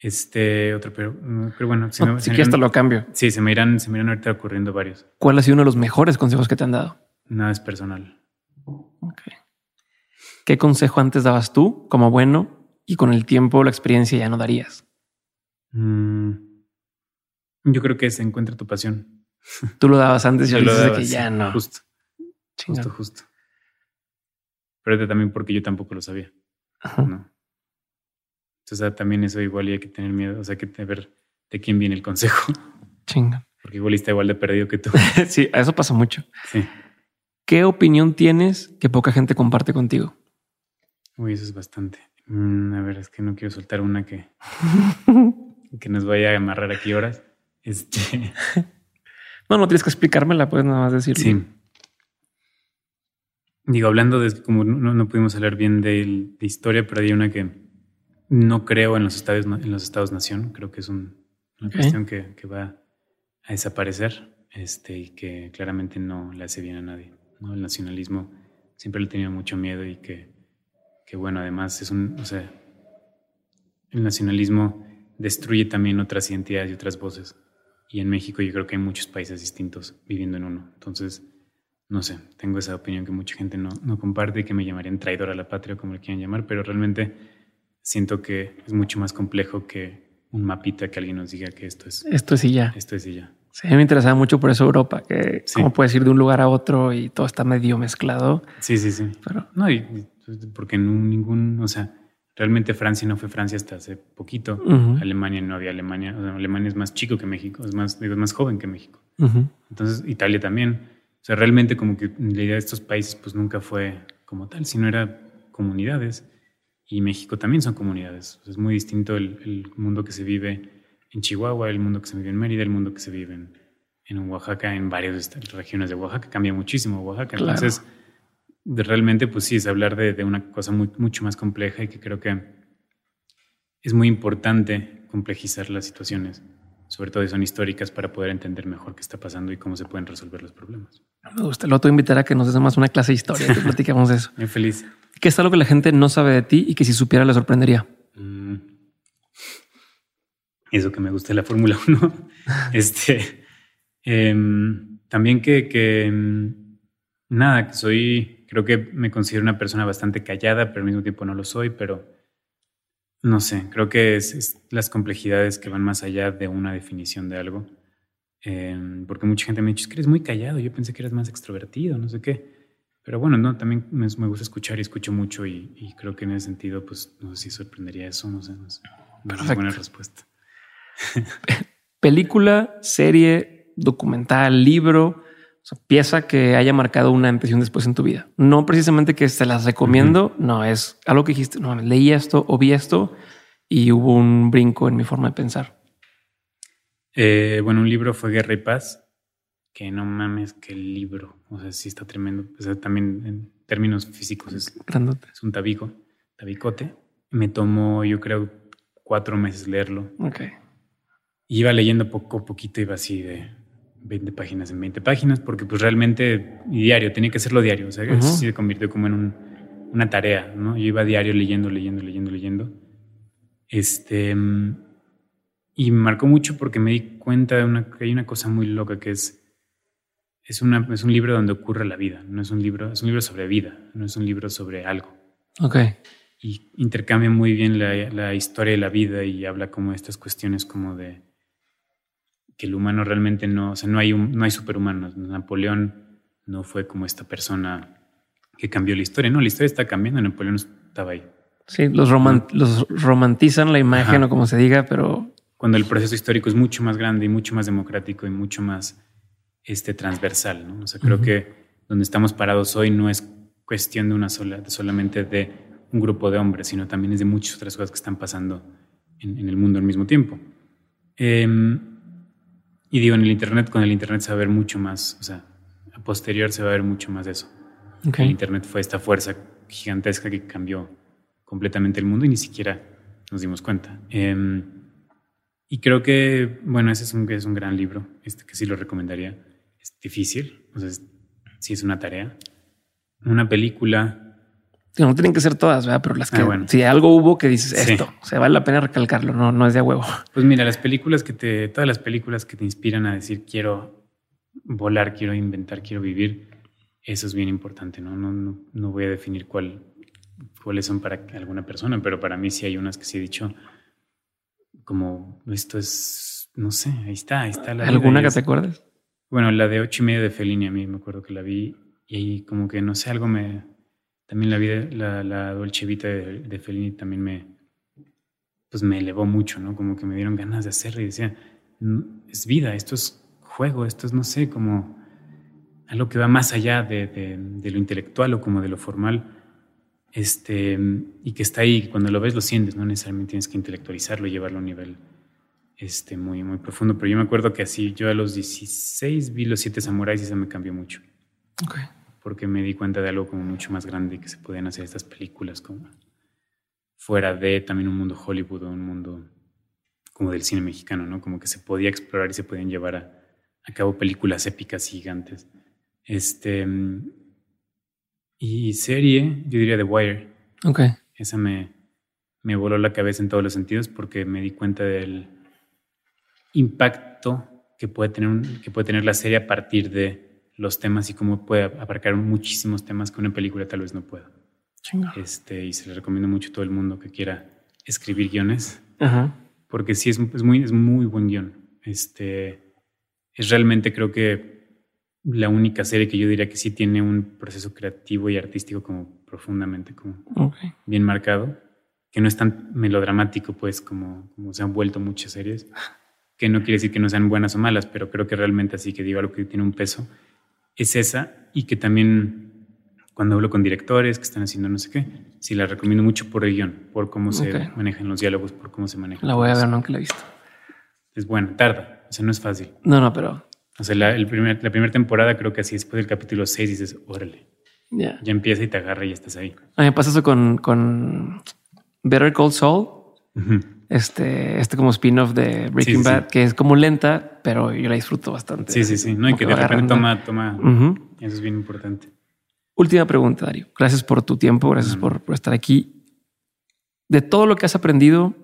Speaker 2: Este, otro, pero, pero bueno, se
Speaker 1: No,
Speaker 2: me-
Speaker 1: si quieres te lo cambio.
Speaker 2: Sí, se me irán, se me irán ahorita ocurriendo varios.
Speaker 1: ¿Cuál ha sido uno de los mejores consejos que te han dado?
Speaker 2: Nada es personal.
Speaker 1: Ok. ¿Qué consejo antes dabas tú como bueno y con el tiempo, la experiencia ya no darías?
Speaker 2: Mm, yo creo que se encuentra tu pasión.
Speaker 1: Tú lo dabas antes y
Speaker 2: Yo lo
Speaker 1: dices
Speaker 2: daba,
Speaker 1: que
Speaker 2: sí,
Speaker 1: ya no.
Speaker 2: Justo,
Speaker 1: Chinga.
Speaker 2: justo, justo. Pero ahorita también porque yo tampoco lo sabía,
Speaker 1: Ajá.
Speaker 2: ¿no? Entonces también eso igual y hay que tener miedo, o sea, hay que ver de quién viene el consejo,
Speaker 1: Chinga.
Speaker 2: porque igual está igual de perdido que tú.
Speaker 1: Sí, a eso pasa mucho.
Speaker 2: Sí.
Speaker 1: ¿Qué opinión tienes que poca gente comparte contigo?
Speaker 2: Uy, eso es bastante. Mm, a ver, es que no quiero soltar una que, que nos vaya a amarrar aquí horas. Este,
Speaker 1: No, no tienes que explicármela, puedes nada más decirlo.
Speaker 2: sí. Digo, hablando de como no, no pudimos hablar bien de, de historia, pero hay una que no creo en los estados en los estados nación. Creo que es un- una cuestión que, que va a desaparecer, este, y que claramente no le hace bien a nadie. ¿no? El nacionalismo siempre le he tenido mucho miedo y que, que bueno, además es un, o sea, el nacionalismo destruye también otras identidades y otras voces. Y en México yo creo que hay muchos países distintos viviendo en uno. Entonces, no sé, tengo esa opinión que mucha gente no, no comparte y que me llamarían traidor a la patria, como le quieran llamar, pero realmente siento que es mucho más complejo que un mapita que alguien nos diga que esto es,
Speaker 1: Esto sí ya.
Speaker 2: esto es y ya.
Speaker 1: Sí, me interesaba mucho por eso Europa, que
Speaker 2: Sí.
Speaker 1: cómo puedes ir de un lugar a otro y todo está medio mezclado.
Speaker 2: Sí, sí, sí.
Speaker 1: Pero
Speaker 2: No, y, y porque en ningún, o sea, Realmente Francia no fue Francia hasta hace poquito. Alemania no había Alemania. Alemania es más chico que México, es más, es más joven que México. Entonces, Italia también. O sea, realmente como que la idea de estos países pues nunca fue como tal, sino era comunidades. Y México también son comunidades. es muy distinto el, mundo que se vive en Chihuahua, el mundo que se vive en Mérida, el mundo que se vive en, en Oaxaca, en varias regiones de Oaxaca. Cambia muchísimo Oaxaca. Entonces, realmente, pues sí, es hablar de, una cosa muy, mucho más compleja y que creo que es muy importante complejizar las situaciones, sobre todo si son históricas, para poder entender mejor qué está pasando y cómo se pueden resolver los problemas.
Speaker 1: Me gusta. Lo otro invitar a que nos des más una clase de historia y platicamos de eso.
Speaker 2: Muy feliz.
Speaker 1: ¿Qué es algo que la gente no sabe de ti y que si supiera le sorprendería? Mm.
Speaker 2: Eso que me gusta de la Fórmula 1. este, em, también que, que em, nada, que soy Creo que me considero una persona bastante callada, pero al mismo tiempo no lo soy, pero no sé, creo que es, las complejidades que van más allá de una definición de algo. Em, porque mucha gente me ha dicho, es que eres muy callado, yo pensé que eres más extrovertido, no sé qué. Pero bueno, no, también me, gusta escuchar y escucho mucho y, creo que en ese sentido, pues no sé si sorprendería eso, no sé, no sé. buena respuesta.
Speaker 1: Película, serie, documental, libro o sea, pieza que haya marcado una impresión después en tu vida. No precisamente que se las recomiendo, no es algo que dijiste, no, leí esto o vi esto y hubo un brinco en mi forma de pensar.
Speaker 2: Eh, bueno, un libro fue Guerra y Paz, que no mames, que el libro, o sea, sí está tremendo. O sea, también en términos físicos es, es un tabico, tabicote. Me tomó, yo creo, cuatro meses leerlo.
Speaker 1: Ok.
Speaker 2: Iba leyendo poco a poquito, iba así de 20 páginas en 20 páginas, porque pues realmente diario, tenía que hacerlo diario, o sea, eso sí se convirtió como en una tarea, ¿no? Yo iba diario leyendo, leyendo, leyendo, leyendo. Este, y me marcó mucho porque me di cuenta de una, que hay una cosa muy loca que es, es, una, es un libro donde ocurre la vida, no es un libro, es un libro sobre vida, no es un libro sobre algo.
Speaker 1: Ok.
Speaker 2: Y intercambia muy bien la, la historia de la vida y habla como estas cuestiones como de que el humano realmente no, o sea, no hay, no hay superhumanos. Napoleón no fue como esta persona que cambió la historia. No, la historia está cambiando, Napoleón estaba ahí.
Speaker 1: Sí, los, los romantizan la imagen o como se diga, pero...
Speaker 2: Cuando el proceso histórico es mucho más grande y mucho más democrático y mucho más este, transversal, ¿no? O sea, creo que donde estamos parados hoy no es cuestión de una sola, solamente de un grupo de hombres, sino también es de muchas otras cosas que están pasando en, en el mundo al mismo tiempo. Eh, y digo, en el Internet, con el Internet se va a ver mucho más, o sea, a posterior se va a ver mucho más de eso. El Internet fue esta fuerza gigantesca que cambió completamente el mundo y ni siquiera nos dimos cuenta. Em, y creo que, bueno, ese es un, es un gran libro, este que sí lo recomendaría. Es difícil, o sea, sí es una tarea. Una película,
Speaker 1: no tienen que ser todas, ¿verdad? Pero las que, ah, si algo hubo que dices esto, se vale la pena recalcarlo, no, no es de huevo.
Speaker 2: Pues mira, las películas que te, todas las películas que te inspiran a decir quiero volar, quiero inventar, quiero vivir, eso es bien importante, ¿no? No, no, no voy a definir cuál, cuáles son para alguna persona, pero para mí sí hay unas que sí he dicho, como esto es, no sé, ahí está, ahí está
Speaker 1: la. ¿Alguna que te acuerdes?
Speaker 2: Bueno, la de ocho y medio de Fellini, a mí me acuerdo que la vi y ahí como que, no sé, algo me también la vida, la, la Dolce Vita de, Fellini también me, pues me elevó mucho, ¿no? Como que me dieron ganas de hacerlo y decía, es vida, esto es juego, esto es, no sé, como algo que va más allá de, de, lo intelectual o como de lo formal, este, y que está ahí, cuando lo ves lo sientes, no necesariamente tienes que intelectualizarlo y llevarlo a un nivel este, muy, muy profundo, pero yo me acuerdo que así, yo a los 16 vi Los Siete Samuráis y eso me cambió mucho.
Speaker 1: Okay
Speaker 2: porque me di cuenta de algo como mucho más grande que se podían hacer estas películas como fuera de también un mundo Hollywood o un mundo como del cine mexicano, ¿no? Como que se podía explorar y se podían llevar a, cabo películas épicas gigantes. Este y serie, yo diría The Wire.
Speaker 1: Ok.
Speaker 2: Esa me, me voló la cabeza en todos los sentidos porque me di cuenta del impacto que puede tener, que puede tener la serie a partir de los temas y cómo puede abarcar muchísimos temas que una película tal vez no pueda. Este, y se le recomiendo mucho a todo el mundo que quiera escribir guiones, porque sí es, es, muy, es muy buen guion. Este, es realmente creo que la única serie que yo diría que sí tiene un proceso creativo y artístico como profundamente como bien marcado. que no es tan melodramático, pues, como, como se han vuelto muchas series, que no quiere decir que no sean buenas o malas, pero creo que realmente así que digo algo que tiene un peso, es esa y que también cuando hablo con directores que están haciendo no sé qué, sí la recomiendo mucho por el guion, por cómo se manejan los diálogos, por cómo se manejan.
Speaker 1: La voy a ver, nunca la he visto.
Speaker 2: Es bueno, tarda, o sea, no es fácil.
Speaker 1: No, no, pero...
Speaker 2: O sea, la, el primer, la primera temporada creo que así, después del capítulo 6 dices, órale. Ya. Ya empieza y te agarra y ya estás ahí.
Speaker 1: A mí me pasa eso con, con Better Call Saul. Este, este como spin-off de Breaking Bad, que es como lenta, pero yo la disfruto bastante.
Speaker 2: Sí, sí, sí. No, y que de repente toma, toma. Eso es bien importante.
Speaker 1: Última pregunta, Dario. Gracias por tu tiempo, gracias por, por, estar aquí. De todo lo que has aprendido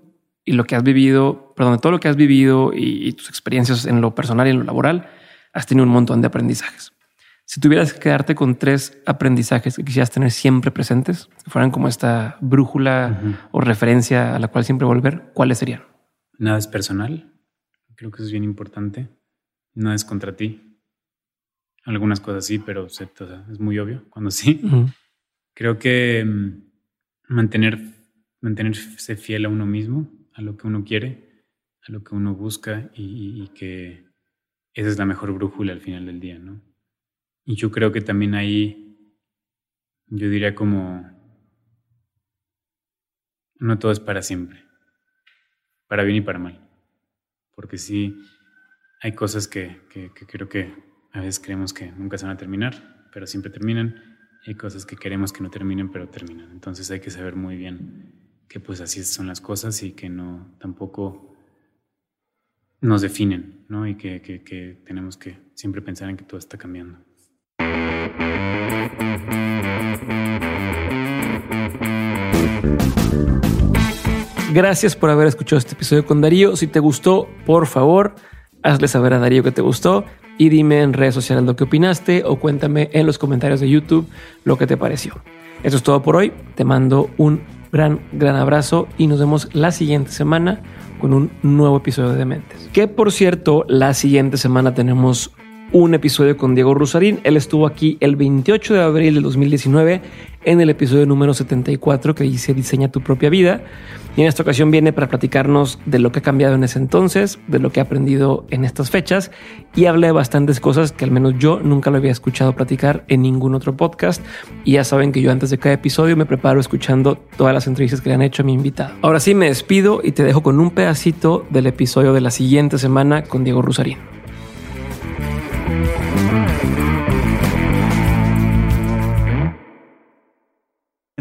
Speaker 1: y lo que has vivido, perdón, de todo lo que has vivido y, y tus experiencias en lo personal y en lo laboral, has tenido un montón de aprendizajes. Si tuvieras que quedarte con tres aprendizajes que quisieras tener siempre presentes, que fueran como esta brújula o referencia a la cual siempre volver, ¿cuáles serían?
Speaker 2: Nada es personal. Creo que eso es bien importante. Nada es contra ti. Algunas cosas sí, pero es muy obvio cuando sí. Creo que mm, mantener, mantenerse fiel a uno mismo, a lo que uno quiere, a lo que uno busca y, y que esa es la mejor brújula al final del día, ¿no? Y yo creo que también ahí, yo diría como, no todo es para siempre, para bien y para mal. Porque sí, hay cosas que, que, creo que a veces creemos que nunca se van a terminar, pero siempre terminan. hay cosas que queremos que no terminen, pero terminan. Entonces hay que saber muy bien que pues así son las cosas y que no tampoco nos definen, ¿no? Y que, que tenemos que siempre pensar en que todo está cambiando.
Speaker 1: Gracias por haber escuchado este episodio con Darío. Si te gustó, por favor, hazle saber a Darío que te gustó y dime en redes sociales lo que opinaste o cuéntame en los comentarios de YouTube lo que te pareció. Eso es todo por hoy. Te mando un gran, gran abrazo y nos vemos la siguiente semana con un nuevo episodio de Dementes. Que por cierto, la siguiente semana tenemos un episodio con Diego Rusarín. Él estuvo aquí el 28 de abril del 2019 en el episodio número 74 que dice Diseña tu propia vida. Y en esta ocasión viene para platicarnos de lo que ha cambiado en ese entonces, de lo que ha aprendido en estas fechas y habla de bastantes cosas que al menos yo nunca lo había escuchado platicar en ningún otro podcast. Y ya saben que yo antes de cada episodio me preparo escuchando todas las entrevistas que le han hecho a mi invitado. Ahora sí me despido y te dejo con un pedacito del episodio de la siguiente semana con Diego Rusarín.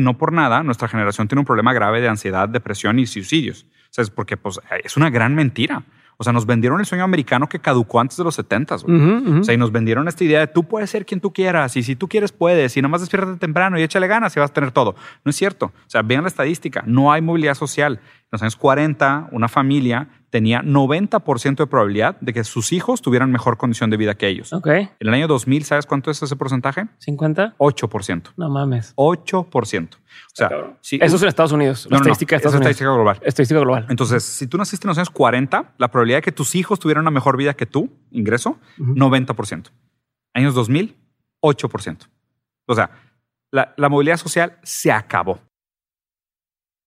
Speaker 3: No por nada nuestra generación tiene un problema grave de ansiedad, depresión y suicidios. O sea, es porque pues, es una gran mentira. O sea, nos vendieron el sueño americano que caducó antes de los 70. O sea, y nos vendieron esta idea de tú puedes ser quien tú quieras y si tú quieres puedes y nomás despiértate temprano y échale ganas y vas a tener todo. No es cierto. O sea, vean la estadística. No hay movilidad social. En los años 40, una familia tenía 90% de probabilidad de que sus hijos tuvieran mejor condición de vida que ellos.
Speaker 1: Ok.
Speaker 3: En el año 2000, ¿sabes cuánto es ese porcentaje?
Speaker 1: 50.
Speaker 3: 8%.
Speaker 1: No mames.
Speaker 3: 8%. O sea,
Speaker 1: sí, eso es en Estados Unidos. La estadística de Estados
Speaker 3: Unidos. estadística global.
Speaker 1: Estadística global.
Speaker 3: Entonces, si tú naciste en los años 40, la probabilidad de que tus hijos tuvieran una mejor vida que tú, ingreso, 90%. Años 2000, 8%. O sea, la, la movilidad social se acabó.